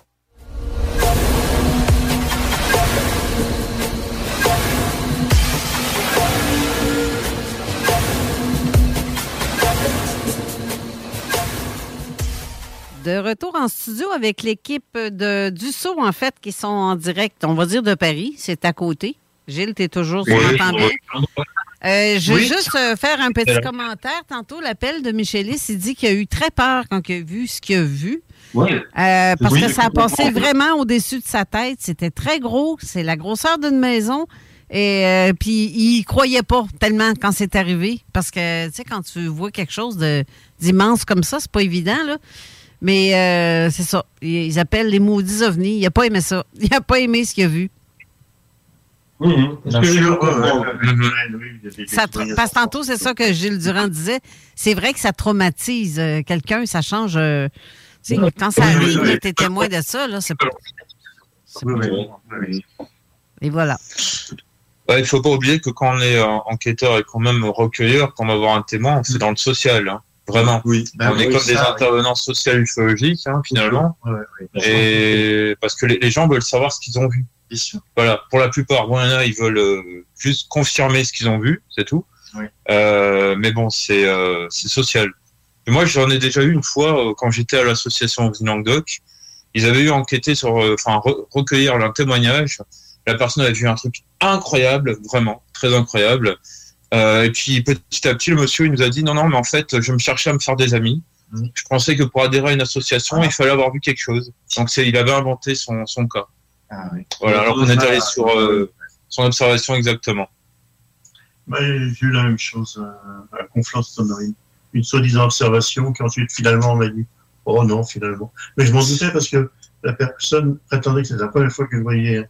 De retour en studio avec l'équipe de Dussault, en fait, qui sont en direct, on va dire de Paris. C'est à côté. Gilles, tu es toujours sur Oui, bien. oui. Euh, je veux Oui. juste euh, faire un petit Euh, commentaire. Tantôt, l'appel de Michelis, il dit qu'il a eu très peur quand il a vu ce qu'il a vu. Oui. Euh, parce que ça a passé vraiment au-dessus de sa tête. C'était très gros. C'est la grosseur d'une maison. Et euh, puis, il croyait pas tellement quand c'est arrivé. Parce que, tu sais, quand tu vois quelque chose d'immense comme ça, c'est pas évident, là. Mais euh, c'est ça. Ils appellent les maudits ovnis. Il a pas aimé ça. Il a pas aimé ce qu'il a vu. Parce que tantôt, c'est ça que Gilles Durand disait. C'est vrai que ça traumatise euh, quelqu'un, ça change. euh, tu sais, quand ça arrive, tu es témoin de ça, là, c'est pas. Et voilà. Ouais, il faut pas oublier que quand on est euh, enquêteur et quand même recueilleur, quand on va voir un témoin, c'est dans le social, hein. Vraiment. Oui. on est oui, comme des oui. intervenants sociaux ufologiques, hein, finalement. Et parce que les, les gens veulent savoir ce qu'ils ont vu. Voilà, pour la plupart, bon, il y en a, ils veulent euh, juste confirmer ce qu'ils ont vu, c'est tout. Euh, mais bon, c'est euh, c'est social. Et moi, j'en ai déjà eu une fois euh, quand j'étais à l'association Languedoc. Ils avaient eu enquêté sur, euh, enfin, re- recueillir un témoignage. La personne avait vu un truc incroyable, vraiment très incroyable. Euh, et puis petit à petit, le monsieur il nous a dit non, non, mais en fait, je me cherchais à me faire des amis. Je pensais que pour adhérer à une association, il fallait avoir vu quelque chose. Donc c'est, il avait inventé son, son cas. Voilà, alors qu'on est allé sur euh, son observation exactement. J'ai eu la même chose euh, à Conflans-Sainte-Honorine. Une soi-disant observation qui ensuite finalement m'a dit Oh non, finalement. Mais je m'en doutais parce que la personne prétendait que c'était la première fois que je voyais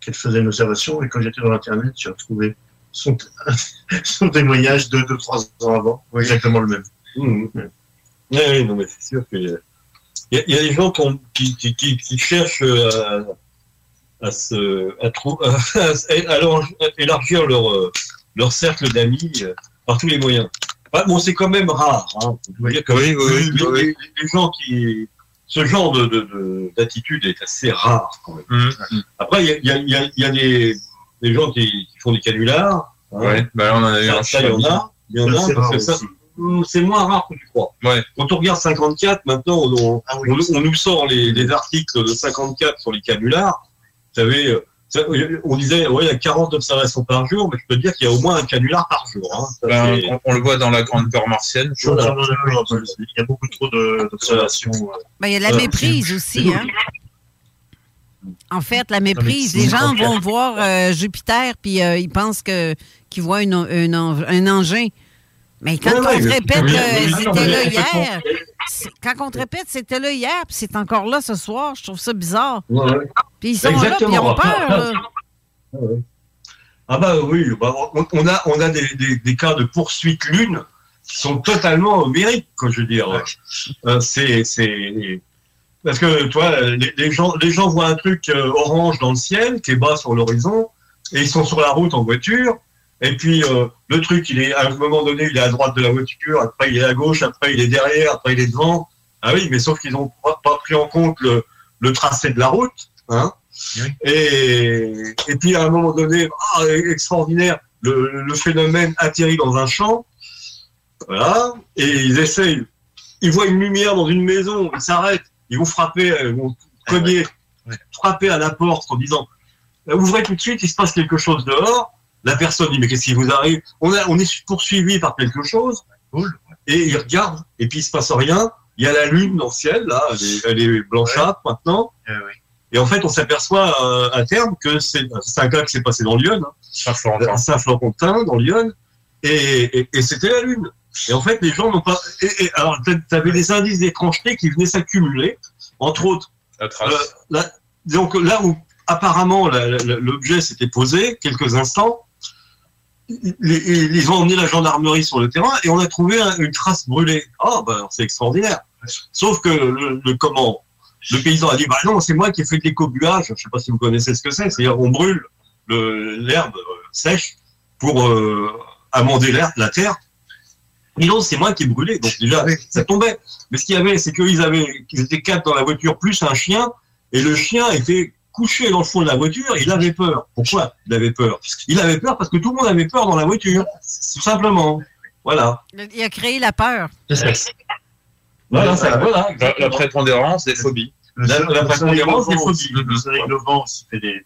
qu'elle faisait une observation et quand j'étais dans Internet, j'ai retrouvé son, son témoignage de 2-3 ans avant, exactement le même. Oui, oui, non, mais c'est sûr qu'il y y a- il y a des gens qui, qui, qui, cherchent euh, à, à se, à, trou- à, élargir leur, leur cercle d'amis euh, par tous les moyens. Bon, c'est quand même rare. Hein. Dire que Oui, oui, les, oui, oui. les- les gens qui, ce genre de, de, de- d'attitude est assez rare quand même. Mm. Après, il y a, y a- il y a, il y a des, des gens qui, qui font des canulars. hein. Ouais, bah là, on en a eu Ça, un ça, il y en a. Il y en a c'est parce que ça, aussi. hum, c'est moins rare que tu crois. Quand on regarde 54, maintenant, on, on- on- on nous sort les, les articles de 54 sur les canulars. Vous savez, euh, ça, on disait, ouais, il y a 40 observations par jour, mais je peux te dire qu'il y a au moins un canular par jour. hein. Ça, Ben, on, on le voit dans la grande peur martienne. Voilà. Il y a beaucoup trop de- d'observations. euh. Ben, il y a la Euh, méprise aussi. Hein? En fait, la méprise. Les gens vont voir euh, Jupiter puis euh, ils pensent que qu'ils voient une- une en- un engin. Mais quand Ouais, on te répète euh, c'était là hier, quand on te répète c'était là hier, puis c'est encore là ce soir, je trouve ça bizarre. Ouais. Puis ils sont là, puis ils ont peur. là. Ah bah oui, bah, on, a, on a des, des, des cas de poursuite lune qui sont totalement quoi, je veux dire. Euh, c'est, c'est, parce que, toi, les, les gens, les gens voient un truc euh, orange dans le ciel, qui est bas sur l'horizon, et ils sont sur la route en voiture, et puis euh, le truc, il est, à un moment donné, il est à droite de la voiture, après il est à gauche, après il est derrière, après il est devant. Ah oui, mais sauf qu'ils n'ont pas, pris en compte le, le tracé de la route, hein. Et, et puis à un moment donné, ah, extraordinaire, le, le phénomène atterrit dans un champ, voilà, et ils essayent. Ils voient une lumière dans une maison, ils s'arrêtent, ils vont frapper, euh, ils vont cogner, frapper à la porte en disant euh, ouvrez tout de suite, il se passe quelque chose dehors. La personne dit mais qu'est-ce qui vous arrive? On, a, on est poursuivi par quelque chose. Et ils regardent et puis il se passe rien. Il y a la lune dans le ciel là, elle est, elle est blanchâtre maintenant. Et en fait, on s'aperçoit euh, à terme que c'est un cas qui s'est passé dans Lyon, hein. Saint-Florentin. Dans Lyon, et, et, et c'était la lune. Et en fait, les gens n'ont pas. Et, et alors, tu avais des indices d'étrangeté qui venaient s'accumuler, entre autres. La trace. euh, donc là où apparemment l'objet s'était posé quelques instants, ils, ont emmené la gendarmerie sur le terrain et on a trouvé un- une trace brûlée. Ah, ben c'est extraordinaire. Sauf que le, le- comment le paysan a dit bah non, c'est moi qui ai fait de l'écobuage. Je sais pas si vous connaissez ce que c'est. C'est-à-dire on brûle le- l'herbe euh, sèche pour euh, amender l'herbe, la terre. Et non, c'est moi qui ai brûlé. Donc déjà, ça tombait. Mais ce qu'il y avait, c'est qu'ils avaient, qu'ils étaient quatre dans la voiture plus un chien, et le chien était couché dans le fond de la voiture. Et il avait peur. Pourquoi il avait peur? Il avait peur parce que tout le monde avait peur dans la voiture, tout simplement. Voilà. Il a créé la peur. Voilà, ça, voilà. La, la prépondérance des phobies. Des.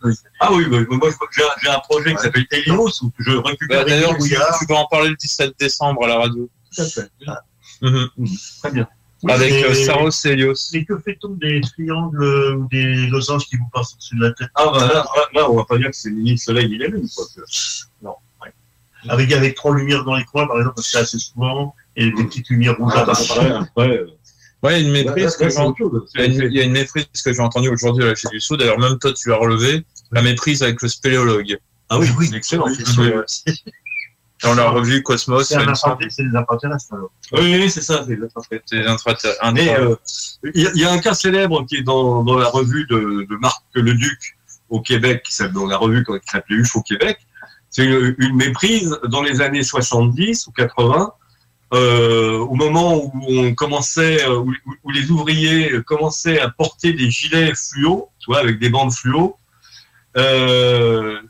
Mhm. Ah oui, mais moi je- j'ai un- j'ai un projet qui s'appelle Helios où je récupère Bah, des D'ailleurs, tu, vas en parler le 17 décembre à la radio. Tout à fait. Mhm. Très bien. Avec euh, Saros et Helios. Et que fait-on des triangles ou des losanges qui vous passent au-dessus de la tête? Ah bah là, là, on va pas dire que c'est ni le soleil ni la lune. Quoi. Non. ouais. avec, avec trois lumières dans les coins, par exemple, parce que c'est assez souvent, et des petites lumières rouges à part. Ouais, il y a une méprise que j'ai il y a une- méprise que j'ai entendue aujourd'hui à la Chez du Sceau. D'ailleurs, même toi, tu l'as relevé. La méprise avec le spéléologue. Ah oui, oui, excellent. Dans la revue Cosmos. C'est des extraterrestres, alors. Oui, oui, c'est ça, c'est un Mais euh, il y, a- il y a un cas célèbre qui est dans, dans la revue de, de Marc Leduc au Québec, qui s'appelle- dans la revue qui s'appelait UFO Québec. C'est une, une méprise dans les années 70 ou 80, euh, au moment où on commençait, euh, où, les ouvriers commençaient à porter des gilets fluo, tu vois, avec des bandes fluo, euh,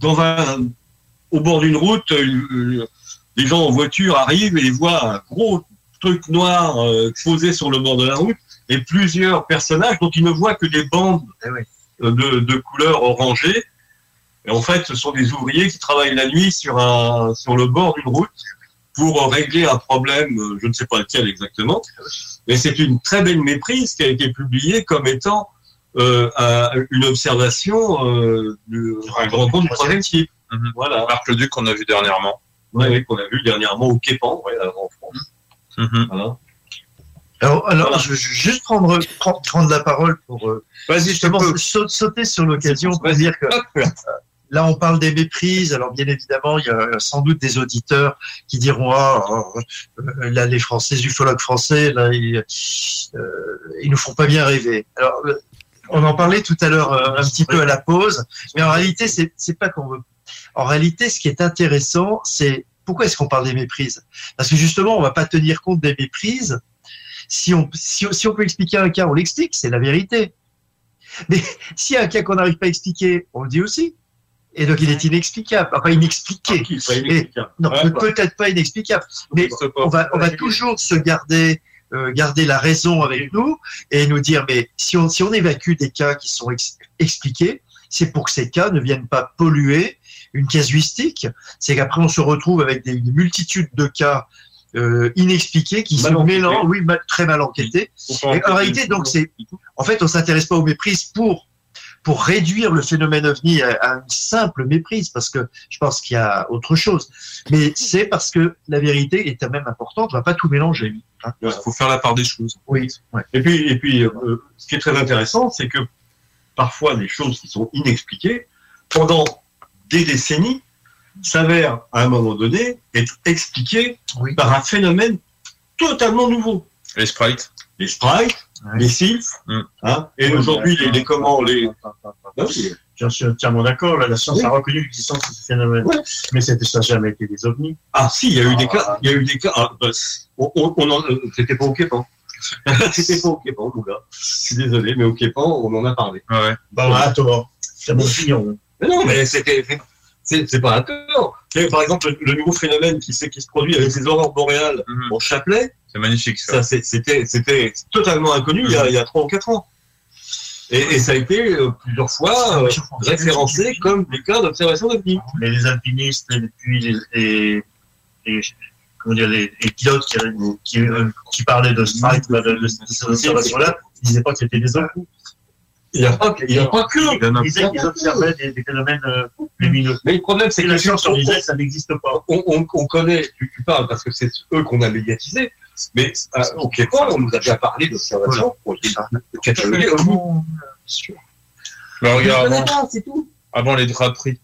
dans un, au bord d'une route, les gens en voiture arrivent et ils voient un gros truc noir euh, posé sur le bord de la route et plusieurs personnages dont ils ne voient que des bandes de, de couleur orangée. Et en fait, ce sont des ouvriers qui travaillent la nuit sur, un, sur le bord d'une route pour régler un problème, euh, je ne sais pas lequel exactement. Et c'est une très belle méprise qui a été publiée comme étant euh, un- une observation euh, du, une rencontre du troisième type. Voilà. Marc Leduc qu'on a vu dernièrement. Oui, qu'on a vu dernièrement au Képan, ouais, en France. Mhm. Voilà. Alors, alors je veux juste prendre, prendre, prendre la parole pour euh, justement sa- sauter sur l'occasion pour dire que là on parle des méprises. Alors bien évidemment, il y a sans doute des auditeurs qui diront ah euh, là les Français, les ufologues français, là ils, euh, nous font pas bien rêver. Alors euh, on en parlait tout à l'heure euh, un petit peu à la pause, mais en réalité c'est pas qu'on veut. En réalité, ce qui est intéressant, c'est pourquoi est-ce qu'on parle des méprises? Parce que justement, on va pas tenir compte des méprises si on, si on peut expliquer un cas, on l'explique, c'est la vérité. Mais s'il y a un cas qu'on n'arrive pas à expliquer, on le dit aussi. Et donc il est inexplicable, enfin inexpliqué. Et- non, Ouais, bah. peut-être pas inexplicable, mais on va, on va toujours se garder, euh, garder la raison avec nous et nous dire, mais si on, si on évacue des cas qui sont ex- expliqués, c'est pour que ces cas ne viennent pas polluer une casuistique. C'est qu'après on se retrouve avec des, une multitude de cas euh, inexpliqués qui Mal enquêtés. mélangent, oui, mal- très mal enquêtés. Et en réalité, donc c'est, en fait, on s'intéresse pas aux méprises pour pour réduire le phénomène ovni à, à une simple méprise, parce que je pense qu'il y a autre chose. Mais c'est parce que la vérité est quand même importante. On va pas tout mélanger. hein. Il faut faire la part des choses. Oui. Et puis, et puis euh, ce qui est très intéressant, c'est que parfois des choses qui sont inexpliquées, pendant des décennies, s'avèrent à un moment donné être expliquées par un phénomène totalement nouveau. Les sprites. Les sprites, les sylphes, hein, et aujourd'hui les, les comment les. Non, Je suis entièrement d'accord, la science Oui. a reconnu l'existence de ce phénomène. Mais ça n'a jamais été des ovnis. Ah si, il y a eu des cas, il y a eu des cas. ah, bah, on, on, on en, euh, c'était pas au Képan. c'était pas au Képan, mon gars. Je suis désolé, mais au Képan, on en a parlé. Ouais. Bah, ouais, à tort. C'est mon opinion. Mais non, mais c'était, c'est, c'est pas un tort. Par exemple, le, le nouveau phénomène qui, se produit avec les aurores boréales Mhm. au Chapelet, C'est magnifique ça. ça, c'était, c'était totalement inconnu il y a, il y a 3 ou 4 ans. Et, et ça a été euh, plusieurs fois euh, référencé comme des cas d'observation d'OVNI. Mais les alpinistes et puis les, les, les- comment dire, les, les pilotes qui, qui, euh, qui parlaient de strike, de, de, de ces observations-là, ils disaient pas que c'était des hommes. Il n'y a pas, il y a pas que. Ils disaient qu'ils observaient des, des phénomènes euh, lumineux. Mais le problème, c'est que la science, on disait, ça n'existe pas. on, on, on connaît, tu, tu parles parce que c'est eux qu'on a médiatisés, mais euh, au Québec, on nous a déjà parlé d'observation pour regarde, Je connais avant, tout. avant les draperies.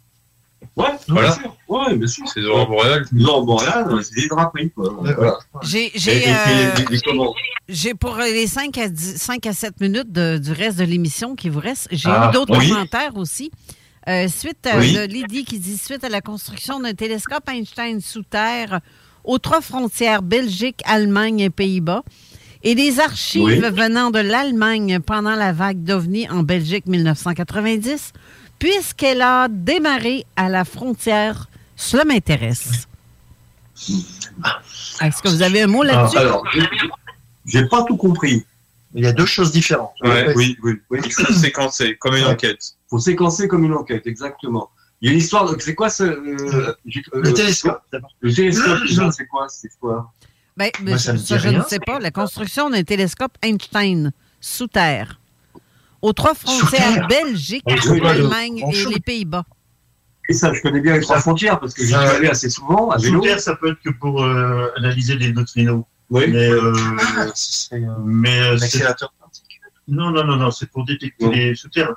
Ouais, Voilà. bien sûr. Ouais, bien sûr. C'est les aurores boréales. Les aurores boréales, c'est des draperies, quoi. Voilà. J'ai, euh, pour les 5 à, 10 5 à 7 minutes de- du reste de l'émission qui vous reste, j'ai Ah, eu d'autres oui. commentaires aussi. Euh, suite à, Oui. Lydie qui dit suite à la construction d'un télescope Einstein sous terre aux trois frontières Belgique, Allemagne et Pays-Bas et des archives Oui. venant de l'Allemagne pendant la vague d'OVNI en Belgique 1990, puisqu'elle a démarré à la frontière. Cela m'intéresse. Est-ce que vous avez un mot là-dessus? Ah, Alors, j'ai- pas tout compris. Il y a deux choses différentes. Ouais. Oui, oui, oui. Il faut séquencer comme une enquête. faut séquencer comme une enquête, exactement. Il y a une histoire. C'est quoi ce euh, j'ai- euh, Le télescope, d'abord. Le télescope, c'est quoi cette histoire Ben, mais Moi, ça je ne sais pas. La construction d'un télescope Einstein sous terre aux trois frontières? Belgique, l'Allemagne et les Pays-Bas. Et ça, je connais bien les trois frontières parce que j'y allé assez souvent à vélo. Sous terre, ça peut être que pour euh, analyser les neutrinos. Oui. Mais, euh, Ah, euh, mais euh, non, non, non, non, c'est pour détecter Non. les sous terre. Euh,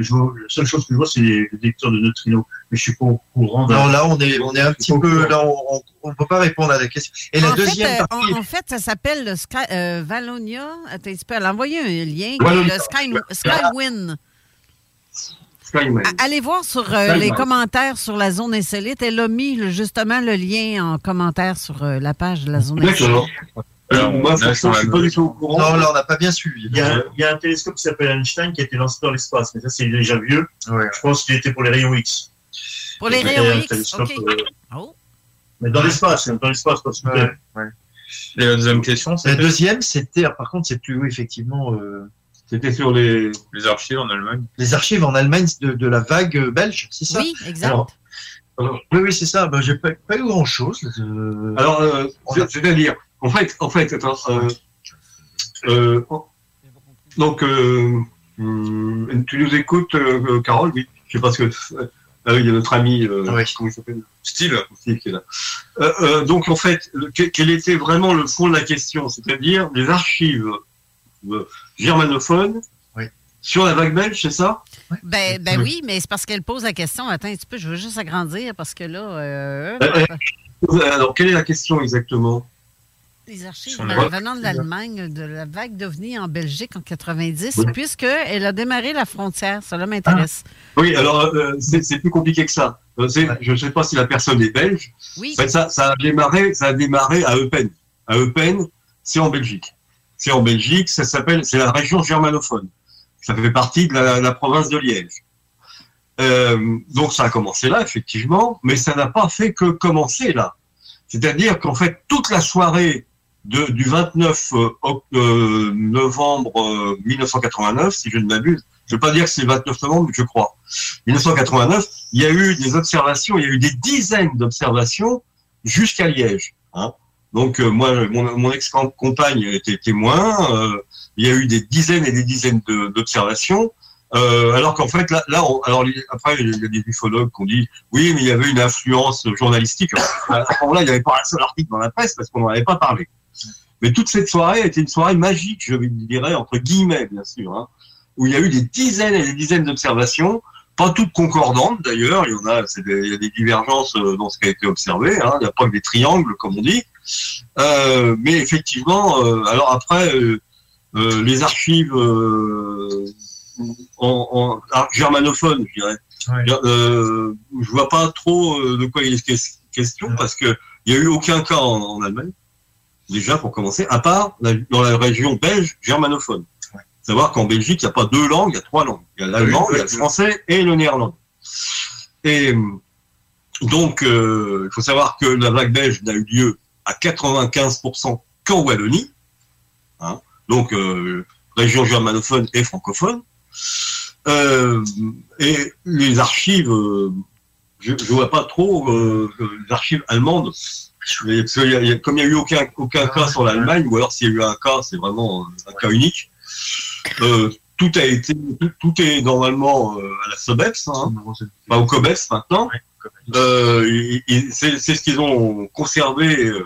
je vois- la seule chose que je vois, c'est les détecteurs de neutrinos. Mais je suis pas au courant. Non, là, on est, on est un petit peu, que- là, on ne peut pas répondre à la question. Et la en, deuxième fait, euh, partie, en, en fait, ça s'appelle le Sky, euh, Valonia. Attends, tu peux elle a envoyé un lien. Valonia. Le Sky, Skywin. Allez voir sur euh, les commentaires sur la zone insolite. Elle a mis justement le lien en commentaire sur euh, la page de la zone insolite. Alors, Euh, moi, franchement, je suis pas du tout au courant. non, là, on n'a pas bien suivi. Il y, a, il y a un télescope qui s'appelle Einstein qui a été lancé dans l'espace, mais ça c'est déjà vieux. Ouais. Je pense qu'il était pour les rayons X. Pour les rayons X, télescope, euh, Oh. mais dans l'espace, hein, dans l'espace, sous terre. Ouais, ouais. Et la deuxième question, La c'est deuxième, c'était, ah, par contre, c'est plus, oui, effectivement, euh, C'était sur les. les archives en Allemagne. les archives en Allemagne de, de la vague euh, belge, c'est ça? Oui, exact. Alors, Alors, Oui, oui, c'est ça. Ben, j'ai pas, pas eu grand chose. alors euh, c'est- c'est-à-dire, en fait, en fait, attends, euh, euh, donc, euh, hum, tu nous écoutes, Carole, oui. Je sais pas ce que. Ah oui, il y a notre ami, euh, Oui. comment il s'appelle? Steve. Steve qui est là. Euh, euh, donc, en fait, le- quel était vraiment le fond de la question? C'est-à-dire les archives euh, germanophones sur la vague belge, c'est ça? Ben, ben oui, mais c'est parce qu'elle pose la question. Attends un petit peu, je veux juste agrandir parce que là, Alors, quelle est la question exactement? Les archives le- venant de l'Allemagne, de la vague d'OVNI en Belgique en 90, Oui. puisqu'elle a démarré la frontière. Cela m'intéresse. Oui, alors euh, c'est plus compliqué que ça. Euh, Je ne sais pas si la personne est belge. Oui. En fait, ça, ça a démarré, ça a démarré à Eupen. À Eupen, c'est en Belgique. C'est en Belgique, ça s'appelle, c'est la région germanophone. Ça fait partie de la, la province de Liège. Euh, donc ça a commencé là, effectivement, mais ça n'a pas fait que commencer là. C'est-à-dire qu'en fait, toute la soirée du 29 euh, euh, novembre euh, 1989, si je ne m'abuse, je ne veux pas dire que c'est le 29 novembre, mais je crois. 1989, il y a eu des observations, il y a eu des dizaines d'observations jusqu'à Liège. hein. Donc euh, moi, mon, mon ex-compagne était témoin. euh, il y a eu des dizaines et des dizaines d'observations. Euh, alors qu'en fait, là, là alors après, il y a des ufologues qui ont dit oui, mais il y avait une influence journalistique. À ce moment-là, il n'y avait pas un seul article dans la presse parce qu'on n'en avait pas parlé. Mais toute cette soirée était une soirée magique, je dirais, entre guillemets, bien sûr, hein, où il y a eu des dizaines et des dizaines d'observations, pas toutes concordantes d'ailleurs, il y en a, des- il y a des divergences euh, dans ce qui a été observé, hein, il n'y a pas que des triangles, comme on dit. Euh, mais effectivement, euh, alors après, euh, les archives en, en ah, germanophones, je dirais, euh, je vois pas trop de quoi il est ques- question, parce que il y a eu aucun cas en, en Allemagne, déjà pour commencer, à part la- dans la région belge germanophone. Savoir qu'en Belgique, il n'y a pas deux langues, il y a trois langues. Il y a l'allemand, il y a le français et le néerlandais. Et, donc, euh, il faut savoir que la vague belge n'a eu lieu à 95% qu'en Wallonie, hein, donc euh, région germanophone et francophone. Euh, et les archives, euh, je ne vois pas trop euh, les archives allemandes. Parce qu'il y a- il y a- comme il n'y a eu aucun, aucun cas sur l'Allemagne, ou alors s'il y a eu un cas, c'est vraiment euh, un cas unique. Euh, tout a été, tout, tout est normalement euh, à la SOBEPS, hein, pas au COBEPS maintenant. Euh, c'est c'est ce qu'ils ont conservé euh,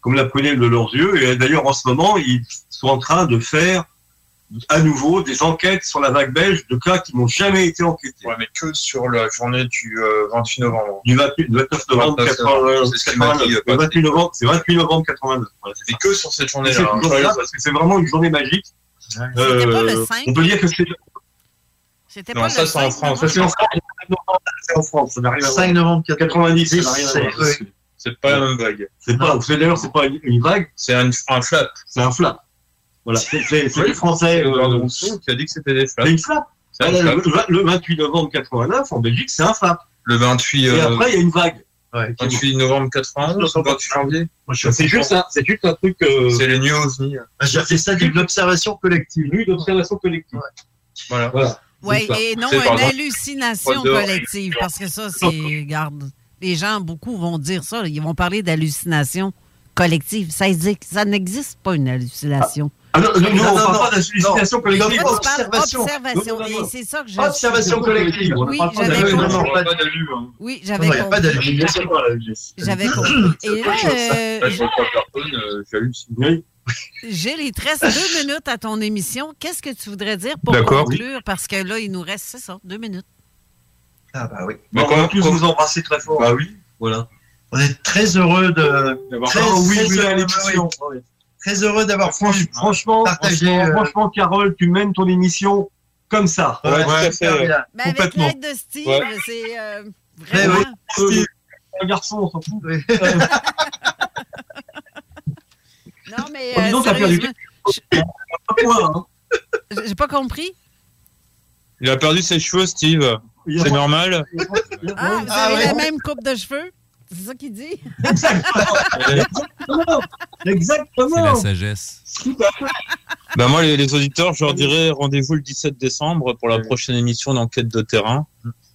comme la prunelle de leurs yeux. Et d'ailleurs, en ce moment, ils sont en train de faire à nouveau des enquêtes sur la vague belge de cas qui n'ont jamais été enquêtés. Ouais, mais que sur la journée du euh, 28 novembre. Du 28 29 novembre 29 80, c'est ce qu'il m'a dit, 89. euh, Le 28 novembre, c'est 28 novembre 89. Voilà, c'est que sur cette C'est journée-là. hein. c'est vraiment une journée magique. C'était pas le 5? on peut dire que c'est C'était Non, pas ça, le c'est en 5 France. ça, c'est en France. C'est en France, ça n'a rien à voir. 5 novembre 90, ça n'a rien à voir. c'est- pas la même vague. C'est pas, d'ailleurs, c'est pas une, vague, C'est un, un flap. c'est un flap. Voilà, c'est c'est- c'est les Français. C'est euh, Rousseau qui a dit que c'était des C'est une. C'est un Voilà, flap. le, le 28 novembre 89, en Belgique, c'est un flap. Le 28, Et euh, après, il y a une vague. 28 novembre 91, le 28 janvier. C'est juste un, c'est juste un truc. Euh, C'est les nuits ovnis. Fait ça de l'observation collective. nuit d'observation collective. Voilà. Voilà. Oui, C'est et non C'est une exemple- hallucination collective, parce que ça, c'est. Garde, les gens, beaucoup vont dire ça, ils vont parler d'hallucination collective. Ça, ça n'existe pas une hallucination. Ah non, non, non, Non, on non, parle non. pas d'hallucination Non. collective. Moi, tu parles observation. observation. Non, non, non. Et c'est ça que je. Observation collective. On Oui, parle pas j'avais compris. Non, non, non. Oui, Non, j'avais il n'y a pas compris. d'hallucination. J'avais compris. Et là, euh. J'ai les 13 deux minutes à ton émission. Qu'est-ce que tu voudrais dire pour conclure? Parce que là, il nous reste, c'est ça, deux minutes. Ah bah oui. Bon, on va tous vous embrasser très fort. Bah oui. Voilà. On est très heureux de. D'avoir oui, oui, à l'émission. Très heureux d'avoir Franchement, partager. franchement, euh, franchement, Carole, tu mènes ton émission comme ça. Ouais, à fait. bien. Ben, avec l'aide de Steve, Ouais. c'est euh, vraiment. oui. Euh, Un garçon, on s'en fout. Non, mais Oh, dis euh, donc, t'as perdu hein. j'ai pas compris. Il a perdu ses cheveux, Steve. C'est normal. Ah, vous Ah, avez ouais. la même coupe de cheveux? C'est ça qu'il dit? Exactement. Exactement. C'est la sagesse. Bah moi, les, les auditeurs, je leur dirais rendez-vous le 17 décembre pour la prochaine émission d'enquête de terrain.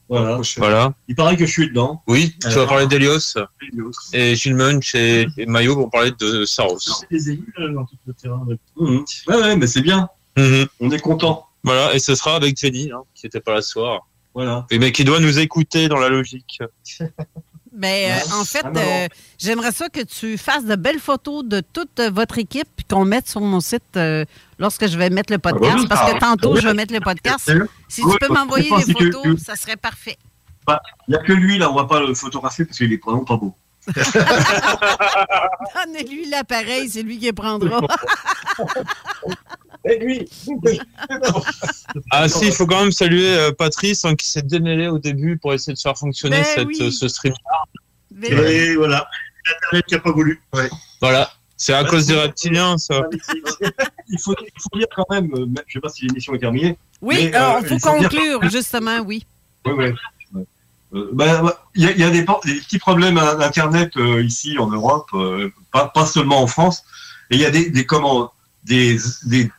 Voilà. Voilà. Il paraît que je suis dedans. Oui, tu vas parler d'Elios et Gilles Munch et, et Maillot vont parler de Saros. des élus là, dans tout le terrain. Mhm. Ouais, ouais, mais c'est bien. Mhm. On est content. Voilà, et ce sera avec Jenny, hein, qui n'était pas là ce soir. Voilà. Et mais qui doit nous écouter dans la logique. Ben, euh, en fait, Ah, euh, j'aimerais ça que tu fasses de belles photos de toute euh, votre équipe puis qu'on mette sur mon site euh, lorsque je vais mettre le podcast. oui. Parce que Ah, tantôt, je vais mettre le podcast. Si tu peux m'envoyer des photos, que- ça serait parfait. Il n'y a que lui, là, on va pas le photographier parce qu'il est vraiment pas beau. Donnez-lui l'appareil, c'est lui qui prendra. Et lui Ah si, il faut quand même saluer euh, Patrice hein, qui s'est démêlé au début pour essayer de faire fonctionner Ben cette, oui. euh, ce stream. Mais- Et voilà. Internet qui n'a pas voulu. Voilà, c'est à cause des reptiliens ça. il, faut, il faut dire quand même, euh, je sais pas si l'émission est terminée. Oui, Mais, euh, il faut faut dire- conclure, justement, oui. Oui, oui. Ben, ben, Il y a, il y a des, petits problèmes à Internet euh, ici en Europe, euh, pas, pas seulement en France. Et il y a des, des comment, des, des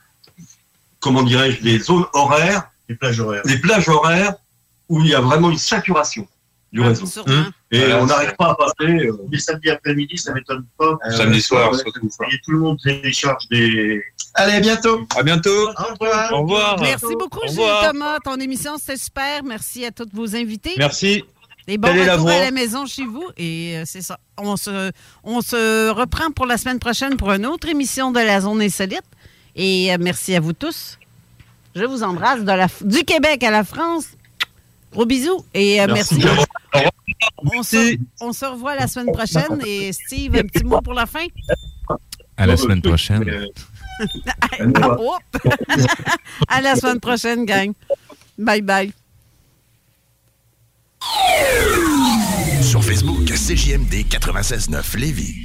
comment dirais-je, des zones horaires, Les plages horaires. des plages horaires où il y a vraiment une saturation du réseau. Sûrement. Et Voilà, on n'arrive pas à passer. euh, Les samedis après-midi, ça m'étonne pas. Samedi soir, ouais. surtout. Et tout le monde télécharge des. Allez, à bientôt. À bientôt. Au revoir. Au revoir. Merci beaucoup, Au Gilles. Thomas. Ton émission, c'était super. Merci à tous vos invités. Merci. Et bon Telle est la à la maison chez vous. Et euh, c'est ça. On se, on se reprend pour la semaine prochaine pour une autre émission de la Zone Insolite. Et euh, merci à vous tous. Je vous embrasse de la, du Québec à la France. Gros bisous et euh, merci. On se, on se revoit la semaine prochaine. Et Steve, un petit mot pour la fin? À la semaine prochaine. Ah, à la semaine prochaine, gang. Bye bye. Sur Facebook, CJMD 96.9 Lévis.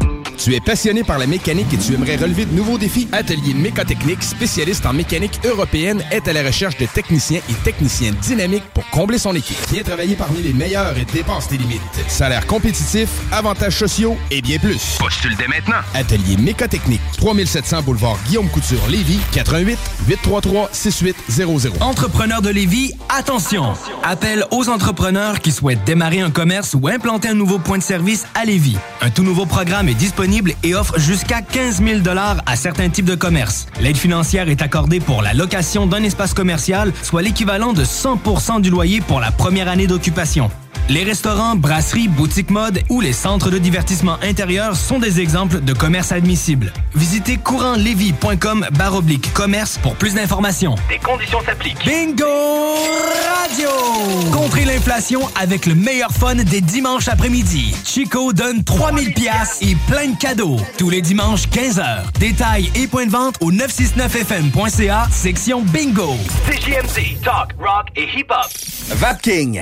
Tu es passionné par la mécanique et tu aimerais relever de nouveaux défis? Atelier Mécotechnique, spécialiste en mécanique européenne, est à la recherche de techniciens et techniciennes dynamiques pour combler son équipe. Viens travailler parmi les meilleurs et dépasse tes limites. Salaire compétitif, avantages sociaux et bien plus. Postule dès maintenant. Atelier Mécotechnique, 3700 boulevard Guillaume Couture, Lévis, 88 833 6800. Entrepreneurs de Lévis, attention! Appel aux entrepreneurs qui souhaitent démarrer un commerce ou implanter un nouveau point de service à Lévis. Un tout nouveau programme est disponible et offre jusqu'à 15 000 à certains types de commerces. L'aide financière est accordée pour la location d'un espace commercial, soit l'équivalent de 100 du loyer pour la première année d'occupation. Les restaurants, brasseries, boutiques mode ou les centres de divertissement intérieur sont des exemples de commerces admissibles. Visitez courantlevis.com baroblique commerce pour plus d'informations. Des conditions s'appliquent. Bingo Radio! Contrez l'inflation avec le meilleur fun des dimanches après-midi. Chico donne 3000 pièces et plein de cadeaux. Tous les dimanches 15h. Détails et points de vente au 969fm.ca, section Bingo. CJMD, talk, rock et hip-hop. Vapking,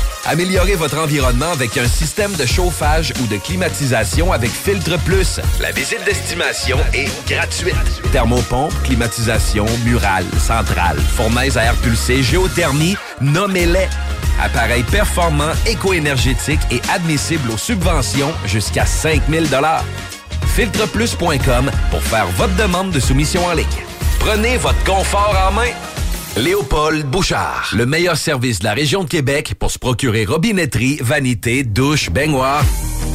Améliorez votre environnement avec un système de chauffage ou de climatisation avec Filtre Plus. La visite d'estimation est gratuite. Thermopompe, climatisation, murale, centrale, fournaise à air pulsé, géothermie, nommez-les. Appareil performant, éco-énergétique et admissible aux subventions jusqu'à 5000 Filtreplus.com pour faire votre demande de soumission en ligne. Prenez votre confort en main. Léopold Bouchard, le meilleur service de la région de Québec pour se procurer robinetterie, vanité, douche, baignoire.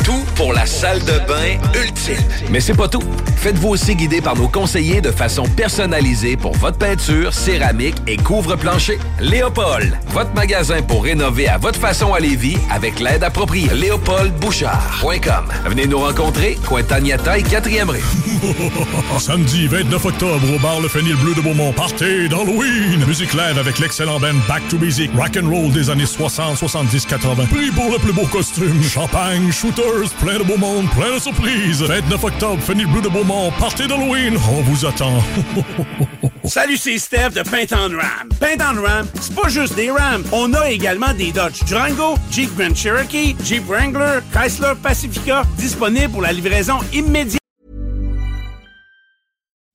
Tout pour la salle de bain ultime. Mais c'est pas tout. Faites-vous aussi guider par nos conseillers de façon personnalisée pour votre peinture, céramique et couvre-plancher. Léopold, votre magasin pour rénover à votre façon à Lévis avec l'aide appropriée. LéopoldBouchard.com. Venez nous rencontrer, Cointagnata et 4e rue. Samedi 29 octobre au bar Le Fenil Bleu de Beaumont. Partez d'Halloween. Musique live avec l'excellent band Back to Basic. Rock and roll des années 60, 70, 80. Prix pour le plus beau costume. Champagne, shooters, plein de beau monde, plein de surprises. 29 octobre, Fenil Bleu de Beaumont. Partez d'Halloween. On vous attend. Salut, c'est Steph de Paint on Ram. Paint on Ram, c'est pas juste des Rams. On a également des Dodge Durango, Jeep Grand Cherokee, Jeep Wrangler, Chrysler Pacifica, disponibles pour la livraison immédiate.